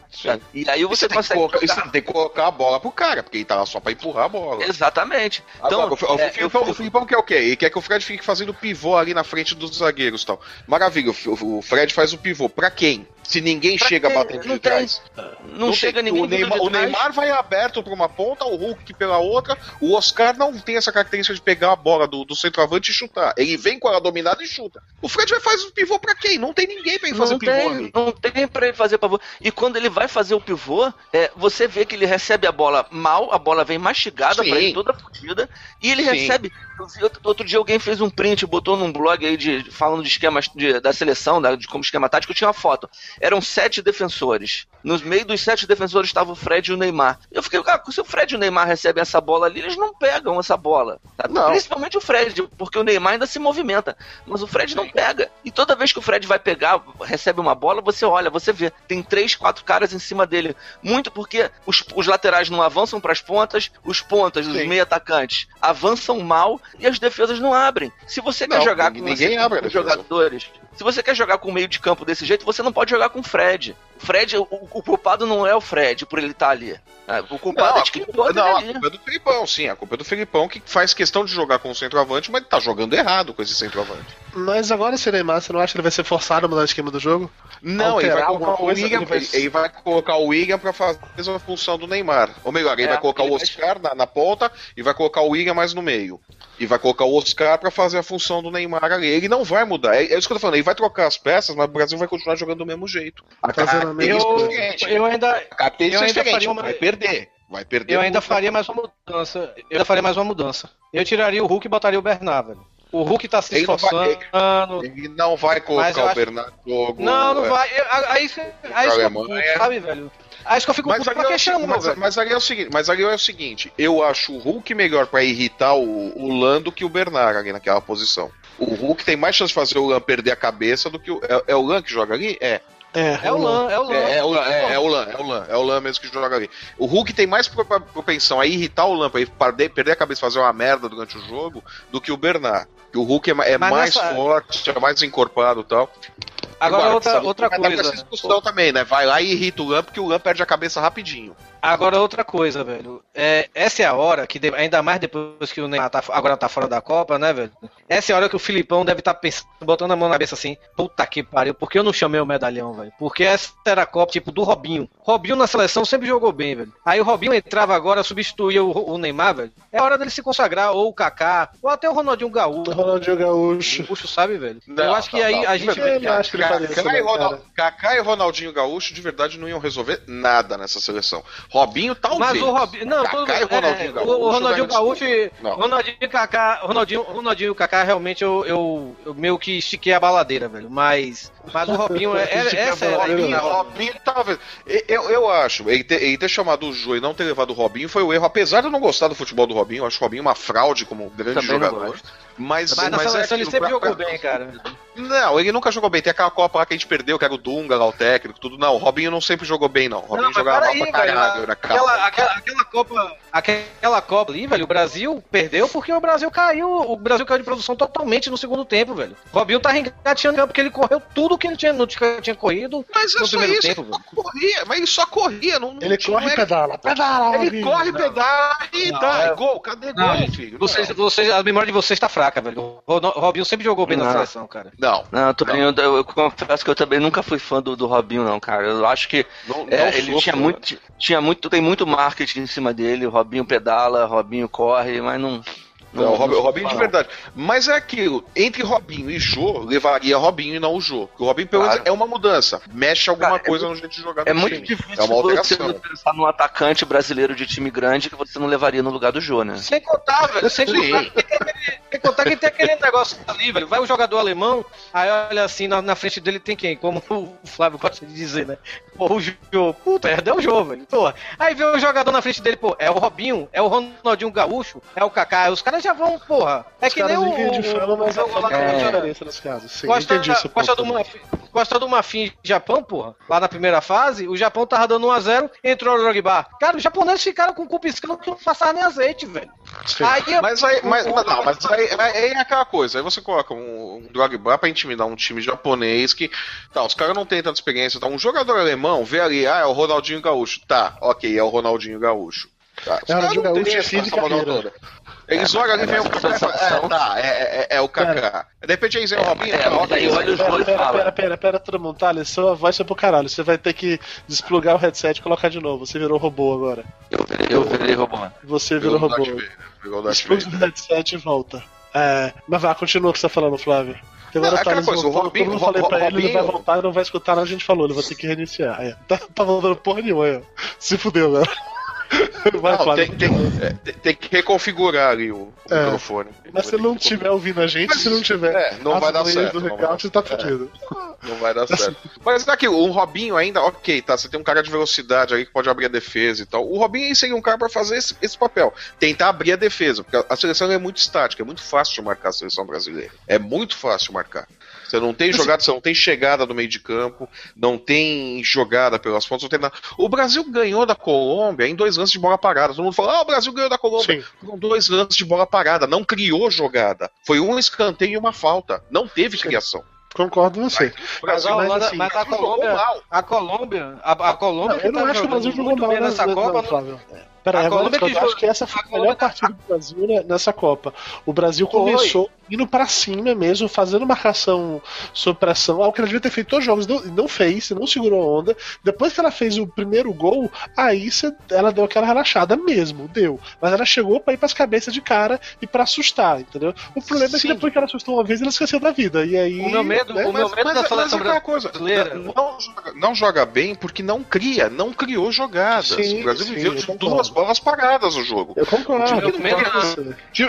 E aí você você tem que, consegue. colocar, jogar. você tem que colocar a bola pro cara, porque tá lá só pra empurrar a bola. Exatamente. Então, Agora, o, o, é, Filipão, eu- o Filipão quer o quê? Ele quer que o Fred fique fazendo pivô ali na frente dos zagueiros e tal. Maravilha, o, o Fred faz o pivô. Pra quem? Se ninguém Pra chega quem? batendo Não de tem. trás. não, chega tem. ninguém O Neymar, o. Neymar vai aberto pra uma ponta, o Hulk pela outra. O Oscar não tem essa característica de pegar a bola do, do centroavante e chutar. Ele vem com ela dominada e chuta. O Fred vai fazer o pivô pra quem? Não tem ninguém pra ele fazer não pivô tem, ali. não tem pra ele fazer pivô. E quando ele vai fazer o pivô, é, você vê que ele recebe a bola mal, a bola vem mastigada pra ele toda fodida, e ele Sim. recebe. outro dia alguém fez um print, botou num blog aí de, falando de esquemas de- da seleção, da- de como esquema tático, tinha uma foto. Eram sete defensores. No meio dos sete defensores estava o Fred e o Neymar. Eu fiquei, cara, se o Fred e o Neymar recebem essa bola ali, eles não pegam essa bola. tá? Não. Principalmente o Fred, porque o Neymar ainda se movimenta. Mas o Fred não pega. E toda vez que o Fred vai pegar, recebe uma bola, você olha, você vê. Tem três, quatro caras em cima dele. Muito porque os, os laterais não avançam para as pontas, os pontas, os Sim. meio atacantes, avançam mal e as defesas não abrem. Se você quer Não, jogar ninguém- com ninguém abre a defesa. Se você quer jogar com o meio de campo desse jeito, você não pode jogar com o Fred. O Fred, o, o culpado não é o Fred por ele estar ali. É, O culpado Não, é a de quem culpa, não, a ali. culpa é do Felipão, sim. A culpa é do Felipão que faz questão de jogar com o centroavante, mas tá jogando errado com esse centroavante. Mas agora esse Neymar, você não acha que ele vai ser forçado a mudar o esquema do jogo? Não, ele vai colocar o William, ele vai- ele, vai colocar o William pra fazer a função do Neymar. Ou melhor, ele É, vai colocar ele o vai- Oscar na, na ponta e vai colocar o William mais no meio. E vai colocar o Oscar pra fazer a função do Neymar ali. Ele não vai mudar. É, é isso que eu tô falando. Ele vai trocar as peças, mas o Brasil vai continuar jogando do mesmo jeito. A Fazendo a é diferente. Eu ainda, A característica eu é ainda faria uma- Vai perder. Vai perder. eu ainda faria mais uma mudança. Eu ainda faria mais uma mudança. Eu tiraria o Hulk e botaria o Bernard, velho. O Hulk tá se Ele não vai- esforçando. Ele não vai colocar eu o acho- Bernardo no jogo. Não, não é. vai. Eu- Aí, aí, aí, isso eu puto, sabe, velho? Aí isso que eu fico Mas puto pra é mas, mas ali é o seguinte, mas ali é o seguinte, eu acho o Hulk melhor pra irritar o, o Lan do que o Bernard ali naquela posição. O Hulk tem mais chance de fazer o Lan perder a cabeça do que o. É, é o Lan que joga ali? É. É o Lan, é o Lan. É, é o Lan, é, é o Lan, é o Lan, é o Lan mesmo que joga ali. O Hulk tem mais pro- propensão a irritar o Lan pra ele perder, a cabeça e fazer uma merda durante o jogo do que o Bernard. Que o Hulk é, é mais nessa- forte, é mais encorpado e tal. Agora, outra, sabe, outra dar coisa. essa discussão também, né? Vai lá e irrita o Lan, porque o Lan perde a cabeça rapidinho. Agora, outra coisa, velho. É, essa é a hora que, ainda mais depois que o Neymar tá, agora tá fora da Copa, né, velho? Essa é a hora que o Filipão deve estar pensando, botando a mão na cabeça assim: puta que pariu, por que eu não chamei o medalhão, velho? Porque essa era a Copa, tipo, do Robinho. Robinho na seleção sempre jogou bem, velho. Aí o Robinho entrava agora, substituía o, o Neymar, velho. É hora dele se consagrar, ou o Kaká, ou até o Ronaldinho Gaúcho. Ronaldinho Gaúcho. Gaúcho, sabe, velho? Não, eu acho que não, aí não. a gente. Eu acho que Kaká e, Ronald- cara. Kaká e Ronaldinho Gaúcho de verdade não iam resolver nada nessa seleção. Robinho talvez. Mas o Robinho. Não, Kaká todo, e Ronaldinho é, Gaúcho. o, Ronaldinho Gaúcho. e- Não. Ronaldinho e Kaká. Ronaldinho, Ronaldinho e Kaká, realmente eu, eu, eu meio que estiquei a baladeira, velho. Mas. Mas o Robinho, é, é- essa era a baladeira, linha. Robinho, Robinho talvez. Eu, eu acho, ele ter, ele ter chamado o Jô e não ter levado o Robinho foi o erro. Apesar de eu não gostar do futebol do Robinho, eu acho o Robinho uma fraude como grande Também jogador. Mas, Mas na mas é seleção ele aquilo, sempre pra- jogou pra- bem, cara. Não, ele nunca jogou bem. Tem aquela Copa lá que a gente perdeu, que era o Dunga lá, o técnico, tudo. Não, o Robinho não sempre jogou bem, não. O Robinho Não, jogava mal pra caralho, era Aquela, aquela, aquela Copa. Aquela Copa ali, velho, o Brasil perdeu porque o Brasil caiu. O Brasil caiu de produção totalmente no segundo tempo, velho. O Robinho tá engateando porque ele correu tudo que ele tinha, não tinha, tinha corrido. Mas é só primeiro isso, tempo, ele só corria, mas ele só corria. Não, não Ele tinha- corre e não pedala. Pedala, Ele corre, pedala e Não, dá. é- Gol, cadê Não, gol, gente, filho? Vocês, vocês, a memória de vocês tá fraca, velho. O Robinho sempre jogou bem na Não. seleção, cara. Não. Não, Torinho, eu, eu confesso que eu também nunca fui fã do, do Robinho, não, cara. Eu acho que Não, é, não ele sofro, tinha muito, tinha muito, tem muito marketing em cima dele. O Robinho pedala, Robinho corre, mas não. Não, o Robinho, o Robinho de não. verdade. Mas é aquilo, entre Robinho e Jô, levaria Robinho e não o Jô. Porque o Robinho, pelo menos, Claro. é uma mudança. Mexe alguma Cara, é coisa no jeito de jogar É muito time. difícil É uma você pensar num atacante brasileiro de time grande que você não levaria no lugar do Jô, né? Sem contar, velho. Sem contar, que tem aquele- sem contar que tem aquele negócio ali, velho. Vai o jogador alemão, aí olha assim, na, na frente dele tem quem? Como o Flávio gosta de dizer, né? Pô, o Jô. Puta, perdeu o Jô, velho. Pô. Aí vê o jogador na frente dele, pô, é o Robinho, é o Ronaldinho Gaúcho, é o Kaká. Os caras já vão, porra. É Os que nem caras o. de fama, mas a fama o- diferença nesse caso. Sim, Costa, entendi isso. Costa do Marfim, Costa do Marfim e Japão, porra. Lá na primeira fase, o Japão tava dando 1x0, entrou o Drogba. Cara, os japoneses ficaram com o cu piscando que não passaram nem azeite, velho. Aí, Mas aí, mas, mas não, mas aí, aí é aquela coisa, aí você coloca um, um Drogba pra intimidar um time japonês que, tá, os caras não têm tanta experiência, tá, um jogador alemão vê ali, ah, é o Ronaldinho Gaúcho, tá, ok, é o Ronaldinho Gaúcho. Tá, os É não têm útil, essa física, toda. Eles olham ali e vem o Kaká e é, tá, é, é, é o Kaká. De repente eles vêm o Robinho, é, tá, aí olha os Pera, dois e pera, pera, pera, Tramontalha, sua voz foi pro caralho. Você vai ter que desplugar o headset e colocar de novo. Você virou robô agora. Eu virei, eu virei robô. Você virou robô. Despluga o headset e volta. É, mas vá, continua o que você tá falando, Flávio. Que agora Não, é Thales aquela coisa, o Robinho- quando eu falei pra ele, ele não vai Robinho- voltar, não vai escutar, não, a gente falou, ele vai ter que reiniciar. Aí, (laughs) tá, tá voltando porra nenhuma aí, ó. Se fudeu agora. (laughs) Vai, Não, tem, tem, é, tem- tem que reconfigurar ali o, o É. microfone. Mas se não estiver ouvindo a gente, se não tiver É, não vai dar certo. do não vai Hangout, tá fudido. Não vai dar (laughs) certo. Mas aqui, o Robinho ainda, ok, tá? Você tem um cara de velocidade aí que pode abrir a defesa e tal. O Robinho seria um cara pra fazer esse, esse papel. Tentar abrir a defesa. Porque a seleção é muito estática, é muito fácil de marcar a seleção brasileira. É muito fácil de marcar. Você não tem jogada, você não tem chegada no meio de campo, não tem jogada pelas pontas, não tem nada. O Brasil ganhou da Colômbia em dois lances de bola parada. Todo mundo fala, ah, o Brasil ganhou da Colômbia. Sim. Foram dois lances de bola parada, não criou jogada. Foi um escanteio e uma falta. Não teve criação. Concordo com você. O Mas Brasil, a mas Holanda, assim, mas a Colômbia, mal. a Colômbia, a, a Colômbia Não, eu não tá acho que o Brasil jogou muito mal bem nessa nessa Copa, não, não- Flávio. Pera A aí, agora Colômbia eu que acho que essa foi a a melhor partida do Brasil né, nessa Copa. O Brasil Foi. começou indo pra cima mesmo, fazendo marcação sob pressão, algo que ela devia ter feito todos os jogos, não, não fez, não segurou a onda. Depois que ela fez o primeiro gol, aí cê- ela deu aquela relaxada mesmo, deu. Mas ela chegou pra ir pras cabeças de cara e pra assustar, entendeu? O problema é Sim. que depois que ela assustou uma vez, ela esqueceu da vida. E aí. O meu medo, né, o meu Mas, medo mas, da mas seleção é aquela coisa, brasileira. não, joga, não joga bem porque não cria, não criou jogadas. Sim, o Brasil sim, viveu eu de duas bolas paradas no jogo. Eu concordo, O time que concordo não- você.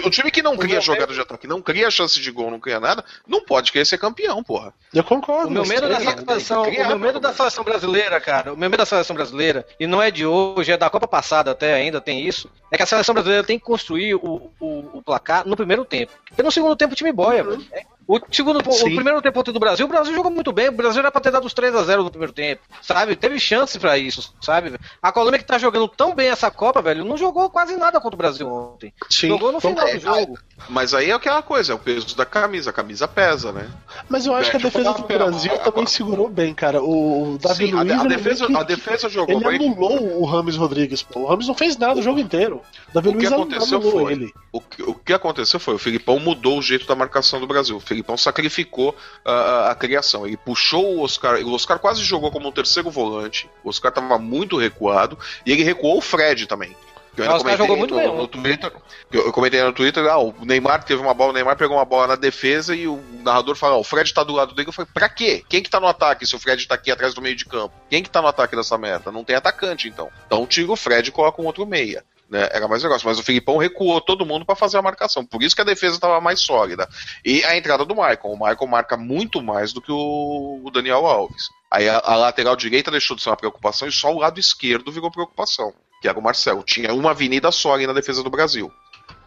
O time- O que não cria jogada de ataque, não cria chance de gol, não cria nada, não pode querer ser campeão, porra. Eu concordo. O meu medo da cria, seleção, cria, o meu medo da seleção brasileira, cara, o meu medo da seleção brasileira, e não é de hoje, é da Copa passada até ainda, tem isso, é que a seleção brasileira tem que construir o, o, o placar no primeiro tempo. Porque no segundo tempo o time boia, velho. É, O, segundo, o primeiro tempo do Brasil, o Brasil jogou muito bem. O Brasil era pra ter dado os 3 a 0 no primeiro tempo, sabe? Teve chance pra isso, sabe? A Colômbia que tá jogando tão bem essa Copa, velho, não jogou quase nada contra o Brasil ontem. Sim, jogou no final do concordo. jogo. Mas aí é aquela coisa, é o peso da camisa, a camisa pesa, né? Mas eu acho que a Tipo, defesa do Brasil também segurou bem, cara. O, o Davi Sim, a, Luiz. a ele defesa, que- a defesa jogou Ele bem. anulou o Rames Rodrigues, pô. O Rames não fez nada o jogo inteiro. O Davi O que Luiz aconteceu anulou foi- ele. O que, o que aconteceu foi, o Filipão mudou o jeito da marcação do Brasil. O Filipão sacrificou a, a- a criação. Ele puxou o Oscar. O Oscar quase jogou como um terceiro volante. O Oscar estava muito recuado. E ele recuou o Fred também. Que eu ainda Ah, comentei jogou muito no, bem no ontem. Twitter. Eu, comentei no Twitter, ah, o Neymar teve uma bola, o Neymar pegou uma bola na defesa e o narrador falou, ah, o Fred tá do lado dele. Eu falei, pra quê? Quem que tá no ataque se o Fred tá aqui atrás do meio de campo? Quem que tá no ataque dessa merda? Não tem atacante, então. Então tira o Fred e coloca um outro meia né? Era mais negócio. Mas o Filipão recuou todo mundo para fazer a marcação. Por isso que a defesa estava mais sólida. E a entrada do Michael. O Michael marca muito mais do que o, Daniel Alves. Aí a, a lateral direita deixou de ser uma preocupação e só o lado esquerdo virou preocupação. Que era o Marcelo. Tinha uma avenida só ali na defesa do Brasil.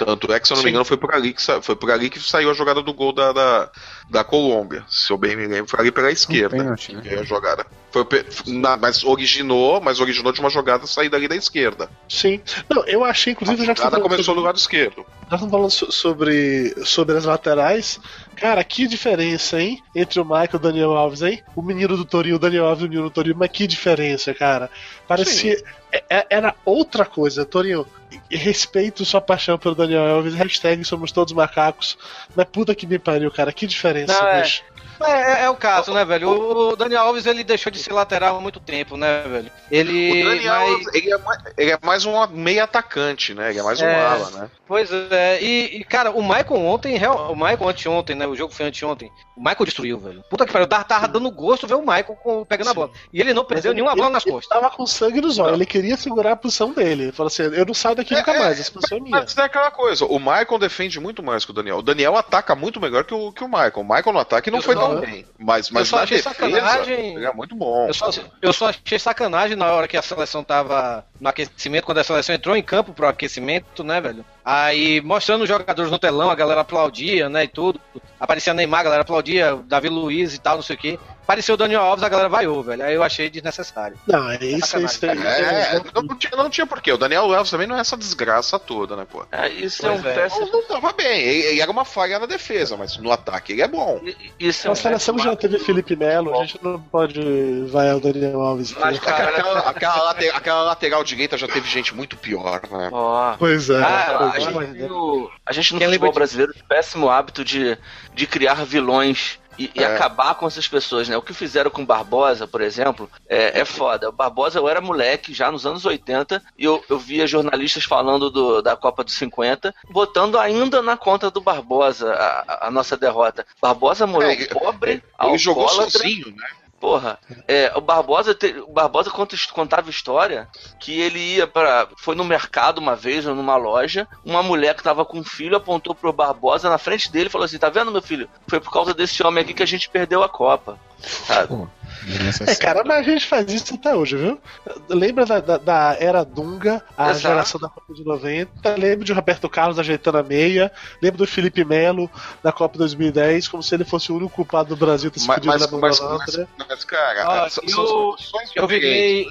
Tanto é que, se eu não me Sim. engano, foi por ali que, foi por ali que saiu a jogada do gol da, da, da Colômbia. Se eu bem me lembro, foi ali pela esquerda. pênalti, né? veio a jogada. Foi, na- mas originou, mas originou de uma jogada saída ali da esquerda. Sim. Não, eu achei, A inclusive, já que você jogada começou sobre- do lado esquerdo. Nós estamos falando so- sobre, sobre as laterais. Cara, que diferença, hein? Entre o Michael e o Daniel Alves, hein? O menino do Torinho, o Daniel Alves e o menino do Torinho. Mas que diferença, cara. Parecia. é- é- Era outra coisa, Torinho. Respeito sua paixão pelo Daniel Alves. Hashtag somos todos macacos. Mas puta que me pariu, cara. Que diferença, Não, é. É, é- é o caso, né, velho? O Daniel Alves ele deixou de ser lateral há muito tempo, né, velho? Ele. O Daniel, mas- ele, é mais, ele é mais um meio atacante, né? Ele é mais um É. ala, né? Pois é, e, e, cara, o Michael ontem, o Michael anteontem, né? O jogo foi anteontem. O Michael destruiu, velho. Puta que pariu, tava, tava dando gosto ver o Michael com- pegando a Sim. bola. E ele não perdeu Mas nenhuma ele- bola nas ele costas. Tava com sangue nos olhos. Ele queria segurar a posição dele. Ele falou assim: eu não saio daqui nunca É, mais. Essa posição é minha. Mas é aquela coisa, o Michael defende muito mais que o Daniel. O Daniel ataca muito melhor que o, que o Michael. O Michael no ataque não Eu foi só- tão bem. Mas, mas só na achei defesa, sacanagem- é muito bom. Eu só, eu só achei sacanagem na hora que a seleção tava no aquecimento, quando a seleção entrou em campo pro aquecimento, né, velho? Aí mostrando os jogadores no telão, a galera aplaudia, né, e tudo. Aparecia Neymar, a galera aplaudia, Davi Luiz e tal, não sei o quê. Apareceu o Daniel Alves, a galera vaiou, velho. Aí eu achei desnecessário. Não, é isso, é isso. É, É, não, tinha, não tinha porquê. O Daniel Alves também não é essa desgraça toda, né, pô? É, isso é um é. péssimo. Não, não tava bem. Ele, ele era uma falha na defesa, mas no ataque ele é bom. Isso é um A seleção já teve Felipe Melo, a gente não pode vaiar o Daniel Alves. Mas, cara, Aquela, aquela late- aquela lateral direita já teve gente muito pior, né? Ó. Pois é. Ah, a, é. gente tem o- a gente no Quem lembra futebol de- brasileiro tem o péssimo hábito de, de criar vilões e, e É. acabar com essas pessoas, né? O que fizeram com o Barbosa, por exemplo, é, é foda. O Barbosa, eu era moleque já nos anos 80 e eu, eu via jornalistas falando do- da Copa dos 50, botando ainda na conta do Barbosa a, a- nossa derrota. Barbosa morreu É, pobre, Ele jogou sozinho, né? Porra, é, o Barbosa, te- o Barbosa conta- contava história que ele ia para foi no mercado uma vez ou numa loja, uma mulher que tava com um filho apontou pro Barbosa na frente dele e falou assim: "Tá vendo, meu filho? Foi por causa desse homem aqui que a gente perdeu a Copa." Sabe? É, cara, mas a gente faz isso até hoje, viu? Lembra da, da, da era Dunga, a Exato. geração da Copa de 90. Lembro de Roberto Carlos ajeitando a meia. Lembro do Felipe Melo da Copa 2010, como se ele fosse o único culpado do Brasil ter se Mas, mas, na mas, mas, mas, cara, são, eu- Eu virei.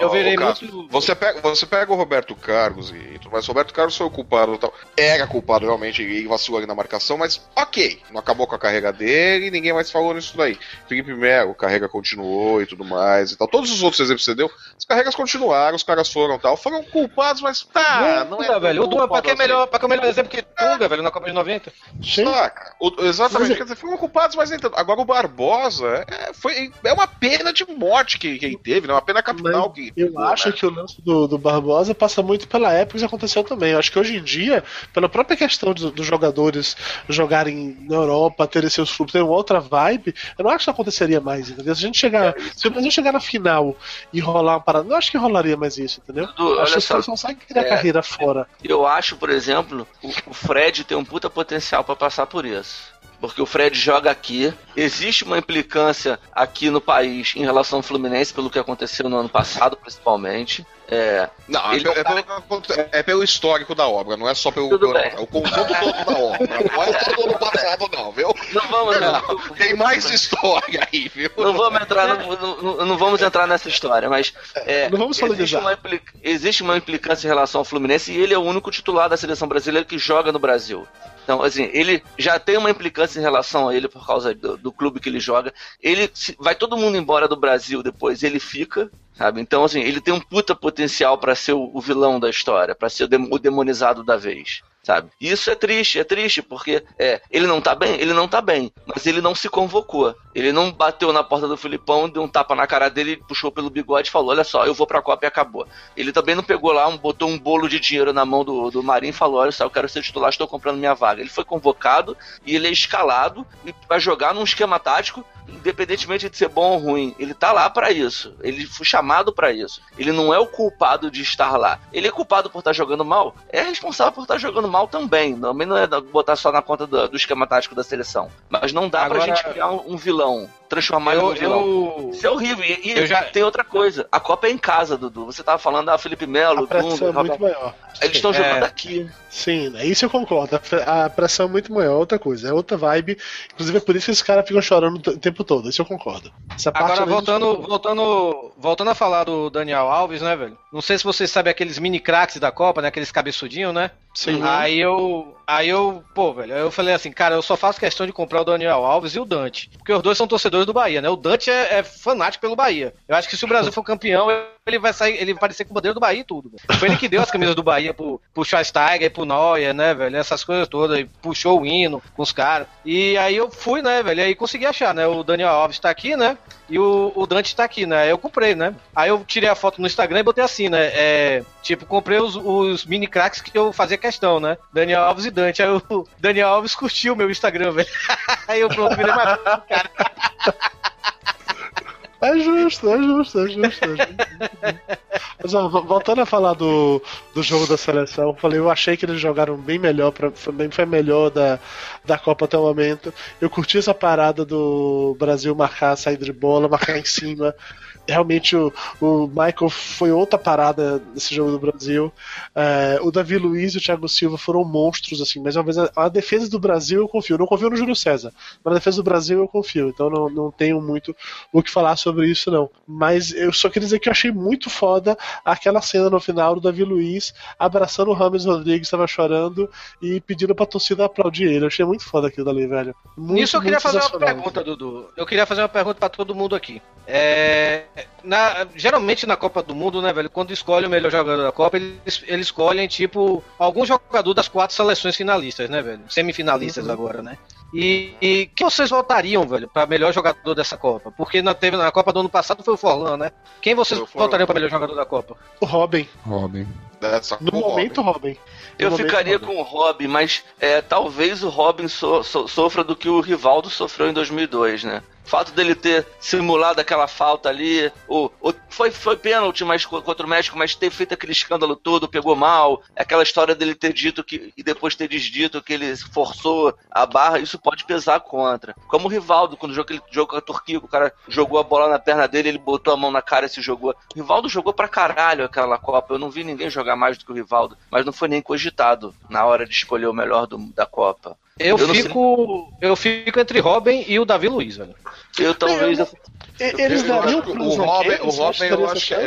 Eu virei muito. Você pega, você pega o Roberto Carlos e tudo mais. O Roberto Carlos foi o culpado e tal. Era culpado realmente e vacilou ali na marcação, mas ok. Não acabou com a carreira dele, ninguém mais falou nisso daí. Felipe Melo, carreira continuou e tudo mais e tal. Todos os outros exemplos que você deu, as carreiras continuaram, os caras foram tal. Foram culpados, mas tá, não é. Dunga, velho. O Dunga, pra que é melhor, pra que é melhor exemplo que Dunga, velho, na Copa de 90? Sim. Saca? O- exatamente, Mas é- quer dizer, foram culpados, mas nem tanto. Agora o Barbosa é, foi, é uma pena de morte que, que ele teve, né? Uma pena capital que. Eu pô, acho né? que o lance do, do Barbosa passa muito pela época que isso aconteceu também. Eu acho que hoje em dia, pela própria questão dos, dos jogadores jogarem na Europa, terem seus clubes, terem uma outra vibe, eu não acho que isso aconteceria mais, entendeu? Se a gente chegar. Se o Brasil chegar na final e rolar uma parada, eu não acho que rolaria mais isso, entendeu? Dudu, Eu acho que só. caras conseguem criar É. carreira fora. Eu acho, por exemplo, o, o Fred tem um puta potencial pra passar por isso. Porque o Fred joga aqui, existe uma implicância aqui no país em relação ao Fluminense, pelo que aconteceu no ano passado, principalmente. É, Não, Ele é, pelo- é pelo, é pelo histórico da obra, não é só pelo. Tudo pelo bem. é o conjunto (laughs) todo da obra. Não é todo ano passado, não, viu? não vamos. Não, (laughs) tem mais história aí, viu? Não vamos entrar, no- no- no- não vamos entrar nessa história, mas é, Não vamos existe, solenizar. uma impli- existe uma implicância em relação ao Fluminense e ele é o único titular da seleção brasileira que joga no Brasil. Então, assim, ele já tem uma implicância em relação a ele por causa do, do clube que ele joga. Ele se- vai todo mundo embora do Brasil depois, ele fica, sabe? Então, assim, ele tem um puta potencial pra ser o, o vilão da história, pra ser o, dem- o demonizado da vez. Sabe? E Isso é triste, é triste, porque é, ele não tá bem, ele não tá bem, mas ele não se convocou. Ele não bateu na porta do Filipão, deu um tapa na cara dele, puxou pelo bigode e falou: Olha só, eu vou pra Copa e acabou. Ele também não pegou lá, um, botou um bolo de dinheiro na mão do, do Marinho e falou: Olha só, eu quero ser titular, estou comprando minha vaga. Ele foi convocado e ele é escalado e vai jogar num esquema tático, independentemente de ser bom ou ruim. Ele tá lá pra isso. Ele foi chamado pra isso. Ele não é o culpado de estar lá. Ele é culpado por estar jogando mal? É responsável por estar jogando mal também. Também não é botar só na conta do, do esquema tático da seleção. Mas não dá Agora- pra gente criar um, um vilão, transformar Eu, num vilão. eu, Isso é horrível. E, e Eu já- tem outra coisa. A Copa é em casa, Dudu. Você tava falando da Felipe Melo, A pressão Dunga, é muito maior. Eles estão É. jogando aqui. Sim, né? isso eu concordo. A pre- A pressão é muito maior, outra coisa, é outra vibe. Inclusive é por isso que esses caras ficam chorando o te- o tempo todo. Isso eu concordo. Essa parte Agora, voltando, voltando, voltando a falar do Daniel Alves, né, velho? Não sei se vocês sabem aqueles mini craques da Copa, né? Aqueles cabeçudinhos, né? Sim. Aí eu. Aí eu, pô, velho, aí eu falei assim, cara, eu só faço questão de comprar o Daniel Alves e o Dante. Porque os dois são torcedores do Bahia, né? O Dante é, é fanático pelo Bahia. Eu acho que se o Brasil (laughs) for campeão, ele vai sair, ele vai parecer com o bandeira do Bahia e tudo. velho. Foi ele que deu as camisas do Bahia pro, pro Schweinsteiger, pro Neuer, né, velho? Essas coisas todas. Puxou o hino com os caras. E aí eu fui, né, velho? Aí consegui achar, né? O Daniel Alves tá aqui, né? E o, o Dante tá aqui, né? Eu comprei, né? Aí eu tirei a foto no Instagram e botei assim, né? É, tipo, comprei os, os mini cracks que eu fazia questão, né? Daniel Alves e Dante. Aí o (laughs) Daniel Alves curtiu o meu Instagram, velho. (laughs) Aí eu pronto, virei mais (laughs) cara. É justo, é justo, é justo. É justo. Mas ó, vo- voltando a falar do, do jogo da seleção, eu falei, eu achei que eles jogaram bem melhor, pra, bem foi melhor da, da Copa até o momento. Eu curti essa parada do Brasil marcar saída de bola, marcar em cima. Realmente o, o Michael foi outra parada nesse jogo do Brasil. É, o Davi Luiz e o Thiago Silva foram monstros, assim, mas uma vez a, a defesa do Brasil eu confio. Não confio no Júlio César, mas na defesa do Brasil eu confio. Então não, não tenho muito o que falar sobre isso, não. Mas eu só queria dizer que eu achei muito foda aquela cena no final do Davi Luiz abraçando o Rames Rodrigues, estava chorando e pedindo pra torcida aplaudir ele. Eu achei muito foda aquilo ali, velho. Muito, Nisso eu queria fazer uma pergunta, Dudu. Eu queria fazer uma pergunta pra todo mundo aqui. É, na, geralmente na Copa do Mundo, né, velho, quando escolhe o melhor jogador da Copa, eles, eles escolhem, tipo, algum jogador das quatro seleções finalistas, né, velho? Semifinalistas uhum. agora, né? E, e que vocês votariam, velho, para melhor jogador dessa Copa? Porque na, teve, na Copa do ano passado foi o Forlan, né? Quem vocês votariam para melhor jogador da Copa? O Robin. Robin. Dessa no momento, Robin. Robin. Eu no ficaria Robin. com o Robin, mas é, talvez o Robin so, so, sofra do que o Rivaldo sofreu em 2002, né? Fato dele ter simulado aquela falta ali, o, o, foi, foi pênalti mas, contra o México, mas ter feito aquele escândalo todo, pegou mal, aquela história dele ter dito que e depois ter desdito que ele forçou a barra, isso pode pesar contra. Como o Rivaldo, quando jogou aquele jogo com a Turquia, o cara jogou a bola na perna dele, ele botou a mão na cara e se jogou. O Rivaldo jogou pra caralho aquela Copa. Eu não vi ninguém jogar mais do que o Rivaldo, mas não foi nem cogitado na hora de escolher o melhor do, da Copa. Eu, eu fico. Eu fico entre Robin e o Davi Luiz, velho. Eu talvez. Eu, eles dariam o Robin, o Robin eu acho, é,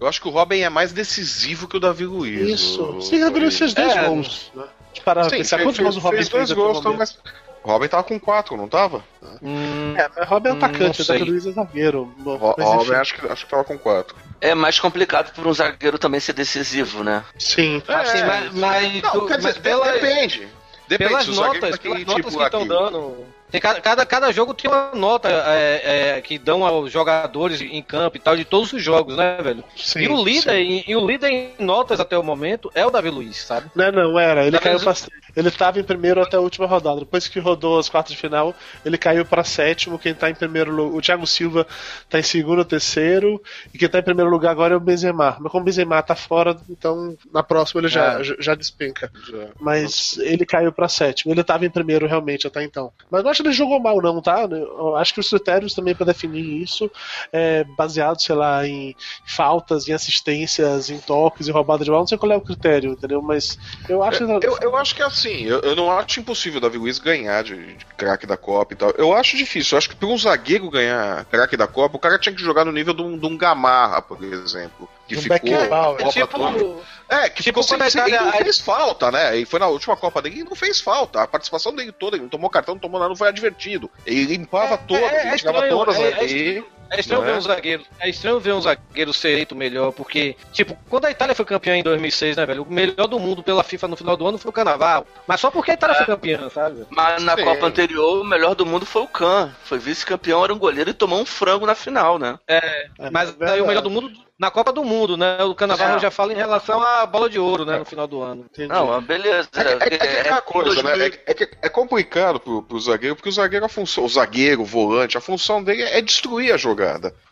eu acho que o Robin é mais decisivo que o Davi Luiz. Isso. Sim, o Davi Luiz fez dois é, gols. Né? Parar Sim, pensar quantos gols o Robin fez? dois gols, então, mas. O Robin tava com quatro, não tava? Hum, é, mas Robin é atacante, o Davi Luiz é zagueiro. Robin acho que, acho que tava com quatro. É mais complicado para um zagueiro também ser decisivo, né? Sim. É, assim, mas, mas, não, tu, mas pela, depende. Depende, pelas notas, pelas tipo, notas que estão dando. Tem cada, cada, cada, jogo tem uma nota é, é, que dão aos jogadores em campo e tal, de todos os jogos, né, velho? Sim, e o líder, e, e, o líder em notas até o momento é o Davi Luiz, sabe? Não, não, era. Ele Davi caiu Luiz... pra, Ele tava em primeiro até a última rodada. Depois que rodou as quartas de final, ele caiu para sétimo. Quem tá em primeiro lugar. O Thiago Silva tá em segundo ou terceiro. E quem tá em primeiro lugar agora é o Benzema. Mas como o Benzema tá fora, então na próxima ele já, é. já, já, despenca. Já. Mas ele caiu para sétimo. Ele tava em primeiro realmente até então. Mas não acho que ele jogou mal, não, tá? Eu acho que os critérios também para definir isso é baseado, sei lá, em faltas, em assistências, em toques, em roubada de bola. Não sei qual é o critério, entendeu? Mas eu acho. Eu, eu, eu acho que é assim, eu, eu, não acho impossível o Davi Luiz ganhar de, de craque da Copa e tal. Eu acho difícil. Eu acho que para um zagueiro ganhar craque da Copa, o cara tinha que jogar no nível de um, de um Gamarra, por exemplo que um ficou Copa tipo, É, que tipo, ficou sem, ele não fez falta, né? E foi na última Copa dele e não fez falta. A participação dele toda, ele não tomou cartão, não tomou nada, não foi advertido. Ele limpava é, todo, é, ele é tirava todas é, é, é estranho, ver é? um zagueiro, é estranho ver um zagueiro ser eleito melhor, porque, tipo, quando a Itália foi campeã em 2006, né, velho? O melhor do mundo pela FIFA no final do ano foi o Carnaval. Mas só porque a Itália é. foi campeã, sabe? Mas na Sim. Copa anterior, o melhor do mundo foi o Khan. Foi vice-campeão, era um goleiro e tomou um frango na final, né? É, é mas aí o melhor do mundo na Copa do Mundo, né? O Carnaval é. já fala em relação à bola de ouro, né? No final do ano. Entendi. Não, beleza. É, é, é, é coisa, né? É, é, complicado pro, pro zagueiro, porque o zagueiro, a função, o zagueiro, o volante, a função dele é destruir a jogada.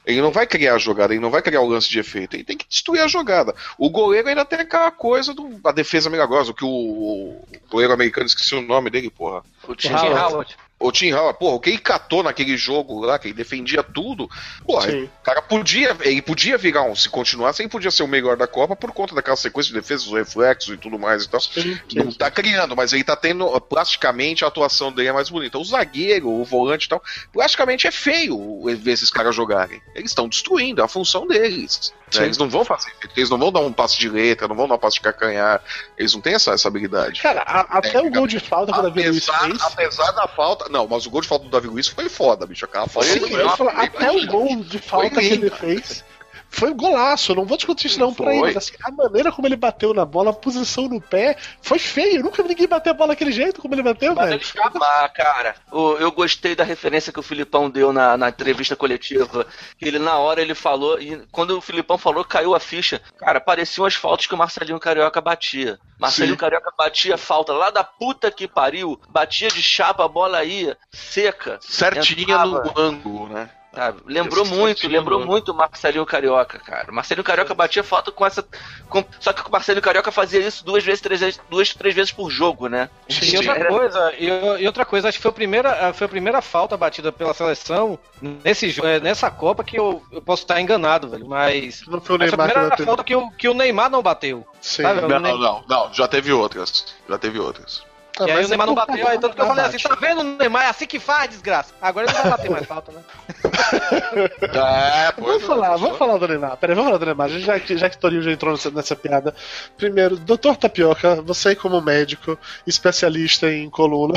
Ele não vai criar a jogada, ele não vai criar o lance de efeito, ele tem que destruir a jogada. O goleiro ainda tem aquela coisa da defesa milagrosa, que o, o, goleiro americano, esqueci o nome dele, porra. O Tim Howard. O Tim Howard, porra, o que ele catou naquele jogo lá, que ele defendia tudo, porra, o cara podia, ele podia virar um, se continuasse, ele podia ser o melhor da Copa por conta daquela sequência de defesa, os reflexos e tudo mais e tal. Sim. Não tá criando, mas ele tá tendo, plasticamente, a atuação dele é mais bonita. O zagueiro, o volante e tal, plasticamente é feio ver esses caras jogarem. Eles estão destruindo, é a função deles. Né? Eles não vão fazer, eles não vão dar um passe de letra, não vão dar um passe de cacanhar, eles não têm essa, essa habilidade. Cara, a, até é, o gol de falta que o Davi Luiz fez. Apesar da falta. Não, mas o gol de falta do Davi Luiz foi foda, bicho. Aquela falta Sim, foi, até o gol de falta que ele fez foi um golaço, não vou discutir isso não pra ele, mas assim, a maneira como ele bateu na bola, a posição no pé, foi feio. Eu nunca vi ninguém bater a bola daquele jeito como ele bateu, mas velho. Ah, cara, eu gostei da referência que o Filipão deu na, na entrevista coletiva. Ele, na hora, ele falou, e quando o Filipão falou, caiu a ficha. Cara, pareciam as faltas que o Marcelinho Carioca batia. Marcelinho Sim. Carioca batia falta lá da puta que pariu, batia de chapa, a bola ia, seca. Certinha no ângulo, né? Sabe? Lembrou muito, lembrou muito o Marcelinho Carioca, cara. Marcelinho Carioca batia falta com essa. Com... Só que o Marcelinho Carioca fazia isso duas vezes, três vezes, duas, três vezes por jogo, né? E outra coisa, e, e, outra coisa, acho que foi a primeira, foi a primeira falta batida pela seleção nesse é, nessa Copa que eu, eu posso estar enganado, velho. Mas. Não foi o Neymar a primeira que falta que o, que o Neymar não bateu. Sim. Sabe? Não, não, não, não, já teve outras. Já teve outras. Ah, e aí o Neymar não bateu, aí tanto que eu falei assim, tá vendo o Neymar? É assim que faz, desgraça. Agora ele não vai bater mais falta, né? (laughs) é, pô, vamos falar, vamos falar do Neymar. Peraí, vamos falar do Neymar. Já que, já que Torinho já entrou nessa, nessa piada. Primeiro, doutor Tapioca, você como médico, especialista em coluna.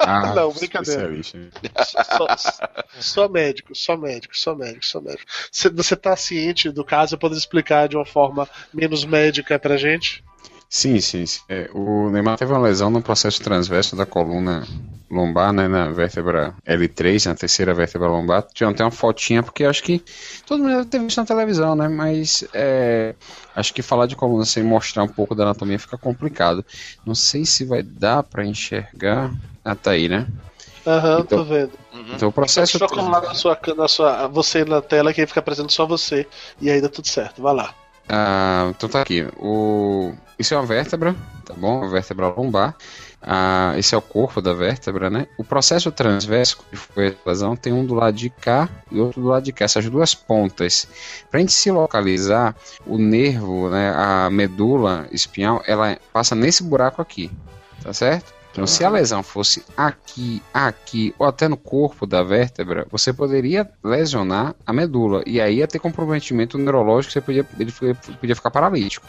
Ah, (laughs) não, brincadeira. Só, só, médico, só médico, só médico, só médico. Você tá ciente do caso? Pode explicar de uma forma menos médica pra gente? Sim, sim. sim. É, o Neymar teve uma lesão no processo transverso da coluna lombar, né, na vértebra L3, na terceira vértebra lombar. Tinha até uma fotinha, porque acho que todo mundo deve ter visto na televisão, né, mas é, acho que falar de coluna sem mostrar um pouco da anatomia fica complicado. Não sei se vai dar para enxergar. Ah, tá aí, né? Aham, uhum, então, tô vendo. Então o processo. Só colocar na sua, na sua, você na tela que aí fica aparecendo só você. E aí dá tudo certo. Vai lá. Ah, então tá aqui. O... Isso é uma vértebra, tá bom? Uma vértebra lombar. Ah, esse é o corpo da vértebra, né? O processo transverso que foi a lesão tem um do lado de cá e outro do lado de cá, essas duas pontas. Para a gente se localizar, o nervo, né, a medula espinhal, ela passa nesse buraco aqui, tá certo? Então, se a lesão fosse aqui, aqui ou até no corpo da vértebra, você poderia lesionar a medula e aí ia ter comprometimento neurológico, você podia, ele podia ficar paralítico.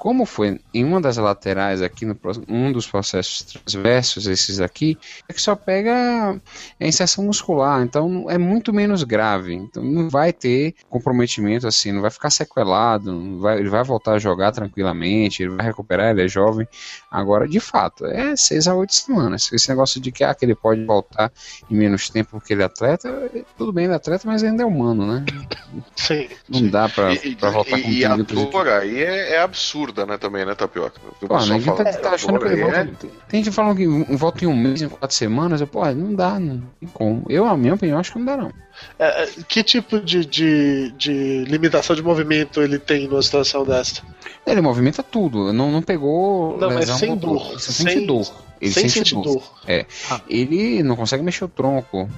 Como foi em uma das laterais aqui, no um dos processos transversos, esses aqui, é que só pega a inserção muscular, então é muito menos grave. Então não vai ter comprometimento assim, não vai ficar sequelado, vai, ele vai voltar a jogar tranquilamente, ele vai recuperar, ele é jovem. Agora, de fato, é 6 a 8 semanas. Esse negócio de que, ah, que ele pode voltar em menos tempo porque ele é atleta, tudo bem, ele é atleta, mas ainda é humano, né? (laughs) Sim. Não dá pra, e, pra voltar e, com E a dor aí é, é absurda absurda, né, também, né, Tapioca? Pô, ninguém fala, tá, tá achando que ele volta. É... Tem gente falando que volta em um mês, em quatro semanas. Eu, pô, não dá, não tem como. Eu, a minha opinião, acho que não dá, não. É, é, que tipo de, de, de, limitação de movimento ele tem numa situação dessa? Ele movimenta tudo, não, não pegou. Não, mas sem dor. Sem, dor. Ele sem sentir dor. dor. É. Ah. Ele não consegue mexer o tronco.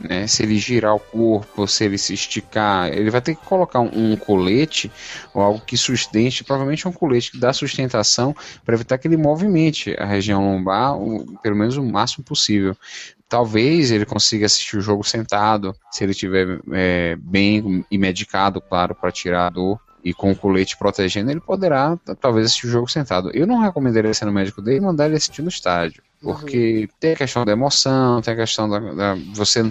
Né? Se ele girar o corpo, se ele se esticar, ele vai ter que colocar um, um colete ou algo que sustente, provavelmente um colete que dá sustentação para evitar que ele movimente a região lombar, pelo menos o máximo possível. Talvez ele consiga assistir o jogo sentado, se ele estiver é, bem e medicado, claro, para tirar a dor e com o colete protegendo, ele poderá talvez assistir o jogo sentado. Eu não recomendaria ser no médico dele mandar ele assistir no estádio. Porque uhum. tem a questão da emoção, tem a questão da, da você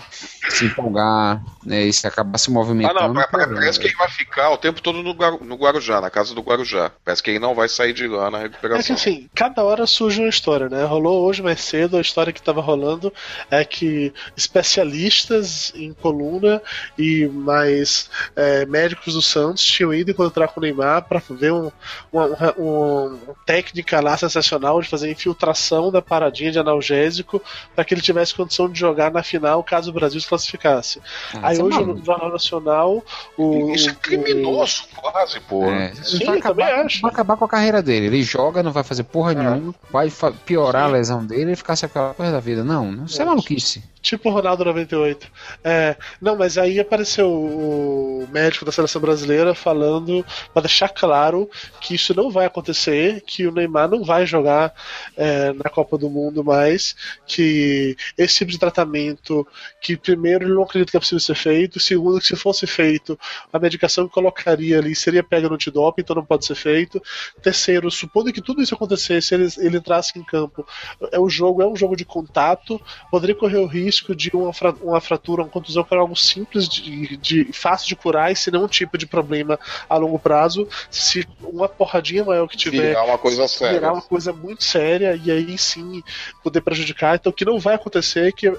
se empolgar, né, e se acabar se movimentando. Ah, não, parece que ele vai ficar o tempo todo no, no Guarujá, na casa do Guarujá. Parece que ele não vai sair de lá na recuperação. É que assim, cada hora surge uma história, né? Rolou hoje mais cedo, a história que estava rolando é que especialistas em coluna e mais é, médicos do Santos tinham ido encontrar com o Neymar para ver um, uma, uma, uma técnica lá sensacional de fazer infiltração da de analgésico para que ele tivesse condição de jogar na final caso o Brasil se classificasse. Ah, Aí é hoje no Jornal Nacional. O, Isso é criminoso, o... quase, pô. É, Sim, vai acabar, acho. vai acabar com a carreira dele. Ele joga, não vai fazer porra é. nenhuma, vai piorar Sim. a lesão dele e ficar sem aquela coisa da vida. Não, não isso é, é maluquice. Tipo o Ronaldo 98. É, não, mas aí apareceu o médico da seleção brasileira falando para deixar claro que isso não vai acontecer, que o Neymar não vai jogar é, na Copa do Mundo mais, que esse tipo de tratamento, que primeiro ele não acredita que é possível ser feito, segundo que se fosse feito, a medicação que colocaria ali seria pega no antidoping, então não pode ser feito. Terceiro, supondo que tudo isso acontecesse, ele, ele entrasse em campo, é o jogo é um jogo de contato, poderia correr o risco risco de uma, uma fratura, uma contusão que era algo simples, de, de, fácil de curar e sem nenhum tipo de problema a longo prazo. Se uma porradinha maior que tiver. Virar uma coisa séria. Virar uma coisa muito séria e aí sim poder prejudicar. Então, o que não vai acontecer, que,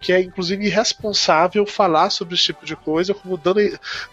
que é inclusive irresponsável falar sobre esse tipo de coisa, como dando,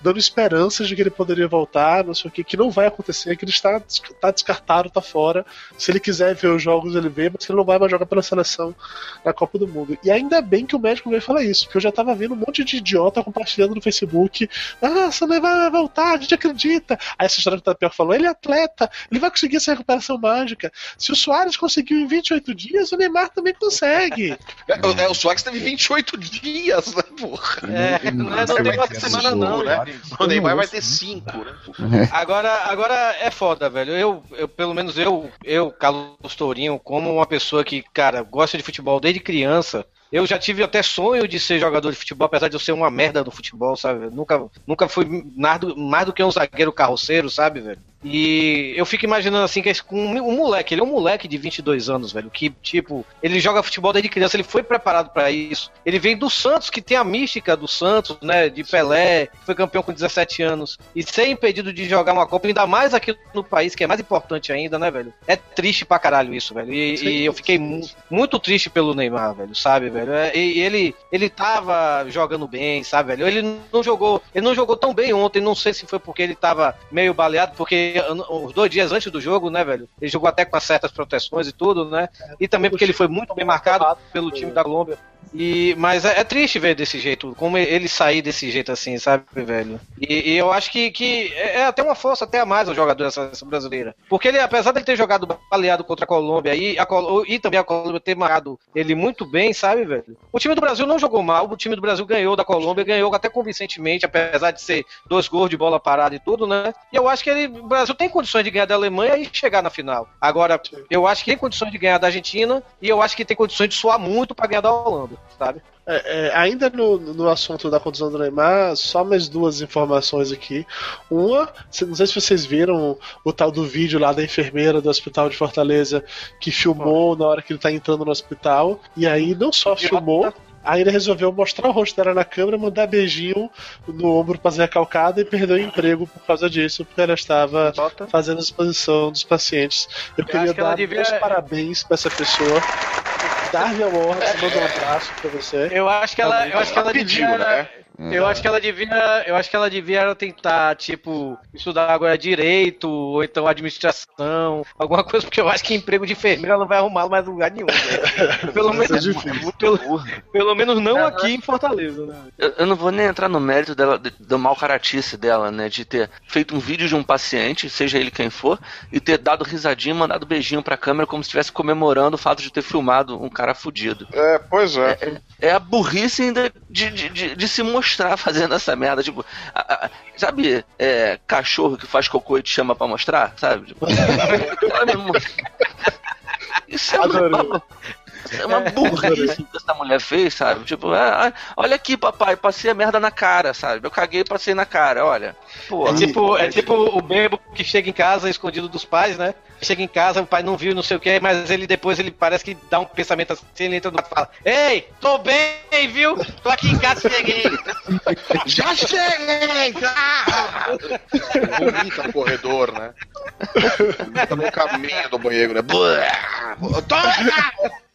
dando esperanças de que ele poderia voltar, não sei o que, que não vai acontecer, que ele está, está descartado, está fora. Se ele quiser ver os jogos, ele vê, mas ele não vai mais jogar pela seleção na Copa do Mundo. E ainda bem bem que o médico veio falar isso, porque eu já tava vendo um monte de idiota compartilhando no Facebook. Ah, você não vai voltar, a gente acredita. Aí essa história que o Tapioca falou, ele é atleta, ele vai conseguir essa recuperação mágica. Se o Soares conseguiu em 28 dias, o Neymar também consegue. (laughs) É, o- é, o Soares teve 28 dias, né, porra? É, não, é, não tem uma semana não, né? O Neymar vai ter 5, né? Agora, agora é foda, velho. Eu, eu, pelo menos eu, eu, Carlos Tourinho, como uma pessoa que, cara, gosta de futebol desde criança, eu já tive até sonho de ser jogador de futebol, apesar de eu ser uma merda no futebol, sabe? Nunca, nunca fui mais do, mais do que um zagueiro carroceiro, sabe, velho? E eu fico imaginando assim que esse, com um, um moleque, ele é um moleque de 22 anos, velho, que tipo, ele joga futebol desde criança, ele foi preparado pra isso. Ele vem do Santos, que tem a mística do Santos, né, de Pelé, foi campeão com 17 anos, e ser impedido de jogar uma Copa, ainda mais aqui no país, que é mais importante ainda, né, velho? É triste pra caralho isso, velho. E, e eu fiquei mu- muito triste pelo Neymar, velho, sabe, velho? É, E, e ele, ele tava jogando bem, sabe, velho? Ele não jogou, ele não jogou tão bem ontem, não sei se foi porque ele tava meio baleado, porque os dois dias antes do jogo, né, velho? Ele jogou até com as certas proteções e tudo, né? E também porque ele foi muito bem marcado pelo time da Colômbia. E, mas é, é triste ver desse jeito, como ele sair desse jeito assim, sabe, velho? E, e eu acho que, que é é até uma força até a mais o jogador da seleção brasileira. Porque ele, apesar de ele ter jogado baleado contra a Colômbia e, a Col- e também a Colômbia ter marcado ele muito bem, sabe, velho? O time do Brasil não jogou mal, o time do Brasil ganhou da Colômbia, ganhou até convincentemente, apesar de ser dois gols de bola parada e tudo, né? E eu acho que ele, o Brasil tem condições de ganhar da Alemanha e chegar na final. Agora, eu acho que tem condições de ganhar da Argentina e eu acho que tem condições de suar muito pra ganhar da Holanda, sabe? É, é, ainda no, no assunto da condição do Neymar, só mais duas informações aqui. Uma, não sei se vocês viram o, tal do vídeo lá da enfermeira do hospital de Fortaleza que filmou na hora que ele tá entrando no hospital. E aí não só filmou, ainda resolveu mostrar o rosto dela na câmera, mandar beijinho no ombro pra Zé Calcada e perdeu o emprego por causa disso, porque ela estava Bota. fazendo a exposição dos pacientes. Eu, queria acho que dar devia- meus parabéns pra essa pessoa. Darwin Awards, manda um abraço pra você. Eu acho que ela, eu acho que ela Pediu, devia, né? Eu acho que ela devia, eu acho que ela devia tentar, tipo, estudar agora direito ou então administração, alguma coisa, porque eu acho que emprego de enfermeira ela não vai arrumar mais lugar nenhum. velho. (laughs) Pelo é menos, difícil. pelo, pelo menos não aqui em Fortaleza, né? Eu, eu não vou nem entrar no mérito dela, de- do mau caratice dela, né? De ter feito um vídeo de um paciente, seja ele quem for, e ter dado risadinha, mandado beijinho pra câmera como se estivesse comemorando o fato de ter filmado um cara fudido. É, pois é. É a burrice ainda de, de, de, de se mostrar (laughs) fazendo essa merda. Tipo, a- a- sabe, é, cachorro que faz cocô e te chama pra mostrar? Sabe? Tipo, (laughs) Isso é uma, Adorei. É uma burrice (laughs) que essa mulher fez, sabe? Tipo, ah, ah, olha aqui, papai, passei a merda na cara, sabe? Eu caguei e passei na cara, olha. Pô, É tipo, é tipo o bebo que chega em casa escondido dos pais, né? Chega em casa, o pai não viu, não sei o que, mas ele depois ele parece que dá um pensamento assim, ele entra no quarto e fala: Ei, tô bem, viu? Tô aqui em casa, cheguei. (laughs) Já cheguei! tá? Vomita no corredor, né? Vomita (laughs) no caminho do banheiro, né? Buah!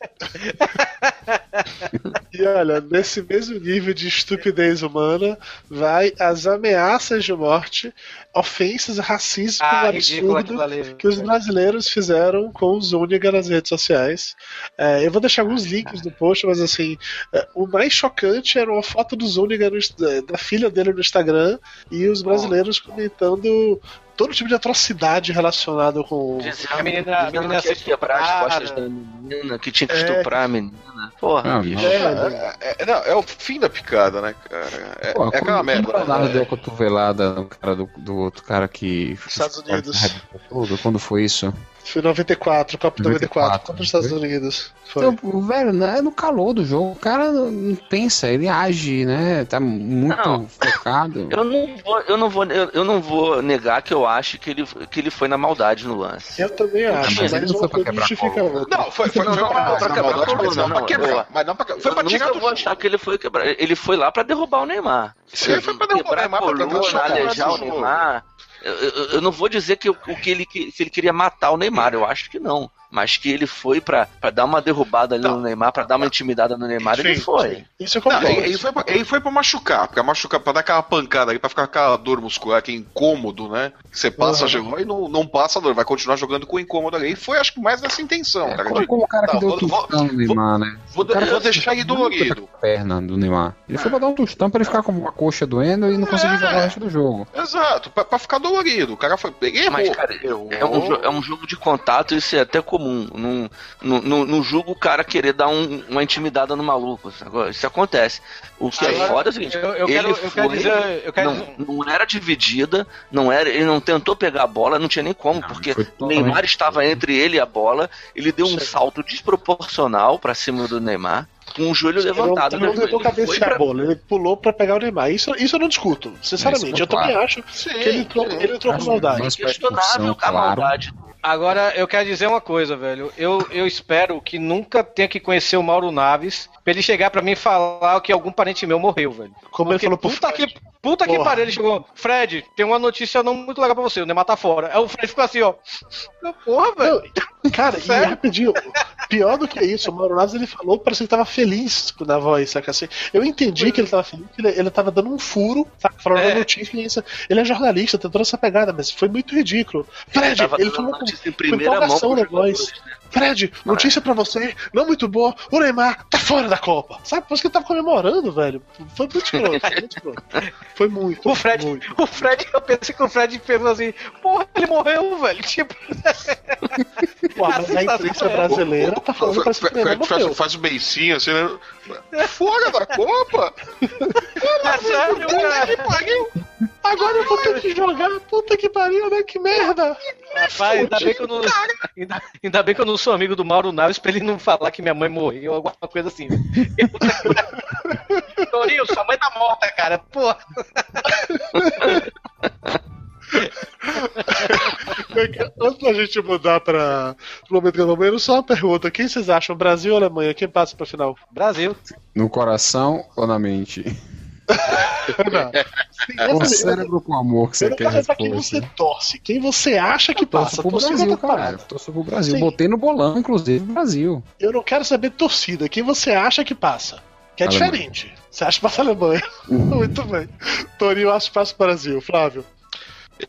(laughs) E olha, nesse mesmo nível de estupidez humana, vai as ameaças de morte, ofensas, racismo Ah, absurdo ali. que os brasileiros fizeram com o Zúñiga nas redes sociais. É, eu vou deixar alguns links no post, mas assim, é, o mais chocante era uma foto do Zúñiga no da filha dele no Instagram e os brasileiros comentando todo tipo de atrocidade relacionada com. dizendo, A menina- a menina que ia se quebrar as costas da menina, que tinha que É. estuprar a menina. Porra, Não, bicho. não. É, É, é- não, é o fim da picada, né, cara? É, Pô, é aquela merda. O Leonardo né? deu a cotovelada no cara do, do outro cara que. Estados Unidos. Tudo, quando foi isso? Foi 94, Copa 94, 94, contra os Estados? Unidos. Foi. Então, velho, não é no calor do jogo. O cara não, pensa, ele age, né? Tá muito Não. focado. Eu não vou, eu não vou, eu, eu não vou negar que eu acho que ele, que ele foi na maldade no lance. Eu também acho, mas mas, ele não foi pra quebrar justifica. Não, foi, foi, Não, foi não, uma não, pra quebrar maldade, colo, mas não não, pra quebrar. Mas não pra, foi pra tirar do vou achar que ele foi quebrar. Ele foi lá pra derrubar o Neymar. Ele foi pra derrubar o quebrar a Neymar, pra coluna, alejar o. Neymar. Eu, eu- eu não vou dizer que o, que ele se ele queria matar o Neymar, eu acho que não. Mas que ele foi pra, pra dar uma derrubada ali no Neymar, pra dar uma intimidada no Neymar, ele Sim, foi. sim. Isso eu Não, concordo. ele, ele foi pra, ele foi pra machucar, pra machucar, pra dar aquela pancada ali, pra ficar com aquela dor muscular que é incômodo, né? Você passa Uhum. geló e não, não passa a dor, vai continuar jogando com incômodo ali. E foi, acho que, mais nessa intenção, cara. Como, de- como o cara que Tá, deu vou- tostão no Neymar, né? Vou, cara vou deixar ele dolorido. perna do Neymar. Ele foi pra dar um tostão pra ele ficar com uma coxa doendo e não conseguir É. jogar o resto do jogo. Exato, pra, pra ficar dolorido. O cara foi. Ele errou. Mas, cara, errou. É um, é um jogo de contato, isso é até comum. Não, não, não, não julgo o cara querer dar um- uma intimidada no maluco. Agora, Isso acontece. O que é Agora, foda é o seguinte: Eu, eu ele quero, eu quero foi- dizer. Eu quero não, dizer- não era dividida, não era, ele não tentou pegar a bola, não tinha nem como, porque foi o Neymar estava entre ele e a bola, ele deu um salto desproporcional pra cima do Neymar, com o joelho Ele não, levantado. ele não né? tentou Ele foi cabecear pra- a bola, ele pulou pra pegar o Neymar. Isso, isso eu não discuto, sinceramente. Isso Eu foi também claro. acho Sim, que ele entrou, ele entrou com maldade. mas- questionável a claro. maldade. Agora, eu quero dizer uma coisa, velho. Eu, eu espero que nunca tenha que conhecer o Mauro Naves pra ele chegar pra mim e falar que algum parente meu morreu, velho. Como ele Porque falou pro puta Fred. que, puta que Porra. pariu, ele chegou. Fred, tem uma notícia não muito legal pra você, o Neymar tá fora. Aí o Fred ficou assim, ó. Porra, velho. Cara, e Sério? rapidinho, pior do que isso, o Mauro Naves ele falou, parece que ele tava feliz na voz, saca assim? Eu entendi que ele tava feliz, que ele, ele tava dando um furo, saca? Falando É. notícia, e ele é jornalista, tem toda essa pegada, mas foi muito ridículo. Fred, ele dando falou com, em com primeira mão empolgação pros na voz. né? Fred, notícia pra você, não muito boa, o Neymar tá fora da Copa. Sabe, parece que ele tava comemorando, velho. Foi muito escroto, foi muito escroto. Foi muito. O Fred, muito. o Fred, eu pensei que o Fred pensou assim, porra, ele morreu, velho. Tipo, Pô, mas a imprensa brasileira tá falando que o Neymar Faz, faz o beicinho assim, né? Fora da Copa? (laughs) é sério, cara. Agora eu vou ter que jogar, puta que pariu, né? Que merda! Rapaz, ainda bem, que eu não, ainda, ainda bem que eu não sou amigo do Mauro Naves pra ele não falar que minha mãe morreu, alguma coisa assim. Torinho, sua mãe tá morta, cara. Porra. Antes da gente mudar pra pro momento eu não só uma pergunta: quem vocês acham, Brasil ou Alemanha? Quem passa pra final? Brasil. No coração ou na mente? Não. Com o cérebro com amor que Eu você não quer quero saber pra quem você torce, quem você acha que Torço passa. pro Torcida Brasil, parada. cara. Torço pro Brasil. Sim. Botei no bolão, inclusive, Brasil. Eu não quero saber torcida, quem você acha que passa. Que é Alemanha. diferente. Você acha que passa a Alemanha? (laughs) Muito bem. Torinho, eu acho que passa o Brasil. Flávio.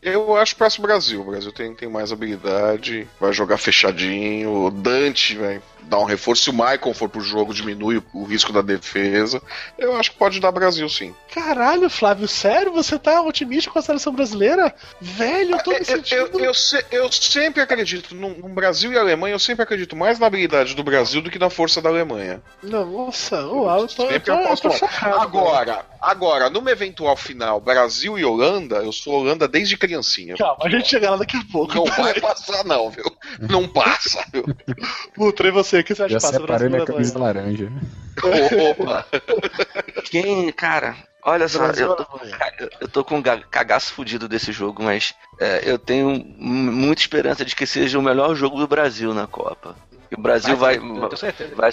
Eu acho que passa o Brasil. O Brasil tem, tem mais habilidade, vai jogar fechadinho. O Dante vai dar um reforço. Se o Michael for pro jogo, diminui o, o risco da defesa. Eu acho que pode dar Brasil sim. Caralho, Flávio, sério? Você tá otimista com a seleção brasileira? Velho, eu tô me Eu, sentindo. eu, eu se- eu sempre acredito, no, no Brasil e Alemanha, eu sempre acredito mais na habilidade do Brasil do que na força da Alemanha. Nossa, uau, eu tô, eu tô, eu tô chocado. Agora, agora, numa eventual final Brasil e Holanda, eu sou Holanda desde criancinha. Calma, a gente chega lá daqui a pouco. Não vai passar, não, viu? Não passa, viu? Putra, e você? O (laughs) que você acha Já que passa separei minha camisa laranja. Opa! (laughs) Quem, cara, olha só, Brasil eu tô, eu- tô com um ga- cagaço fudido desse jogo, mas é, eu tenho muita esperança de que seja o melhor jogo do Brasil na Copa. E o Brasil vai, certeza. vai,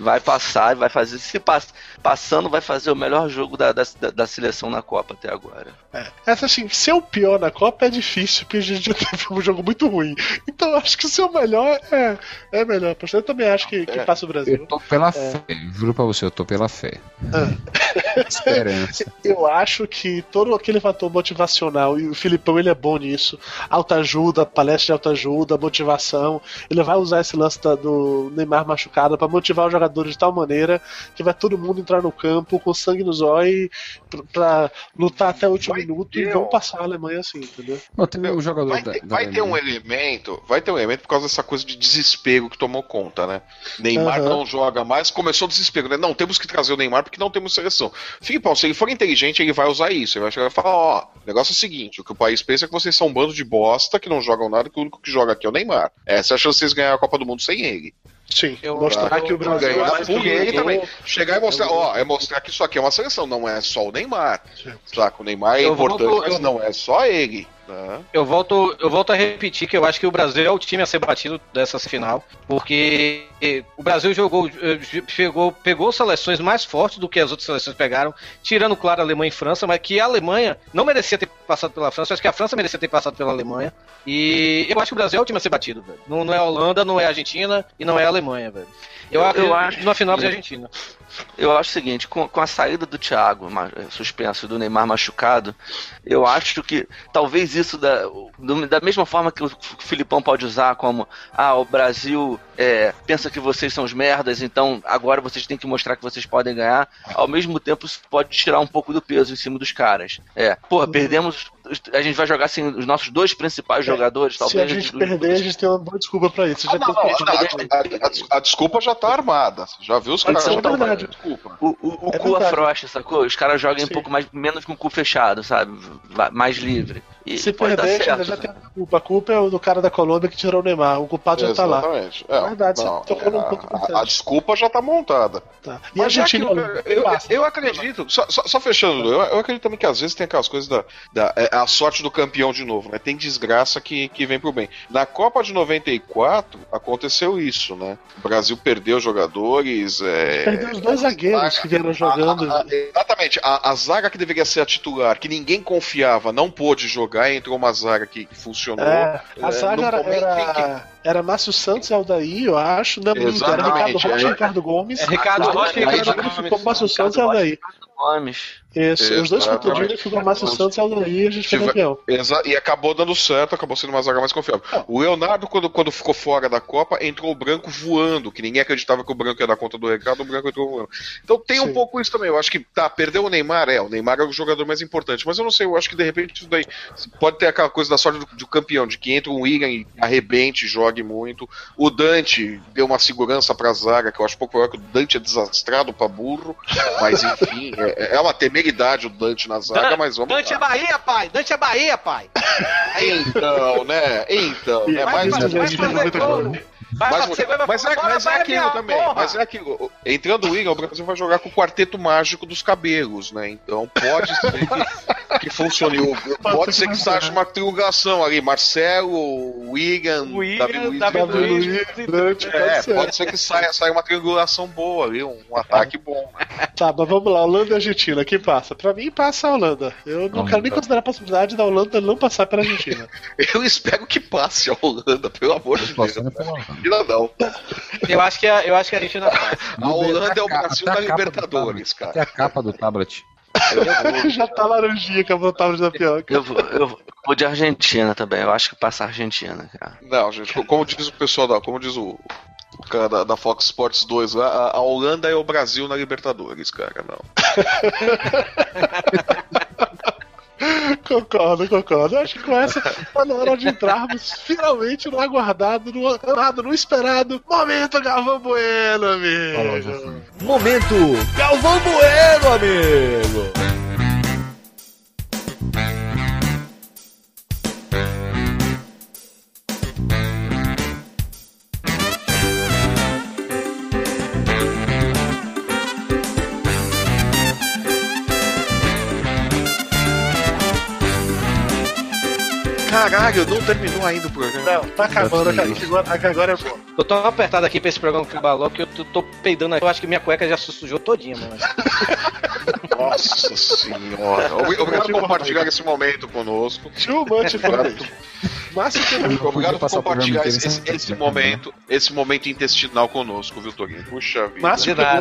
vai passar, vai fazer. Se pass, passando, vai fazer o melhor jogo da, da, da seleção na Copa até agora. É. Essa assim, ser o pior na Copa é difícil, porque a gente já (laughs) teve um jogo muito ruim. Então eu acho que ser o melhor é, é melhor. Eu também acho que, que É. passa o Eu Brasil. tô pela fé, juro pra você, eu tô pela fé. (laughs) Esperança. (laughs) Eu acho que todo aquele fator motivacional, e o Filipão ele é bom nisso, autoajuda, palestra de autoajuda, motivação, ele vai usar esse lance da- do Neymar machucado pra motivar os jogadores de tal maneira que vai todo mundo entrar no campo com sangue nos olhos pra, pra lutar até o último Vai minuto ter, e vão passar a Alemanha assim, entendeu? Não, tem um jogador Vai, da, ter, da vai ter um elemento, vai ter um elemento por causa dessa coisa de desespero que tomou conta, né? Neymar Aham. não joga mais, começou o desespero, né? Não, temos que trazer o Neymar porque não temos seleção. Filipão, se ele for inteligente, ele vai usar isso. Ele vai chegar e falar: ó, o negócio é o seguinte: o que o país pensa é que vocês são um bando de bosta que não jogam nada, que o único que joga aqui é o Neymar. Essa é a chance de vocês ganhar a Copa do Mundo sem ele. Sim, Eu- mostrar eu- que o Brasil por que ele também. Chegar e mostrar, ó, é mostrar que isso aqui é uma seleção, não é só o Neymar. Sim. Saca? O Neymar é Eu vou- importante, eu- mas não é só ele. Tá. Eu volto, eu volto a repetir que eu acho que o Brasil é o time a ser batido dessa final, porque o Brasil jogou, eh, chegou, pegou seleções mais fortes do que as outras seleções pegaram, tirando, claro, a Alemanha e França, mas que a Alemanha não merecia ter passado pela França, eu acho que a França merecia ter passado pela Alemanha. E eu acho que o Brasil é o time a ser batido, velho. Não, não é a Holanda, não é a Argentina e não é a Alemanha, velho. Eu, eu, eu acho na final de Argentina. Eu acho o seguinte, com, com a saída do Thiago suspenso do Neymar machucado, eu acho que talvez isso da, da mesma forma que o Filipão pode usar como ah, o Brasil é, pensa que vocês são os merdas, então agora vocês têm que mostrar que vocês podem ganhar, ao mesmo tempo isso pode tirar um pouco do peso em cima dos caras. É, porra, perdemos a gente vai jogar assim os nossos dois principais é, jogadores, talvez. Se a gente perder, a gente tem uma boa desculpa pra isso. Ah, não, a, a, a, desculpa já tá armada. Já viu os caras já tá desculpa. O, o, o é cu afrouxa, sacou? Os caras jogam Sim. um pouco mais, menos com o cu fechado, sabe? Mais livre. E Se perder, certo, já tem a culpa. A culpa é o do cara da Colômbia que tirou o Neymar. O culpado já tá lá. É, verdade, não, você tocou é, ponto a, a, desculpa já tá montada. Tá. E Mas a gente eu, eu, eu, acredito, só, só, só fechando, eu, eu, acredito também que às vezes tem aquelas coisas da, da é, a sorte do campeão de novo, né? Tem desgraça que, que vem pro bem. Na Copa de 94 aconteceu isso, né? O Brasil perdeu jogadores. É... Perdeu os dois zagueiros que vieram jogando. A, a, exatamente. A, a zaga que deveria ser a titular, que ninguém confiava, não pôde jogar jogar, entrou uma zaga que, que funcionou. É, a é, zaga era, era, era Márcio Santos e Aldair, eu acho. Não, era Ricardo Rocha e Ricardo Gomes. É, Ricardo Rocha e Ricardo Gomes. Ficou Márcio Santos e Aldair. Gomes. Isso, os dois contundidos ficou Márcio Santos e Aldair, a gente foi campeão. e acabou dando certo, acabou sendo uma zaga mais confiável. Ah. O Leonardo, quando, quando ficou fora da Copa, entrou o branco voando, que ninguém acreditava que o branco ia dar conta do recado, o branco entrou voando. Então tem Sim. um pouco isso também. Eu acho que, tá, perdeu o Neymar, é, o Neymar é o jogador mais importante, mas eu não sei, eu acho que de repente isso daí pode ter aquela coisa da sorte do, do campeão, de que entra um William e arrebente, jogue muito. O Dante deu uma segurança pra zaga, que eu acho pouco pior que o Dante é desastrado pra burro, mas enfim, é, é uma temeridade o Dante na zaga, Dan mas vamos Dante lá. é Bahia, pai! Dante é Bahia, pai! (laughs) então, né? Então, né? Mais, mas, mas, é, mas é aquilo também. Porra. Mas é aquilo. Entrando o William, o Brasil vai jogar com o quarteto mágico dos cabelos, né? Então pode ser que, que funcione. Pode ser que saia uma triangulação ali. Marcelo, William, William Davi Luiz. Luiz é, pode ser que saia, saia uma triangulação boa ali, um, um ataque bom. Tá, mas vamos lá. Holanda e Argentina, quem passa? Pra mim, passa a Holanda. Eu não quero nem considerar a possibilidade da Holanda não passar pela Argentina. (laughs) Eu espero que passe a Holanda, pelo amor de Deus. Argentina não. Eu acho que a, eu acho que a Argentina faz. A Holanda é o Brasil da Libertadores, cara. Até a capa do tablet. (laughs) Já tá laranjinha com a tablet da pioca. Eu, eu vou de Argentina também. Eu acho que passa a Argentina, cara. Não, gente, como diz o pessoal da. Como diz o, o cara da, da, Fox Sports 2, a, a Holanda é o Brasil na Libertadores, cara, não. (laughs) concordo, concordo. Acho que com essa tá na hora de entrarmos finalmente no aguardado, no aguardado, no esperado momento Galvão Bueno, amigo. Momento Galvão Bueno, amigo. Caralho, não terminou ainda o programa. Não, tá acabando, cara. Agora, agora é bom. Eu tô apertado aqui pra esse programa acabar logo, que eu tô, tô peidando aqui. Eu acho que minha cueca já sujou todinha, mano. (laughs) Nossa senhora. Obrigado por compartilhar esse momento conosco. Too much. Márcio, obrigado por compartilhar esse, esse, esse, momento, esse momento intestinal conosco, viu, Toguinho? Puxa vida. Márcio na,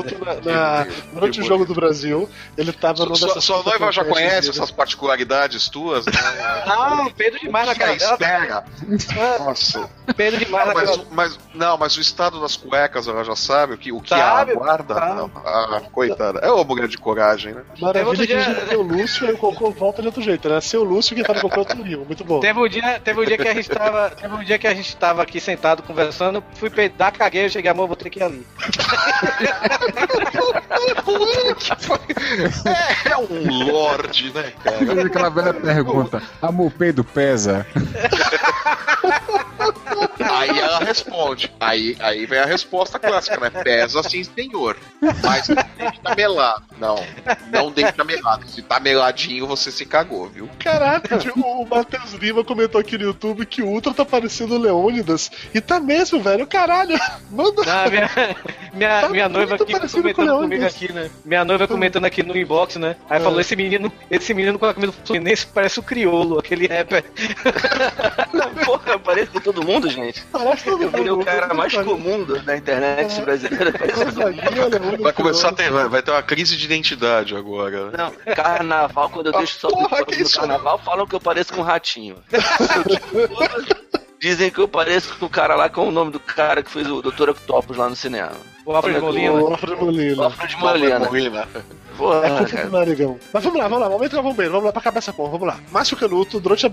na, durante o jogo do Brasil, ele tava numa dessas. Sua noiva já conhece essas particularidades tuas? Né? (laughs) ah, Pedro demais na cara Espera. (laughs) Nossa. Pedro demais na mas, mas, Não, mas o estado das cuecas ela já sabe o que, o que sabe, aguarda. Ah, coitada. É uma grande coragem, né? Maravilha que a gente tem o Lúcio e o Cocô volta de outro jeito, né? Ser o Lúcio que tá no Cocô outro nível. Muito bom. Teve um dia, teve um dia que a gente tava. Teve um dia que a gente tava aqui sentado conversando, fui peidar, caguei, eu cheguei, amor, vou ter que ir ali. é, é um lorde, né, cara? Aquela velha pergunta: amor, peido pesa? Aí ela responde. Aí, aí vem a resposta clássica, né? Pesa sim, senhor. Mas não deixa melar. Não, não deixa melado. Se tá meladinho, você se cagou, viu? Caraca, (laughs) o Matheus Lima comentou aqui no YouTube que o Ultra tá parecendo o Leônidas. E tá mesmo, velho. Caralho. (laughs) Manda. Ah, minha minha, Tá minha noiva aqui parecido com o comentando comigo aqui, né? Minha noiva comentando aqui no inbox, né? Aí É. falou: esse menino, esse menino com a camisa do Fluminense parece o criolo, aquele rapper. (laughs) Porra, parece com todo mundo, gente. Parece todo Eu virei o mundo. cara mais Parece- comum do- da internet brasileira. Mundo. Gonzaguinha, Leônidas, Vai começar a ter, vai, vai ter uma crise de identidade agora. né? Não, carnaval, quando eu deixo só porra, que no isso? carnaval, falam que eu pareço com um ratinho. (laughs) Dizem que eu pareço com o cara lá, qual é o nome do cara que fez o Dr. Octopus lá no cinema? O Alfred Molina. O Alfred Molina. Alfred Molina. Molina. Porra, É culpa do narigão. Mas vamos lá, vamos lá, momento Galvão Bueno, vamos lá pra acabar essa porra, vamos lá. Márcio Canuto, durante a,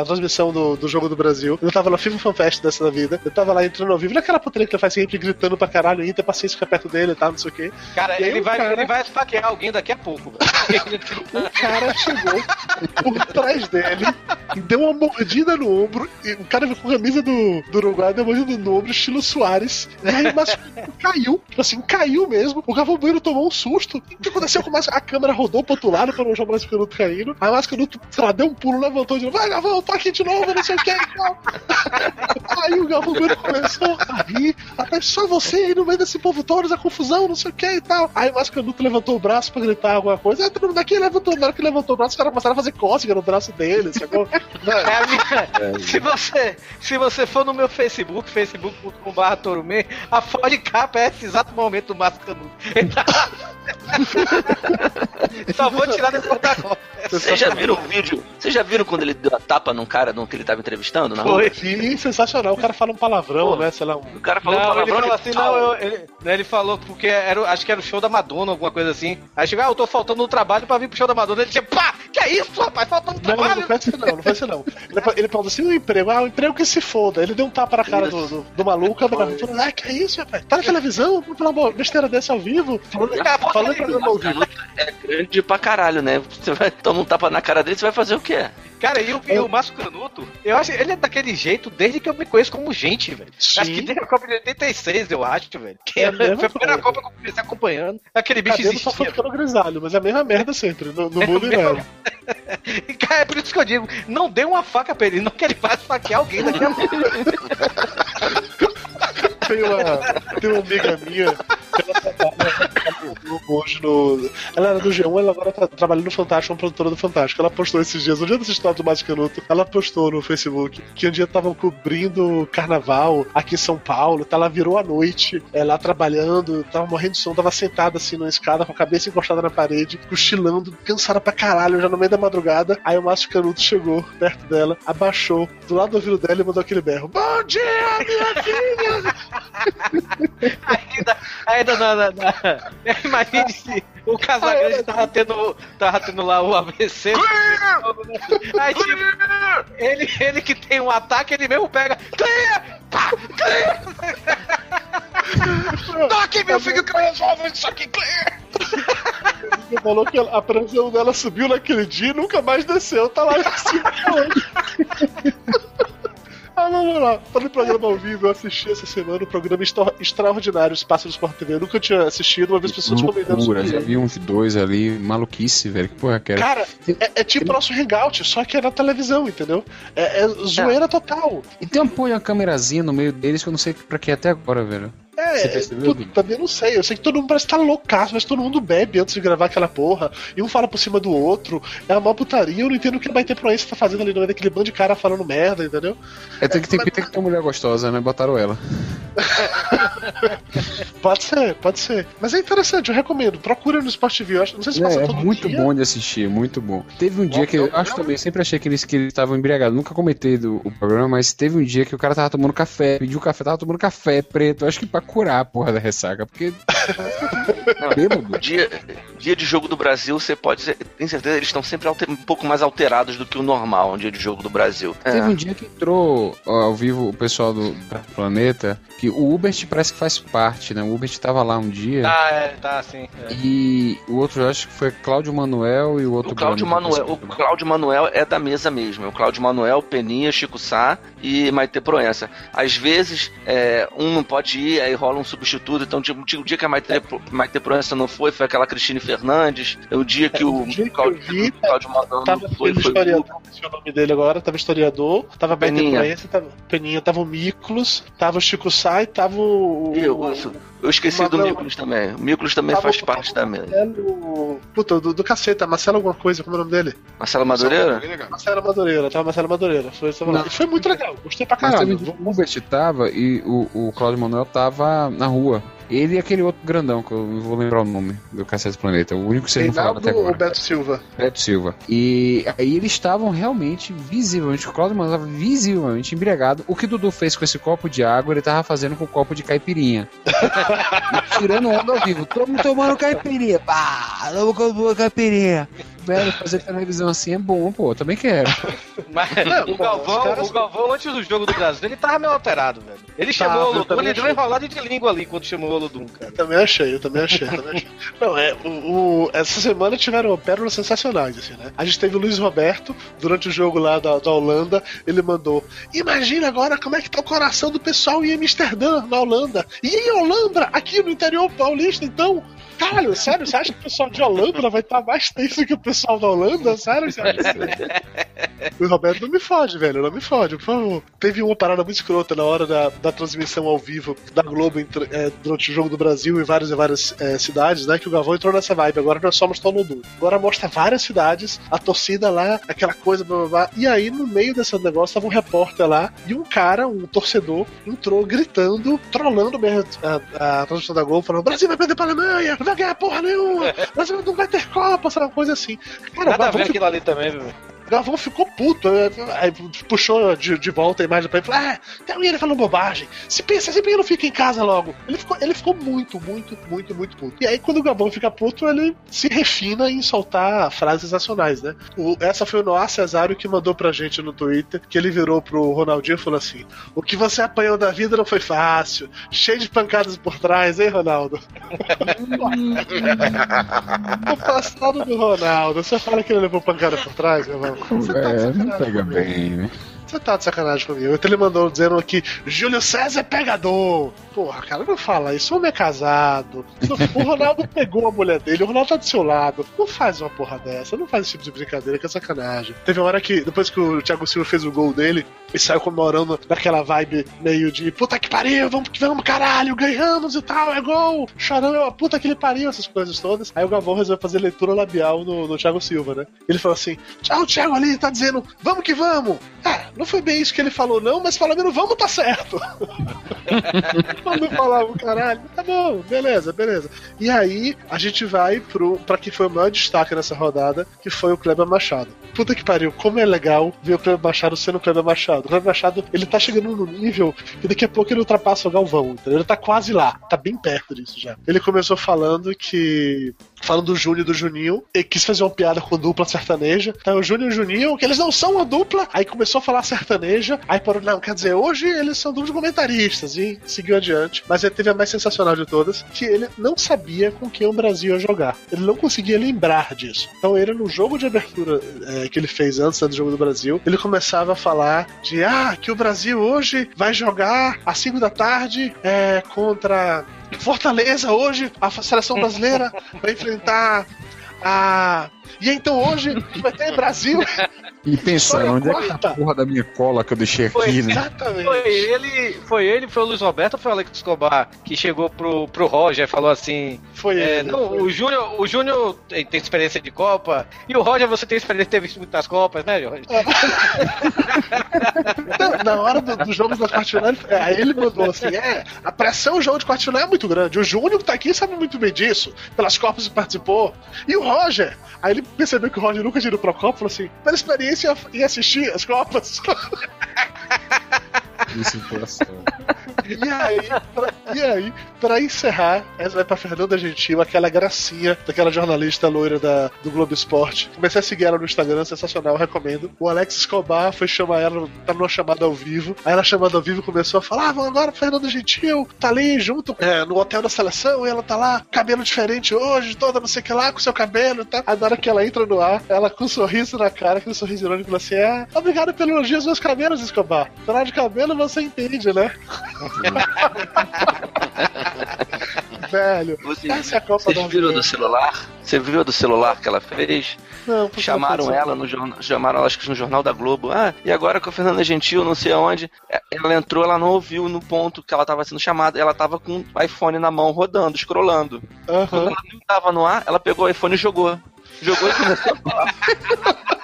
a transmissão do, do Jogo do Brasil, eu tava no FIFA Fan Fest dessa da vida, eu tava lá entrando ao vivo, naquela putaria que ele faz sempre gritando pra caralho, Inter, paciência, fica perto dele e tal, não sei o quê. Cara, aí ele vai, cara- ele vai esfaquear alguém daqui a pouco. (laughs) O cara chegou por trás dele deu uma mordida no ombro. E o cara com a camisa do, do Uruguai deu uma mordida no ombro, estilo Soares. E aí o Márcio caiu, tipo assim, caiu mesmo. O Galvão Bueno tomou um susto. O que aconteceu com o Márcio? A câmera rodou pro outro lado pra não jogar o Márcio Canuto caindo. Aí o Márcio Canuto, sei lá, deu um pulo, levantou de novo. Vai, Galvão, tô aqui de novo, não sei o que. (laughs) Aí o Galvão Bueno começou a rir. Até só você aí no meio desse povo todo, a confusão, não sei o que e tal. Aí o Márcio Canuto levantou o braço pra gritar alguma coisa. Aí todo mundo aqui levantou. Na hora que levantou o braço, os caras começaram a fazer cócega no braço dele, sacou? (laughs) É minha- se, você, se você for no meu Facebook, facebook.com.br Torumê, a foto de capa é esse exato momento do Márcio Canuto. (laughs) Só vou tirar depois da copa. Vocês já viram o vídeo? Vocês já viram quando ele deu a tapa num cara num que ele tava entrevistando? Na rua? Foi. Sim, sensacional. O cara fala um palavrão, Pô. né? Sei lá, um. O cara falou Não, ele palavrão falou de assim, não, eu- ele, né, ele falou porque era, acho que era o show da Madonna, alguma coisa assim. Aí chegou, ah, eu tô faltando no trabalho pra vir pro show da Madonna. Ele disse, pá, que é isso, rapaz? Faltando no Não, não, trabalho. não faz isso não, não faz isso não. Ele, ele falou assim, o emprego, ah, o emprego que se foda. Ele deu um tapa na cara do, do, do maluco, a mulher falou, ah, que é isso, rapaz? Tá na televisão, falar uma besteira dessa ao vivo. Falando, ele- pra programa ao vivo. É grande pra caralho, né? Você vai tomar um tapa na cara dele, você vai fazer o quê? Cara, e o, e o Márcio Canuto, eu acho ele é daquele jeito desde que eu me conheço como gente, velho. Sim. Acho que desde a Copa de 86, eu acho, velho. Que É mesmo, foi a primeira cara. Copa que eu comecei acompanhando. Aquele bicho cabelo só foi existia. ficando grisalho, mas é a mesma merda sempre, não, não É muda mesmo- nada. (laughs) E, cara, é por isso que eu digo, não dê uma faca pra ele, não que ele vai esfaquear alguém daqui a pouco. (laughs) Tem uma, tem uma amiga minha ela hoje no. Ela era do G1, ela agora tá trabalhando no Fantástico, uma produtora do Fantástico. Ela postou esses dias, no dia dessa história do Márcio Canuto, ela postou no Facebook que um dia estavam cobrindo carnaval aqui em São Paulo, tá, ela virou a noite, é, lá trabalhando, tava morrendo de sono, tava sentada assim numa escada, com a cabeça encostada na parede, cochilando, cansada pra caralho, já no meio da madrugada. Aí o Márcio Canuto chegou perto dela, abaixou do lado do ouvido dela e mandou aquele berro: Bom dia, minha filha! (laughs) Ainda, ainda na, na, na- (laughs) Imagine se o Casagrande tava tendo, tava tendo lá o AVC. Aí, tipo, ele, ele que tem um ataque, ele mesmo pega. Clear! Pá! Clear! (laughs) Toque, meu filho, que eu resolvo isso aqui, Clear! Ele falou que a pressão dela subiu naquele dia e nunca mais desceu. Tá lá em cima Ah, vamos lá. Falando em programa ao vivo, eu assisti essa semana o programa extra- extraordinário Espaço do Sport TV. Eu nunca tinha assistido, uma vez pessoas comentando sobre já vi uns dois ali, maluquice, velho. Que porra que era? Cara, é, é tipo nosso hangout, só que é na televisão, entendeu? É, é zoeira total. E tem uma de uma câmerazinha no meio deles que eu não sei pra que até agora, velho. Você É, percebeu, puta, também não sei. Eu sei que todo mundo parece estar loucaço, mas todo mundo bebe antes de gravar aquela porra. E um fala por cima do outro. É uma putaria. Eu não entendo o que a Baita Influência tá fazendo ali no meio daquele bando de cara falando merda, entendeu? É, tem que, tem, que- tem que ter uma mulher gostosa, né? Botaram ela. (laughs) Pode ser, pode ser. Mas é interessante, eu recomendo. Procura no Sport TV. Eu acho, não sei se passa É, é muito dia. bom de assistir, muito bom. Teve um dia que eu acho também, eu sempre achei que eles que eles estavam embriagados. Nunca comentei do o programa, mas teve um dia que o cara tava tomando café, pediu café, tava tomando café preto. Acho que pra curar a porra da ressaca, porque (laughs) Não, dia, dia de jogo do Brasil, você pode ser, tem certeza, eles estão sempre alter, um pouco mais alterados do que o normal, um dia de jogo do Brasil. Teve um dia que entrou ó, ao vivo o pessoal do Planeta, que o Ubert parece que faz parte, né? O Ubert tava lá um dia. Ah, é, tá, sim. É. E o outro, eu acho que foi Cláudio Manuel e o outro. O Cláudio Manuel, o Cláudio Manuel é da mesa mesmo. É o Cláudio Manuel, Peninha, Chico Sá e Maite Proença. Às vezes, é, um não pode ir, aí rola um substituto. Então, tipo, o dia que a Maite, Maite Proença não foi, foi aquela Cristine Fernandes. É o dia que É, o, o vi, Cláudio Manuel Tava não foi, foi, historiador, o- o nome dele agora, tava historiador, tava Beto Peninha. Proença, tava Peninha, tava o Miklos, tava o Chico e tava o. Eu, eu esqueci do Miklos também. O Miklos também Tava faz parte da mesa. Marcelo. Puta, do, do caceta, Marcelo alguma coisa, como é o nome dele? Marcelo Madureira? Marcelo Madureira, tava Marcelo Madureira. Foi. E foi muito legal, gostei pra Mas teve caralho. um que o Ubert tava e o, o Cláudio Manuel tava na rua. Ele e aquele outro grandão, que eu não vou lembrar o nome do Cacete Planeta. O único que vocês não falaram Reinaldo até ou agora. Beto Silva? Beto Silva. E aí eles estavam realmente, visivelmente, o Claudio Manuel estava visivelmente embriagado. O que o Dudu fez com esse copo de água, ele tava fazendo com o copo de caipirinha. (laughs) Tirando onda ao vivo. Mundo tomando caipirinha. Pá, vamos com caipirinha. Velho, fazer televisão assim é bom, pô. Também quero. (laughs) Mas Não, o, Galvão, caras- o Galvão, antes do jogo do Brasil, ele tava meio alterado, velho. Ele chamou o eu Olodum, também ele deu uma enrolada de língua ali quando chamou o Olodum, cara. Também achei, eu também achei, também achei. (laughs) Não, é, o, o- essa semana tiveram pérolas sensacionais, assim, né? A gente teve o Luiz Roberto, durante o jogo lá da, da Holanda, ele mandou: Imagina agora como é que tá o coração do pessoal em Amsterdã, na Holanda. E em Holanda, aqui no interior paulista, então. Caralho, sério, você acha que o pessoal de Holanda vai estar mais tenso que o pessoal da Holanda? Sério, (laughs) sério? Luiz Roberto não me fode, velho, não me fode, por favor. Teve uma parada muito escrota na hora da, da transmissão ao vivo da Globo é, durante o Jogo do Brasil em várias e várias é, cidades, né? Que o Galvão entrou nessa vibe. Agora nós somos Tolodum. Agora mostra várias cidades, a torcida lá, aquela coisa, blá blá blá. E aí, no meio desse negócio, tava um repórter lá e um cara, um torcedor, entrou gritando, trollando mesmo a, a transmissão da Globo, falando: Brasil vai perder pra Alemanha, vai ganhar porra nenhuma, Brasil não vai ter Copa, sabe? Uma coisa assim. Cara, Nada a ver aquilo ali também, viu? O Galvão ficou puto, aí aí puxou de, de volta a imagem pra ele e falou: Ah, tem ele falando bobagem. Se pensa, se ele não fica em casa logo. Ele ficou, ele ficou muito, muito, muito, muito puto. E aí, quando o Galvão fica puto, ele se refina em soltar frases nacionais, né? O- essa foi o Noah Cesário que mandou pra gente no Twitter, que ele virou pro Ronaldinho e falou assim: O que você apanhou da vida não foi fácil, cheio de pancadas por trás, hein, Ronaldo? (laughs) (laughs) o passado do Ronaldo, você fala que ele levou pancada por trás, meu irmão? Você tá É, não pega bem, né? Você tá de sacanagem comigo. Então ele mandou dizendo aqui: Júlio César é pegador. Porra, cara, não fala isso. O homem é casado. O Ronaldo (laughs) pegou a mulher dele, o Ronaldo tá do seu lado. Não faz uma porra dessa. Não faz esse tipo de brincadeira, que é sacanagem. Teve uma hora que, depois que o Thiago Silva fez o gol dele, e saiu comemorando naquela vibe meio de puta que pariu, vamos que vamos, caralho, ganhamos e tal, é gol. Chorando, puta que ele pariu, essas coisas todas. Aí o Galvão resolveu fazer leitura labial no, no Thiago Silva, né? Ele falou assim: Tchau, o Thiago ali tá dizendo, vamos que vamos. É, não foi bem isso que ele falou, não, mas pelo menos vamos tá certo. (laughs) Não falava caralho. Tá bom, beleza, beleza. E aí a gente vai pro pra que foi o maior destaque nessa rodada, que foi o Kleber Machado. Puta que pariu, como é legal ver o Kleber Machado sendo o Kleber Machado. O Kleber Machado, ele tá chegando no nível que daqui a pouco ele ultrapassa o Galvão, entendeu? Ele tá quase lá, tá bem perto disso já. Ele começou falando que falando do Júnior e do Juninho, ele quis fazer uma piada com dupla sertaneja. Então, o Júnior e o Juninho, que eles não são uma dupla, aí começou a falar sertaneja, aí parou, não, quer dizer, hoje eles são duplos comentaristas, e seguiu adiante. Mas ele teve a mais sensacional de todas, que ele não sabia com quem o Brasil ia jogar. Ele não conseguia lembrar disso. Então, ele, no jogo de abertura é, que ele fez antes né, do jogo do Brasil, ele começava a falar de, ah, que o Brasil hoje vai jogar às 5 da tarde é, contra Fortaleza hoje, a seleção brasileira vai enfrentar a. E então hoje vai ter Brasil. E pensando, onde é que tá quarta. a porra da minha cola que eu deixei Foi aqui, né? Exatamente. Foi ele, foi ele, foi o Luiz Roberto ou foi o Alex Escobar que chegou pro, pro Roger e falou assim: Foi é, ele. não, foi. o Júnior, o Júnior tem, tem experiência de Copa, e o Roger você tem experiência de ter visto muitas Copas, né, Roger? (laughs) Não, na hora do, do jogo das quartas de final, ele- aí ele mandou assim: é, a pressão do jogo de final é muito grande. O Júnior que tá aqui sabe muito bem disso, pelas Copas que participou. E o Roger, aí ele percebeu que o Roger nunca tirou pra Copa e falou assim: pela experiência em assistir as Copas. (laughs) E aí, pra, e aí, pra encerrar, essa vai pra Fernanda Gentil, aquela gracinha daquela jornalista loira da, do Globo Esporte. Comecei a seguir ela no Instagram, sensacional, recomendo. O Alex Escobar foi chamar ela, tá numa chamada ao vivo. Aí ela chamada ao vivo começou a falar: ah, vamos agora, Fernanda Gentil, tá ali junto é, no hotel da seleção, e ela tá lá, cabelo diferente hoje, toda não sei o que lá, com seu cabelo, tá? Aí na hora que ela entra no ar, ela com um sorriso na cara, aquele sorriso irônico, assim: é, obrigado pelo elogio aos meus cabelos, Escobar. Falar de cabelo você entende, né? (laughs) Velho, Você, essa é a Copa viram Vida. do celular? Você viu do celular que ela fez? Não, Chamaram ela no jornal, chamaram acho que no Jornal da Globo. Ah, e agora com a Fernanda Gentil, não sei aonde. É, Ela entrou, ela não ouviu no ponto que ela estava sendo chamada. Ela tava com o iPhone na mão, rodando, scrollando. Quando Aham. ela não tava no ar, ela pegou o iPhone e jogou. Jogou e começou a falar. (laughs)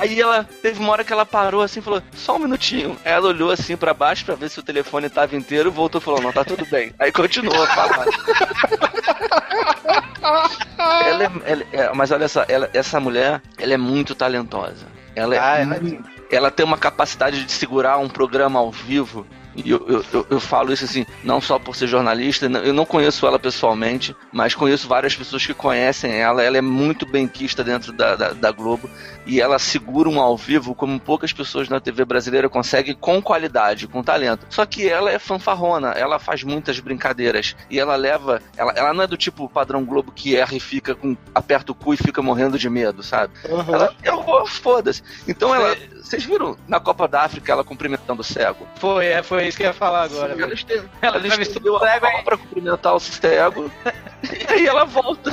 Aí ela teve uma hora que ela parou assim e falou: só um minutinho. Aí ela olhou assim pra baixo pra ver se o telefone tava inteiro, voltou e falou: não, tá tudo bem. Aí continuou a falar. (laughs) Ela é- ela é- mas olha só, ela- essa mulher, ela é muito talentosa. Ela, é Ah, ela muito- ela tem uma capacidade de segurar um programa ao vivo. E eu, eu, eu, eu falo isso assim, não só por ser jornalista, eu não conheço ela pessoalmente, mas conheço várias pessoas que conhecem ela. Ela é muito benquista dentro da, da, da Globo e ela segura um ao vivo como poucas pessoas na TV brasileira conseguem com qualidade, com talento. Só que ela é fanfarrona, ela faz muitas brincadeiras e ela leva. Ela, ela não é do tipo padrão Globo que erra e fica com. aperta o cu e fica morrendo de medo, sabe? aham. Ela, eu vou, foda-se. Então ela. Vocês viram na Copa da África ela cumprimentando o cego? Foi, é, foi isso que eu ia falar agora. Ela esteve, Ela ela o a cego mão pra cumprimentar o cego. (laughs) e aí ela volta.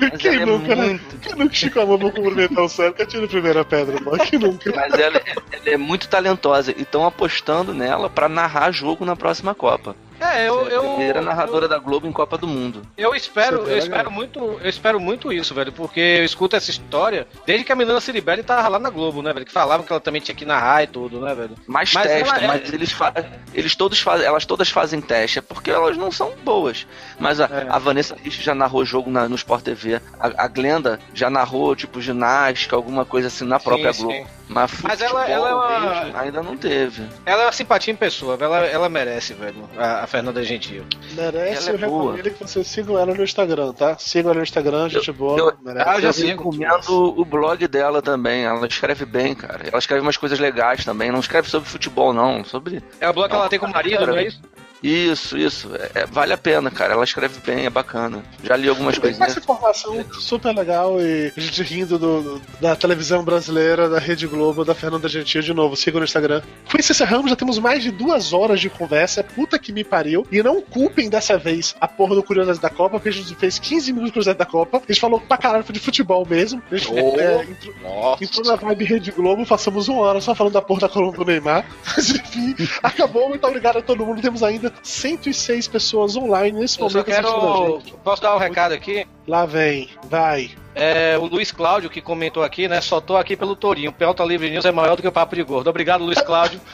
Mas Quem é nunca, né? muito. Quem nunca esticou a mão pra cumprimentar o céu que atira a primeira pedra, mano? Que nunca. Mas ela, é- ela é muito talentosa e estão apostando nela pra narrar jogo na próxima Copa. É, eu, é a eu, primeira narradora da Globo em Copa do Mundo. Eu espero, Você eu espero muito, eu espero muito isso, velho, porque eu escuto essa história desde que a menina Ciribelli tava lá na Globo, né, velho? Que falavam que ela também tinha que narrar e tudo, né, velho? Mais Mas testa, ela é- mas eles, fa eles todos fazem, elas todas fazem teste, é porque elas não são boas. Mas a, É. a Vanessa Rich já narrou jogo na- no Sport TV, a, a Glenda já narrou tipo ginástica, alguma coisa assim na própria Sim, Globo. sim. Mas, Mas ela- futebol ela é uma- ainda não teve. Ela é uma simpatia em pessoa, velho, ela, ela merece, velho, a, a Fernanda Gentil. Merece, Ela eu é boa. recomendo que vocês sigam ela no Instagram, tá? Sigam ela no Instagram, gente boa. eu- merece. Ah, eu já Eu sigo. recomendo o blog dela também. Ela escreve bem, cara. Ela escreve umas coisas legais também. Não escreve sobre futebol, não. Sobre É o blog que ela tem com o marido, não é isso? Isso, isso. É, é- vale a pena, cara. Ela escreve bem, é bacana. Já li algumas Tem coisinhas. essa informação super legal e a gente rindo do, do- da televisão brasileira, da Rede Globo, da Fernanda Gentil de novo. Sigam no Instagram. Com isso encerramos, já temos mais de duas horas de conversa. Puta que me pariu. E não culpem dessa vez a porra do Curiosidade da Copa, porque a gente fez 15 minutos de Curiosidade da Copa. A gente falou pra caralho de futebol mesmo. A gente Oh. é, entrou, entrou na vibe Rede Globo, passamos uma hora só falando da porra da coluna do Neymar. (laughs) Mas enfim, acabou. Muito obrigado a todo mundo. Temos ainda 106 pessoas online nesse Eu momento a quero. Posso dar um recado aqui? Lá vem, vai. É, o Luiz Cláudio que comentou aqui, né? Só tô aqui pelo Torinho. O Pelta Livre News é maior do que o Papo de Gordo. Obrigado, Luiz Cláudio. (laughs)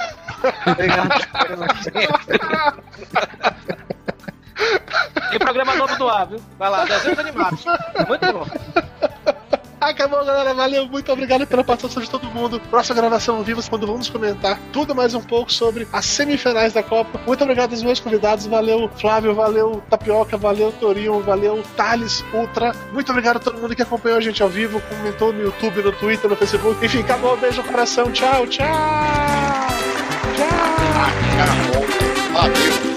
Tem programa novo do ar, viu? Vai lá, desenhos animados. Muito bom. Acabou, galera. Valeu, muito obrigado pela participação de todo mundo. Próxima gravação ao vivo, quando vamos comentar tudo mais um pouco sobre as semifinais da Copa. Muito obrigado aos meus convidados. Valeu, Flávio, valeu, Tapioca, valeu, Torinho, valeu, Thales Ultra. Muito obrigado a todo mundo que acompanhou a gente ao vivo, comentou no YouTube, no Twitter, no Facebook. Enfim, acabou. Beijo no coração. Tchau, tchau. Tchau. Valeu.